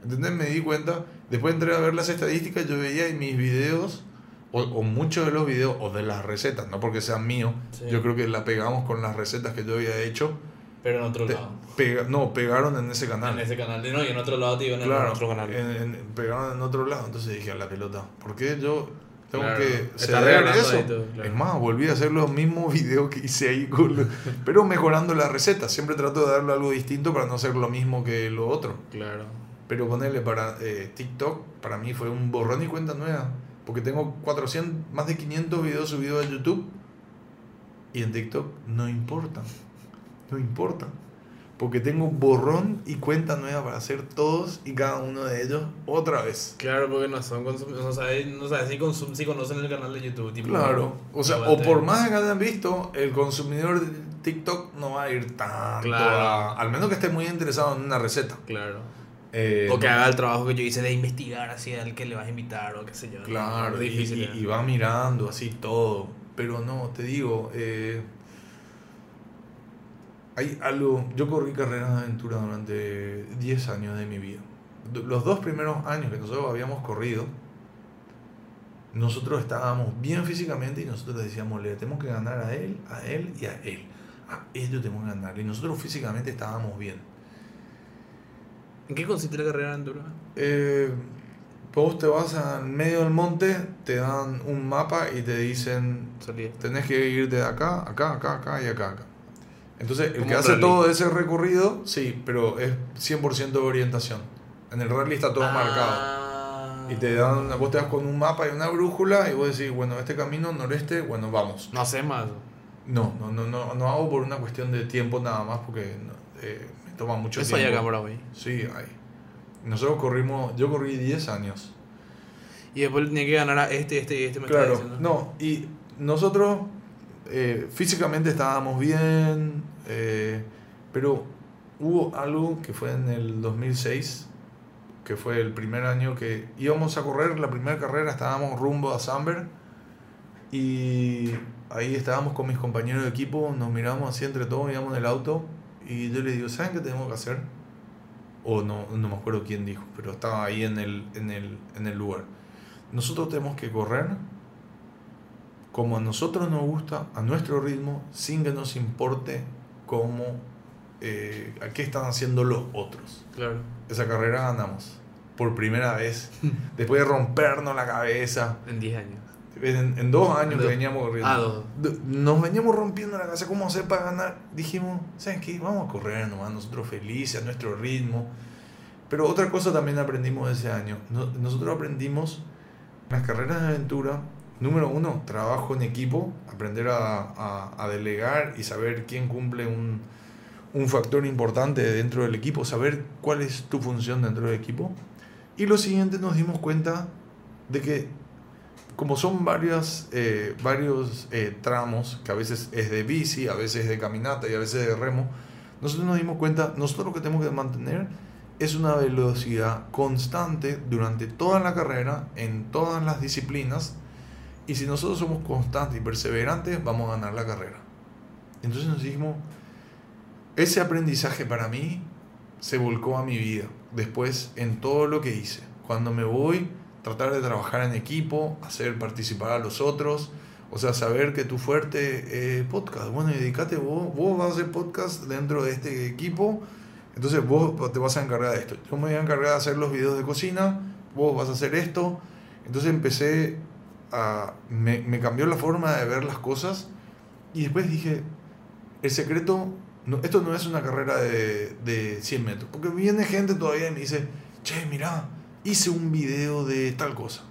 ¿Entendés? Me di cuenta. Después entré a ver las estadísticas, yo veía en mis videos, o, o muchos de los videos, o de las recetas, no porque sean míos, Sí. yo creo que la pegamos con las recetas que yo había hecho. Pero en otro Te- lado. pega- no, pegaron en ese canal. En ese canal. No, y en otro lado te en el Claro, otro canal. en- en- pegaron en otro lado. Entonces dije a la pelota, ¿por qué yo tengo Claro, que ceder eso? ahí todo, claro. Es más, volví a hacer los mismos videos que hice ahí, con pero mejorando la receta. Siempre trato de darle algo distinto para no hacer lo mismo que lo otro. Claro. Pero ponerle para eh, TikTok, para mí fue un borrón y cuenta nueva. Porque tengo 400, más de 500 videos subidos a YouTube. Y en TikTok no importa. No importa. Porque tengo borrón y cuenta nueva para hacer todos y cada uno de ellos otra vez. Claro, porque no son consumidores. No sabes no sabes si, consum- si conocen el canal de YouTube. Tipo, Claro. O sea, o por más que hayan visto, el consumidor de TikTok no va a ir tanto Claro. a- Al menos que esté muy interesado en una receta. Claro. Eh, O que haga el trabajo que yo hice de investigar así al que le vas a invitar o qué sé yo. Claro, y, difícil. y- y va mirando así todo. Pero no, te digo, eh, hay algo. Yo corrí carreras de aventura durante 10 años de mi vida. Los dos primeros años que nosotros habíamos corrido, nosotros estábamos bien físicamente y nosotros decíamos, le tenemos que ganar a él, a él y a él. A ellos tenemos que ganar. Y nosotros físicamente estábamos bien. ¿En qué consiste la carrera de aventura? Eh, vos te vas al medio del monte, te dan un mapa y te dicen, Salida. tenés que ir de acá, acá, acá, acá y acá, acá. Entonces, el que hace rally. todo ese recorrido, sí, pero es 100% de orientación. En el rally está todo marcado. Ah. Y te dan, vos te das con un mapa y una brújula y vos decís, bueno, este camino noreste, bueno, vamos. No sé más. No, no, no, no, no hago por una cuestión de tiempo nada más porque eh, me toma mucho Eso hay tiempo. acá por ahí. Sí, hay. Nosotros corrimos, yo corrí 10 años. Y después tenía que ganar a este, este y este me Claro, diciendo. no, y nosotros eh, físicamente estábamos bien, eh, pero hubo algo que fue en el 2006, que fue el primer año que íbamos a correr la primera carrera, estábamos rumbo a Samber y ahí estábamos con mis compañeros de equipo, nos miramos así entre todos, íbamos en el auto y yo le digo, ¿saben qué tenemos que hacer? O no, no me acuerdo quién dijo, pero estaba ahí en el, en el, en el lugar. Nosotros tenemos que correr como a nosotros nos gusta, a nuestro ritmo, sin que nos importe cómo, eh, a qué están haciendo los otros. Claro. Esa carrera ganamos por primera vez, después de rompernos la cabeza. En 10 años. En, en dos años que veníamos corriendo. Ah, dos. Nos veníamos rompiendo la cabeza, ¿cómo hacer para ganar? Dijimos, ¿saben qué? Vamos a correr nomás, nosotros felices, a nuestro ritmo. Pero otra cosa también aprendimos ese año. No- nosotros aprendimos en las carreras de aventura, número uno, trabajo en equipo, aprender a, delegar y saber quién cumple un, un factor importante dentro del equipo, saber cuál es tu función dentro del equipo. Y lo siguiente, nos dimos cuenta de que como son varias, eh, varios eh, tramos, que a veces es de bici, a veces es de caminata y a veces de remo, nosotros nos dimos cuenta, nosotros lo que tenemos que mantener es una velocidad constante durante toda la carrera, en todas las disciplinas, y si nosotros somos constantes y perseverantes, vamos a ganar la carrera. Entonces nos dijimos, ese aprendizaje para mí se volcó a mi vida, después en todo lo que hice. Cuando me voy, tratar de trabajar en equipo, hacer participar a los otros, o sea, saber que tu fuerte es podcast. Bueno, dedícate vos, vos vas a hacer podcast dentro de este equipo, entonces vos te vas a encargar de esto. Yo me voy a encargar de hacer los videos de cocina, vos vas a hacer esto. Entonces empecé Me, cambió la forma de ver las cosas y después dije, el secreto, esto no es una carrera de, de 100 metros, porque viene gente todavía y me dice, che, mira, hice un video de tal cosa.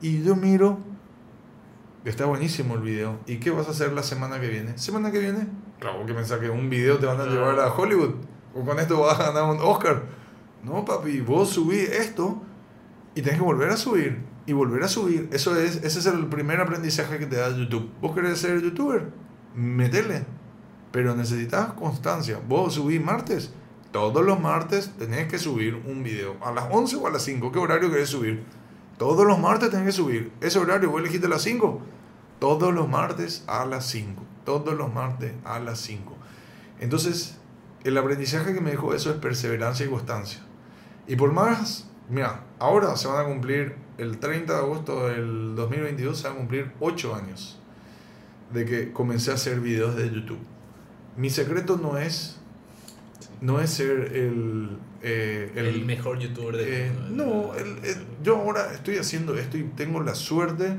Y yo miro, está buenísimo el video. ¿Y qué vas a hacer la semana que viene? ¿Semana que viene? Claro, que pensás que un video te van a llevar a Hollywood, o con esto vas a ganar un Oscar. No, papi, vos subí esto y tenés que volver a subir y volver a subir. Eso es, ese es el primer aprendizaje que te da YouTube. ¿Vos querés ser youtuber? Metele. Pero necesitas constancia. Vos subís martes. Todos los martes tenés que subir un video. A las 11 o a las 5. ¿Qué horario querés subir? Todos los martes tenés que subir. Ese horario vos elegiste a las 5. Todos los martes a las 5. Todos los martes a las 5. Entonces, el aprendizaje que me dejó eso es perseverancia y constancia. Y por más, mira, ahora se van a cumplir, el 30 de agosto del 2022 se van a cumplir 8 años de que comencé a hacer videos de YouTube. Mi secreto no es, no es ser el... eh, El, mejor youtuber del eh, mundo. no, el- el- yo ahora estoy haciendo esto y tengo la suerte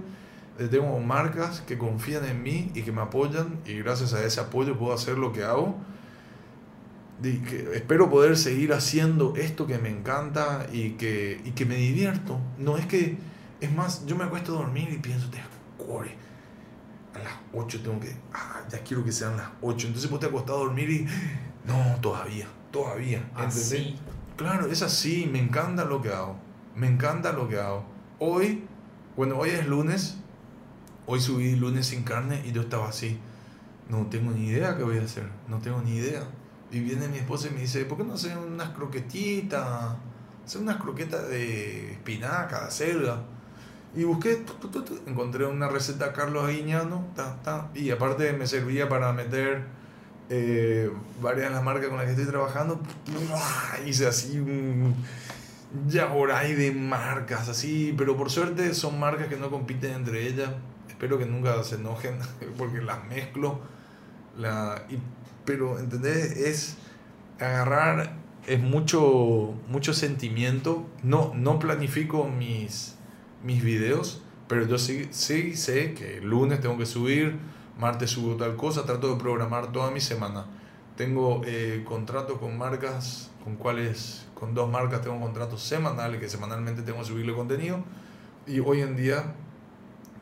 de tengo marcas que confían en mí y que me apoyan y gracias a ese apoyo puedo hacer lo que hago. Y que espero poder seguir haciendo esto que me encanta y que, y que me divierto. No es que, es más, yo me acuesto a dormir y pienso, te core, a las 8 tengo que, ah, ya quiero que sean las 8. Entonces vos te acostás a dormir y, no, todavía, todavía. ¿entendés? Así. Claro, es así, me encanta lo que hago. Me encanta lo que hago. Hoy, bueno, hoy es lunes. Hoy subí lunes sin carne y yo estaba así. No tengo ni idea qué voy a hacer. No tengo ni idea. Y viene mi esposa y me dice, ¿por qué no hacer unas croquetitas? Hacer unas croquetas de espinaca, de acelga. Y busqué, encontré una receta Carlos Aguiñano, y aparte me servía para meter eh, varias de las marcas con las que estoy trabajando. Hice así un ya hay de marcas así, pero por suerte son marcas que no compiten entre ellas. Espero que nunca se enojen porque las mezclo. La, pero, ¿entendés? Es agarrar, es mucho, mucho sentimiento. No, no planifico mis, mis videos, pero yo sí, sí sé que el lunes tengo que subir, martes subo tal cosa, trato de programar toda mi semana. Tengo eh, contratos con marcas, con cuales, con dos marcas tengo contratos semanales, que semanalmente tengo que subirle contenido. Y hoy en día,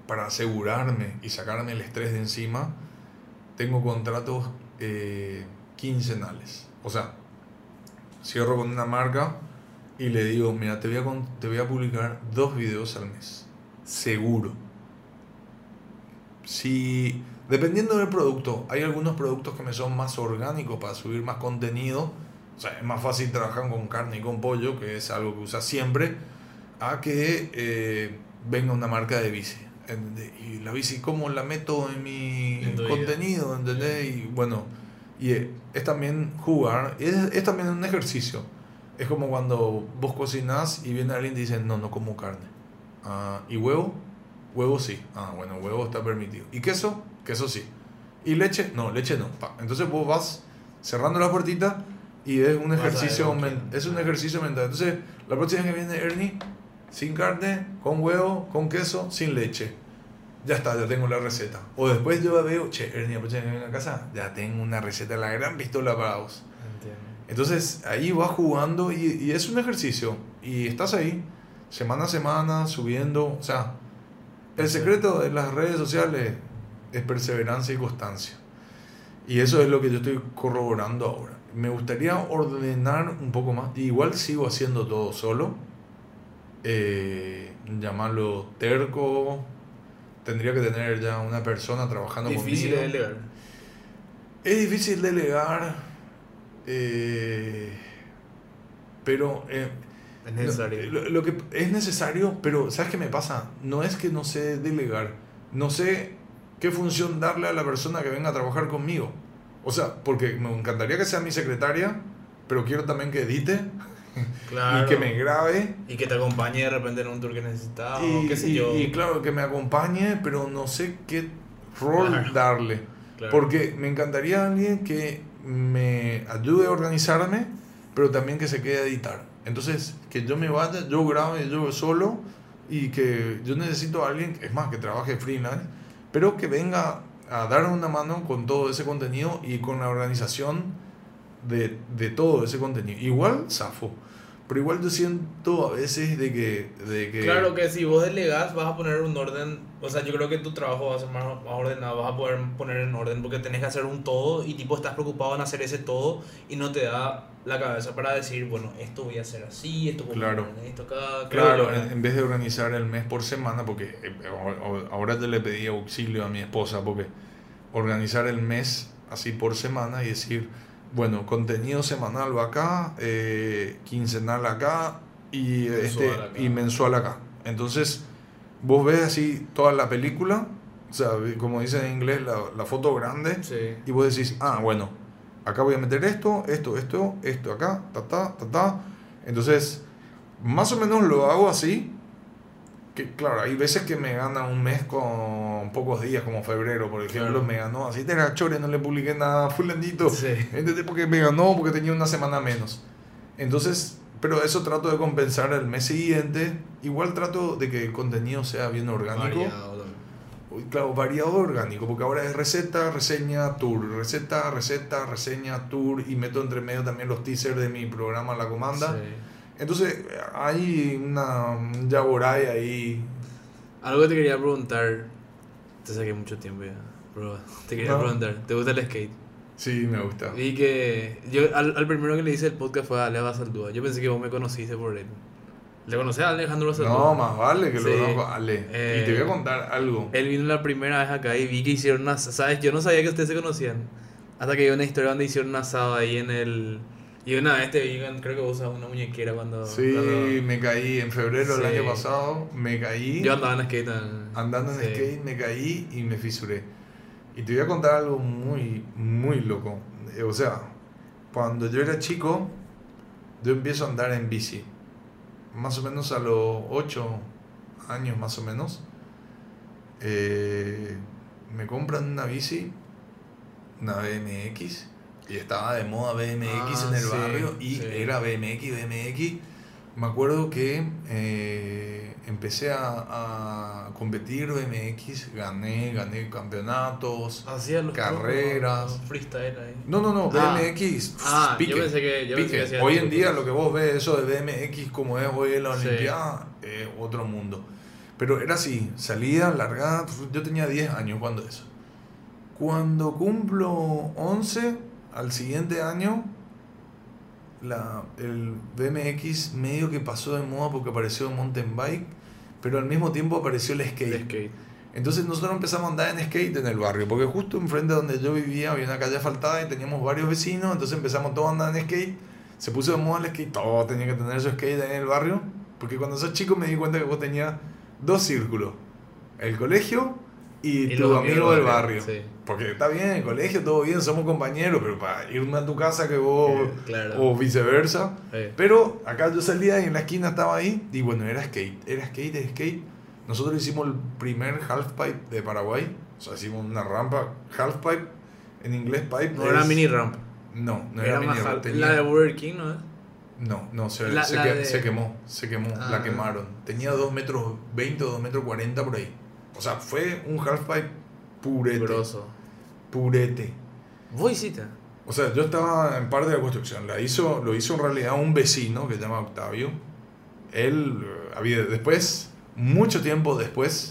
para asegurarme y sacarme el estrés de encima, tengo contratos eh, quincenales. O sea, cierro con una marca y le digo, mira, te voy a, te voy a publicar dos videos al mes. Seguro. Si, dependiendo del producto, hay algunos productos que me son más orgánicos para subir más contenido. O sea, es más fácil trabajar con carne y con pollo, que es algo que usas siempre, a que eh, venga una marca de bici. ¿Entendés? Y la bici, ¿cómo la meto en mi En contenido? ¿entendés? Y bueno, y es también jugar, es, es también un ejercicio. Es como cuando vos cocinás y viene alguien y dice, no, no como carne. Ah, ¿Y huevo? Huevo sí. Ah, bueno, huevo está permitido. ¿Y queso? Queso sí. ¿Y leche? No, leche no. Pa. Entonces vos vas cerrando la puertita y es un ejercicio, es un ejercicio mental. Entonces, la próxima vez que viene Ernie, sin carne, con huevo, con queso, sin leche. Ya está, ya tengo la receta. O después yo veo, che, Ernie, vez que a casa, ya tengo una receta, la gran pistola para vos. Entiendo. Entonces ahí vas jugando y, y es un ejercicio. Y estás ahí, semana a semana, subiendo. O sea, el secreto de las redes sociales es perseverancia y constancia. Y eso es lo que yo estoy corroborando ahora. Me gustaría ordenar un poco más. Igual sigo haciendo todo solo. Eh, llamarlo terco. Tendría que tener ya una persona trabajando Difícil conmigo. de delegar. Es difícil delegar, eh, pero eh, Es necesario. Lo, lo que es necesario, pero ¿sabes qué me pasa? No es que no sé delegar, no sé qué función darle a la persona que venga a trabajar conmigo. O sea, porque me encantaría que sea mi secretaria, pero quiero también que edite claro. y que me grabe. Y que te acompañe de repente en un tour que necesitas y, o qué sé y- yo. y claro, que me acompañe, pero no sé qué rol Claro. darle. Claro. Porque me encantaría alguien que me ayude a organizarme, pero también que se quede a editar. Entonces, que yo me vaya, yo grabe yo solo y que yo necesito a alguien, es más, que trabaje freelance, pero que venga a dar una mano con todo ese contenido y con la organización de, de todo ese contenido. Igual, zafo. Pero igual yo siento a veces de que... De que Claro que si vos delegas vas a poner un orden, o sea, yo creo que tu trabajo va a ser más, más ordenado, vas a poder poner en orden porque tenés que hacer un todo y tipo estás preocupado en hacer ese todo y no te da la cabeza para decir, bueno, esto voy a hacer así, esto voy a Claro. poner esto acá. Claro, Creo en, vez de organizar el mes por semana, porque eh, ahora- yo le pedí auxilio a mi esposa, porque organizar el mes así por semana y decir, bueno, contenido semanal va acá, eh, quincenal acá y, Mensual este, acá. y mensual acá. Entonces, vos ves así toda la película, o sea, como dicen en inglés, la, la foto grande, Sí. y vos decís, ah, bueno, acá voy a meter esto, esto, esto, esto acá, ta, ta, ta, ta. Entonces, más o menos lo hago así. Que claro, hay veces que me gana un mes con pocos días, como febrero, por ejemplo, Claro. me ganó así de la chore, no le publiqué nada, fulanito. Sí. Porque me ganó, porque tenía una semana menos. Entonces, pero eso trato de compensar el mes siguiente. Igual trato de que el contenido sea bien orgánico. Variado Claro, variado orgánico, porque ahora es receta, reseña, tour, receta, receta, reseña, tour, y meto entre medio también los teasers de mi programa La Comanda. Sí. Entonces, hay una un yaboray ahí. Algo que te quería preguntar, te saqué mucho tiempo ya, pero te quería No. preguntar, ¿te gusta el skate? Sí, me gusta. Vi que yo al, al primero que le hice el podcast fue a Ale Basaldúa. Yo pensé que vos me conociste por él. ¿Le conocés a Alejandro Basaldúa? No, más vale que Sí. lo conozco. Ale. Eh, y te voy a contar algo. Él vino la primera vez acá y vi que hicieron una... ¿Sabes? Yo no sabía que ustedes se conocían. Hasta que vi una historia donde hicieron un asado ahí en el... Y una vez te vi, creo que usas una muñequera cuando... Sí, cuando- me caí en febrero del Sí. año pasado. Me caí. Yo andaba en skate. andando en sí. skate, me caí y me fisuré. Y te voy a contar algo muy, muy loco. Eh, O sea, cuando yo era chico, yo empiezo a andar en bici. Más o menos a los 8 años, más o menos. Eh, me compran una bici, una BMX, y estaba de moda BMX Ah, en el sí, barrio, y sí. era BMX, BMX. Me acuerdo que eh, empecé a, a competir BMX, gané, gané campeonatos. Los Carreras. freestyle ahí. No, no, no, Ah. BMX. Ah, pique, yo pensé que... Yo pensé pique. que hacía Hoy en día lo que vos ves, eso de BMX como es hoy en la Sí. Olimpiada, es otro mundo. Pero era así, salida, largada, yo tenía 10 años cuando eso. Cuando cumplo 11, al siguiente año, la, el BMX medio que pasó de moda porque apareció el mountain bike, pero al mismo tiempo apareció el skate. El skate. Entonces nosotros empezamos a andar en skate en el barrio, porque justo enfrente de donde yo vivía había una calle asfaltada y teníamos varios vecinos, entonces empezamos todos a andar en skate. Se puso de moda el skate, todos tenían que tener su skate en el barrio, porque cuando sos chico me di cuenta que vos tenías dos círculos, el colegio y, Y tu amigo amigos del barrio. sí. Porque está bien, el colegio, todo bien, somos compañeros, pero para irme a tu casa que vos, Eh, claro. o viceversa. Eh, Pero acá yo salía y en la esquina estaba ahí, y bueno, era skate, era skate, era skate. Nosotros hicimos el primer halfpipe de Paraguay, o sea, hicimos una rampa halfpipe, en inglés pipe. no era mini ramp. No, no era era, mini ramp. tenía- La de Burger King, ¿no es? No, no, se, La- se, la que- de- se quemó, se quemó, Ah. la quemaron. Tenía 2 metros 20 o 2 metros 40 por ahí. O sea, fue un halfpipe purete, purete. ¿Vos hiciste? O sea, yo estaba en parte de la construcción. La hizo, lo hizo en realidad un vecino que se llama Octavio. Él eh, había después, mucho tiempo después,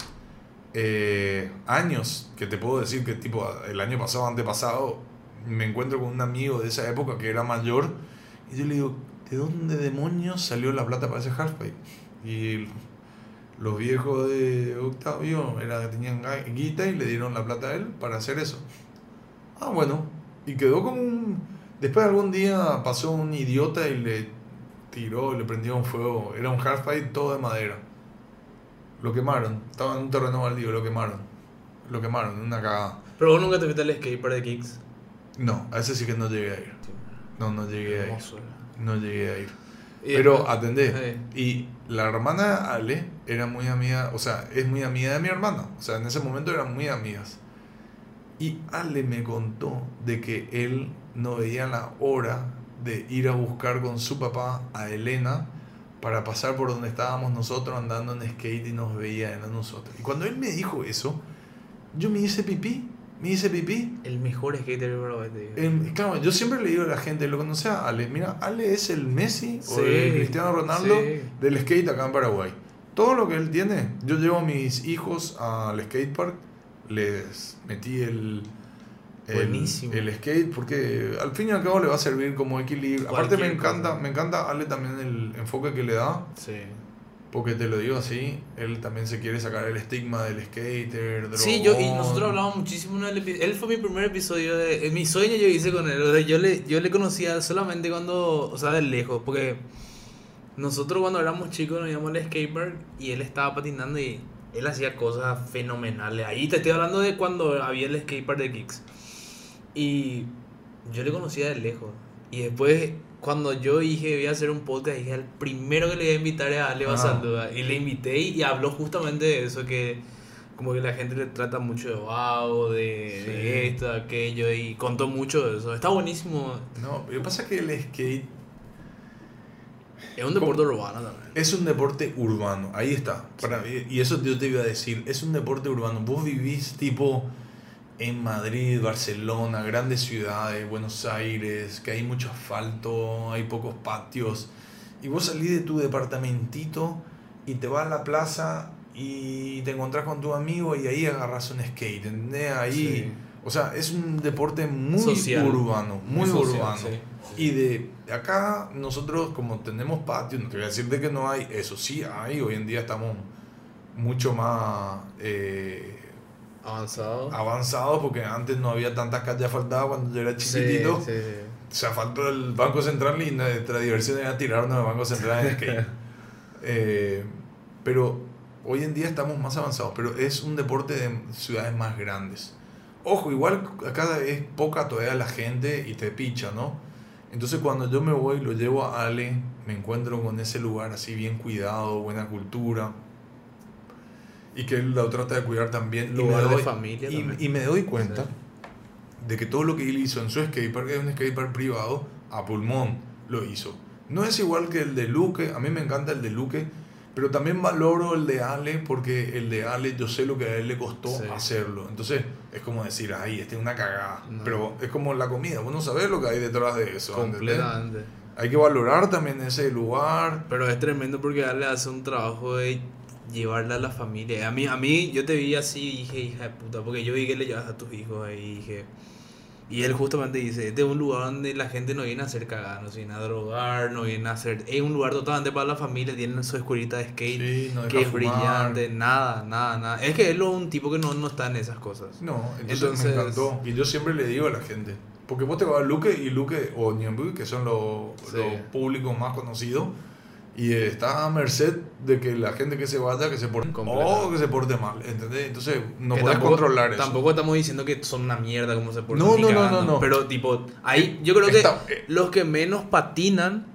eh, años, que te puedo decir que tipo el año pasado, antepasado, me encuentro con un amigo de esa época que era mayor y yo le digo, ¿de dónde demonios salió la plata para ese halfpipe? Y los viejos de Octavio era, tenían ga- guita y le dieron la plata a él para hacer eso. Ah, bueno. Y quedó como un... Después algún día pasó un idiota y le tiró, le prendió un fuego. Era un halfpipe todo de madera. Lo quemaron. Estaba en un terreno baldío, lo quemaron. Lo quemaron, una cagada. Pero vos nunca te fuiste al skatepark de Kicks. No, a ese sí que no llegué a ir. No, no llegué a ir. No llegué a ir. Pero atendé. Y la hermana de Ale era muy amiga, o sea, es muy amiga de mi hermana. O sea, en ese momento eran muy amigas. Y Ale me contó de que él no veía la hora de ir a buscar con su papá a Elena para pasar por donde estábamos nosotros andando en skate y nos veía a nosotros. Y cuando él me dijo eso, yo me hice pipí, me hice pipí El mejor skater digo. Em, claro, yo siempre le digo a la gente, lo conoce a Ale, mira, Ale es el Messi o el Cristiano Ronaldo sí. del skate acá en Paraguay. Todo lo que él tiene, yo llevo a mis hijos al skatepark, les metí el, el, Buenísimo. el skate porque al fin y al cabo le va a servir como equilibrio. Aparte me encanta, cosa. me encanta Ale también el enfoque que le da, Sí. Porque te lo digo así, él también se quiere sacar el estigma del skater, Sí, yo, y drogón. nosotros hablamos muchísimo en el Él fue mi primer episodio de. En mi sueño yo hice con él. O sea, yo le, yo le conocía solamente cuando. O sea, de lejos. Porque nosotros cuando éramos chicos nos íbamos al skatepark y él estaba patinando y él hacía cosas fenomenales. Ahí te estoy hablando de cuando había el skatepark de Kicks. Y yo le conocía de lejos. Y después, cuando yo dije voy a hacer un podcast, dije el primero que le voy a invitar es a Ale Ah. Y le invité y, habló justamente de eso, que como que la gente le trata mucho de vago, de, Sí. de esto, de aquello, y contó mucho de eso. Está buenísimo. No, lo que pasa es que el skate Es un deporte urbano también. Es un deporte urbano, ahí está. Para, y eso yo te iba a decir, es un deporte urbano. Vos vivís tipo en Madrid, Barcelona, grandes ciudades, Buenos Aires, que hay mucho asfalto, hay pocos patios. Y vos salís de tu departamentito y te vas a la plaza y te encontrás con tu amigo y ahí agarras un skate, ¿entendés? Ahí, Sí. o sea, es un deporte muy Social. urbano, muy, social, urbano. sí, sí. Y de acá nosotros como tenemos patio, no te voy a decir de que no hay, eso sí hay, hoy en día estamos mucho más eh, Avanzado. avanzados porque antes no había tantas calles asfaltadas cuando yo era chiquitito. sí, sí. Se asfaltó el Banco Central y nuestra diversión era tirarnos del Banco Central en skate. Eh, pero hoy en día estamos más avanzados, pero es un deporte de ciudades más grandes. Ojo, igual acá es poca todavía la gente y te picha, ¿no? Entonces cuando yo me voy, lo llevo a Ale, me encuentro con ese lugar así bien cuidado, buena cultura. Y que él lo trata de cuidar también. Y me Lugar de doy- familia y, también. y me doy cuenta Sí. de que todo lo que él hizo en su skatepark es un skatepark privado a pulmón lo hizo. No es igual que el de Luque, a mí me encanta el de Luque, pero también valoro el de Ale porque el de Ale yo sé lo que a él le costó Sí. hacerlo. Entonces es como decir, ay, este es una cagada. No. Pero es como la comida, vos no sabés lo que hay detrás de eso. ¿entendés? Completamente. Hay que valorar también ese lugar. Pero es tremendo porque Ale hace un trabajo de llevarle a la familia. A mí, a mí yo te vi así y dije, hija de puta, porque yo vi que le llevas a tus hijos ahí y dije... Y él justamente dice, este es un lugar donde la gente no viene a hacer cagada, no se viene a drogar, no viene a hacer... Es un lugar totalmente para la familia, tienen su escuelita de skate, Sí, no que es fumar. brillante, nada, nada, nada. Es que él es un tipo que no, no está en esas cosas. No, entonces, Entonces- me encantó. Y yo siempre le digo a la gente, porque vos te vas a Luque y Luque o Ñemby, que son los, Sí. los públicos más conocidos, y está a merced de que la gente que se vaya, que se porte Completamente. o que se porte mal, ¿entendés? Entonces no Que puedes tampoco- controlar eso. Tampoco estamos diciendo que son una mierda como se portan No, no, no, no, no. Pero tipo, ahí yo creo que Está- eh. los que menos patinan,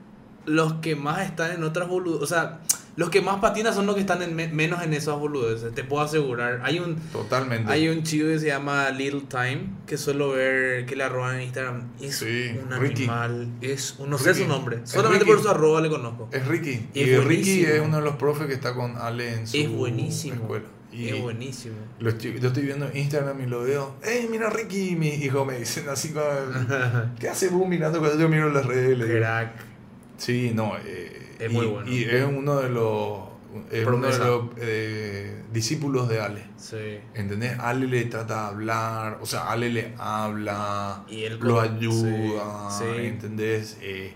los que más están en otras boludeces, o sea, los que más patinan son los que están en me- menos en esas boludeces, te puedo asegurar. Hay un Totalmente. hay un chico que se llama Little Time, que suelo ver que le arroban en Instagram. Es Sí, un Ricky. animal, es un, no sé Ricky. su nombre, solamente por su arroba le conozco. Es Ricky. Es y Ricky es uno de los profes que está con Ale en su Es buenísimo. escuela. Y Es buenísimo. lo estoy- yo estoy viendo Instagram y lo veo. ¡Ey, mira Ricky! Y mi hijo me dicen así como... ¿Qué hace vos mirando cuando yo miro las redes? Crack. Sí, no. eh, Es y, muy bueno. Y es uno de los, es uno de Promesa. los eh, discípulos de Ale. Sí. ¿Entendés? Ale le trata de hablar, o sea, Ale le habla, Y él lo ayuda, sí, sí. ¿entendés? Eh,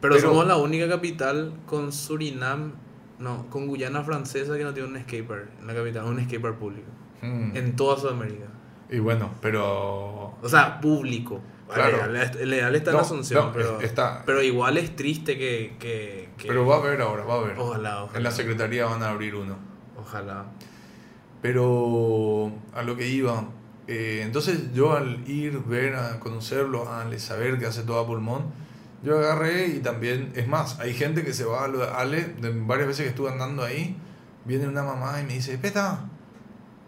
Pero, Pero- somos la única capital con Surinam, no, con Guyana francesa que no tiene un skater en la capital, un skater público. mm. En toda Sudamérica. Y bueno, pero... O sea, público. Claro. El legal está No, Asunción, no, pero, es- está. pero igual es triste que... que, que- Pero va a haber ahora, va a haber. Ojalá, ojalá. En la secretaría van a abrir uno. Ojalá. Pero a lo que iba, eh, entonces yo al ir, ver, a conocerlo, a Ale, saber que hace todo a pulmón, yo agarré y también, es más, hay gente que se va a lo de Ale, de varias veces que estuve andando ahí, viene una mamá y me dice, Peta,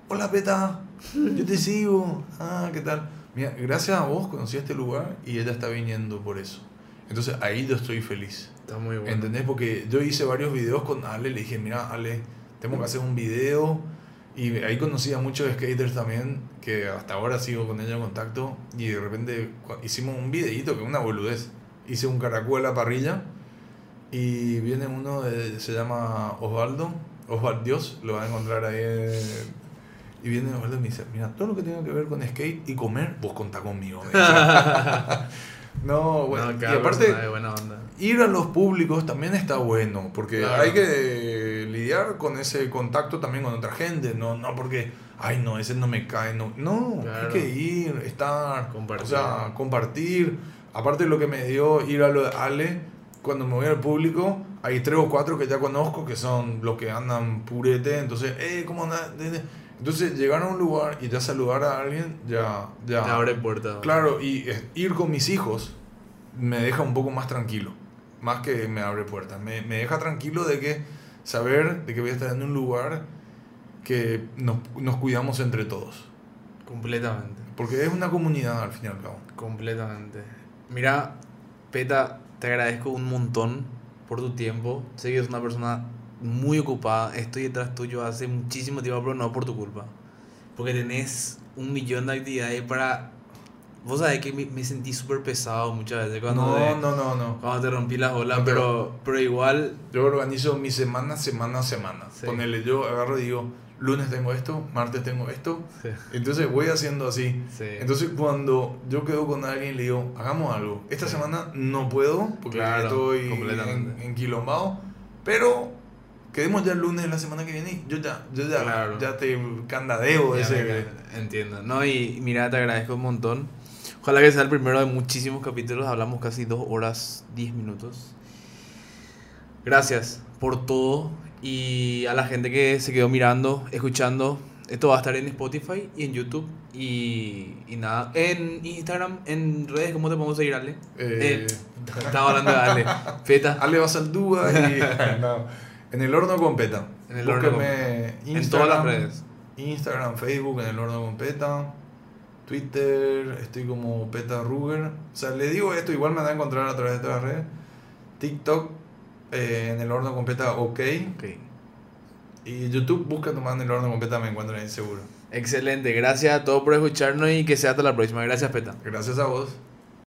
hola Peta, yo te sigo, ah, ¿qué tal? Mira, gracias a vos conocí este lugar y ella está viniendo por eso. Entonces ahí yo estoy feliz. Está muy bueno. ¿Entendés? Porque yo hice varios videos con Ale, le dije, mira, Ale, tenemos que hacer un video. Y ahí conocí a muchos skaters también, que hasta ahora sigo con ellos en contacto. Y de repente hicimos un videito que es una boludez. Hice un caracol a la parrilla. Y viene uno, de- se llama Osvaldo, Osvaldo Dios, lo van a encontrar ahí. en- y viene Osvaldo y me dice, mira, todo lo que tenga que ver con skate y comer, vos contá conmigo. no, bueno, No, y aparte buena onda. ir a los públicos también está bueno, porque Claro. hay que lidiar con ese contacto también con otra gente, no, no porque, ay no, ese no me cae, no, no, Claro. hay que ir, estar, Compartir. o sea, compartir. Aparte lo que me dio ir a lo de Ale, cuando me voy al público, hay tres o cuatro que ya conozco, que son los que andan purete, entonces, eh, ¿cómo andas? Entonces llegar a un lugar y ya saludar a alguien, ya, ya. Te abre puertas. Claro, y ir con mis hijos me deja un poco más tranquilo, más que me abre puertas. Me, me deja tranquilo de que saber de que voy a estar en un lugar que nos, nos cuidamos entre todos. Completamente. Porque es una comunidad al fin y al cabo. Completamente. Mira, Peta, te agradezco un montón por tu tiempo. Sé que eres una persona muy ocupada. Estoy detrás tuyo hace muchísimo tiempo, pero no por tu culpa. Porque tenés un millón de actividades para... Vos sabés que me, me sentí súper pesado muchas veces cuando, No, te, no, no, no. cuando te rompí las olas, No, pero, pero igual... Yo organizo mi semana, semana, semana. Sí. Ponele, yo agarro y digo, lunes tengo esto, martes tengo esto. Sí. Entonces voy haciendo así. Sí. Entonces cuando yo quedo con alguien le digo, hagamos algo. Esta Sí. semana no puedo porque Claro, estoy en, enquilombado, pero quedemos ya el lunes de la semana que viene yo ya, yo ya, Claro. ya te candadeo Ya ese. me Entiendo. No, y mira, te agradezco un montón. Ojalá que sea el primero de muchísimos capítulos. Hablamos casi dos horas, diez minutos. Gracias por todo. Y a la gente que se quedó mirando, escuchando. Esto va a estar en Spotify y en YouTube. Y, y nada, en Instagram, en redes, ¿cómo te podemos seguir, Ale? Eh, Eh, estaba hablando de Ale. Peta. Ale Basaldúa y no, en el horno con peta. En el horno con Búsquenme En todas las redes. Instagram, Facebook, en el horno con peta. Twitter, estoy como Peta Ruger. O sea, le digo esto, igual me van a encontrar a través de todas las redes. TikTok, eh, en el horno con peta, ok. Ok. Y YouTube, busca nomás en el horno con peta, me encuentran ahí seguro. Excelente. Gracias a todos por escucharnos y que sea hasta la próxima. Gracias, Peta. Gracias a vos.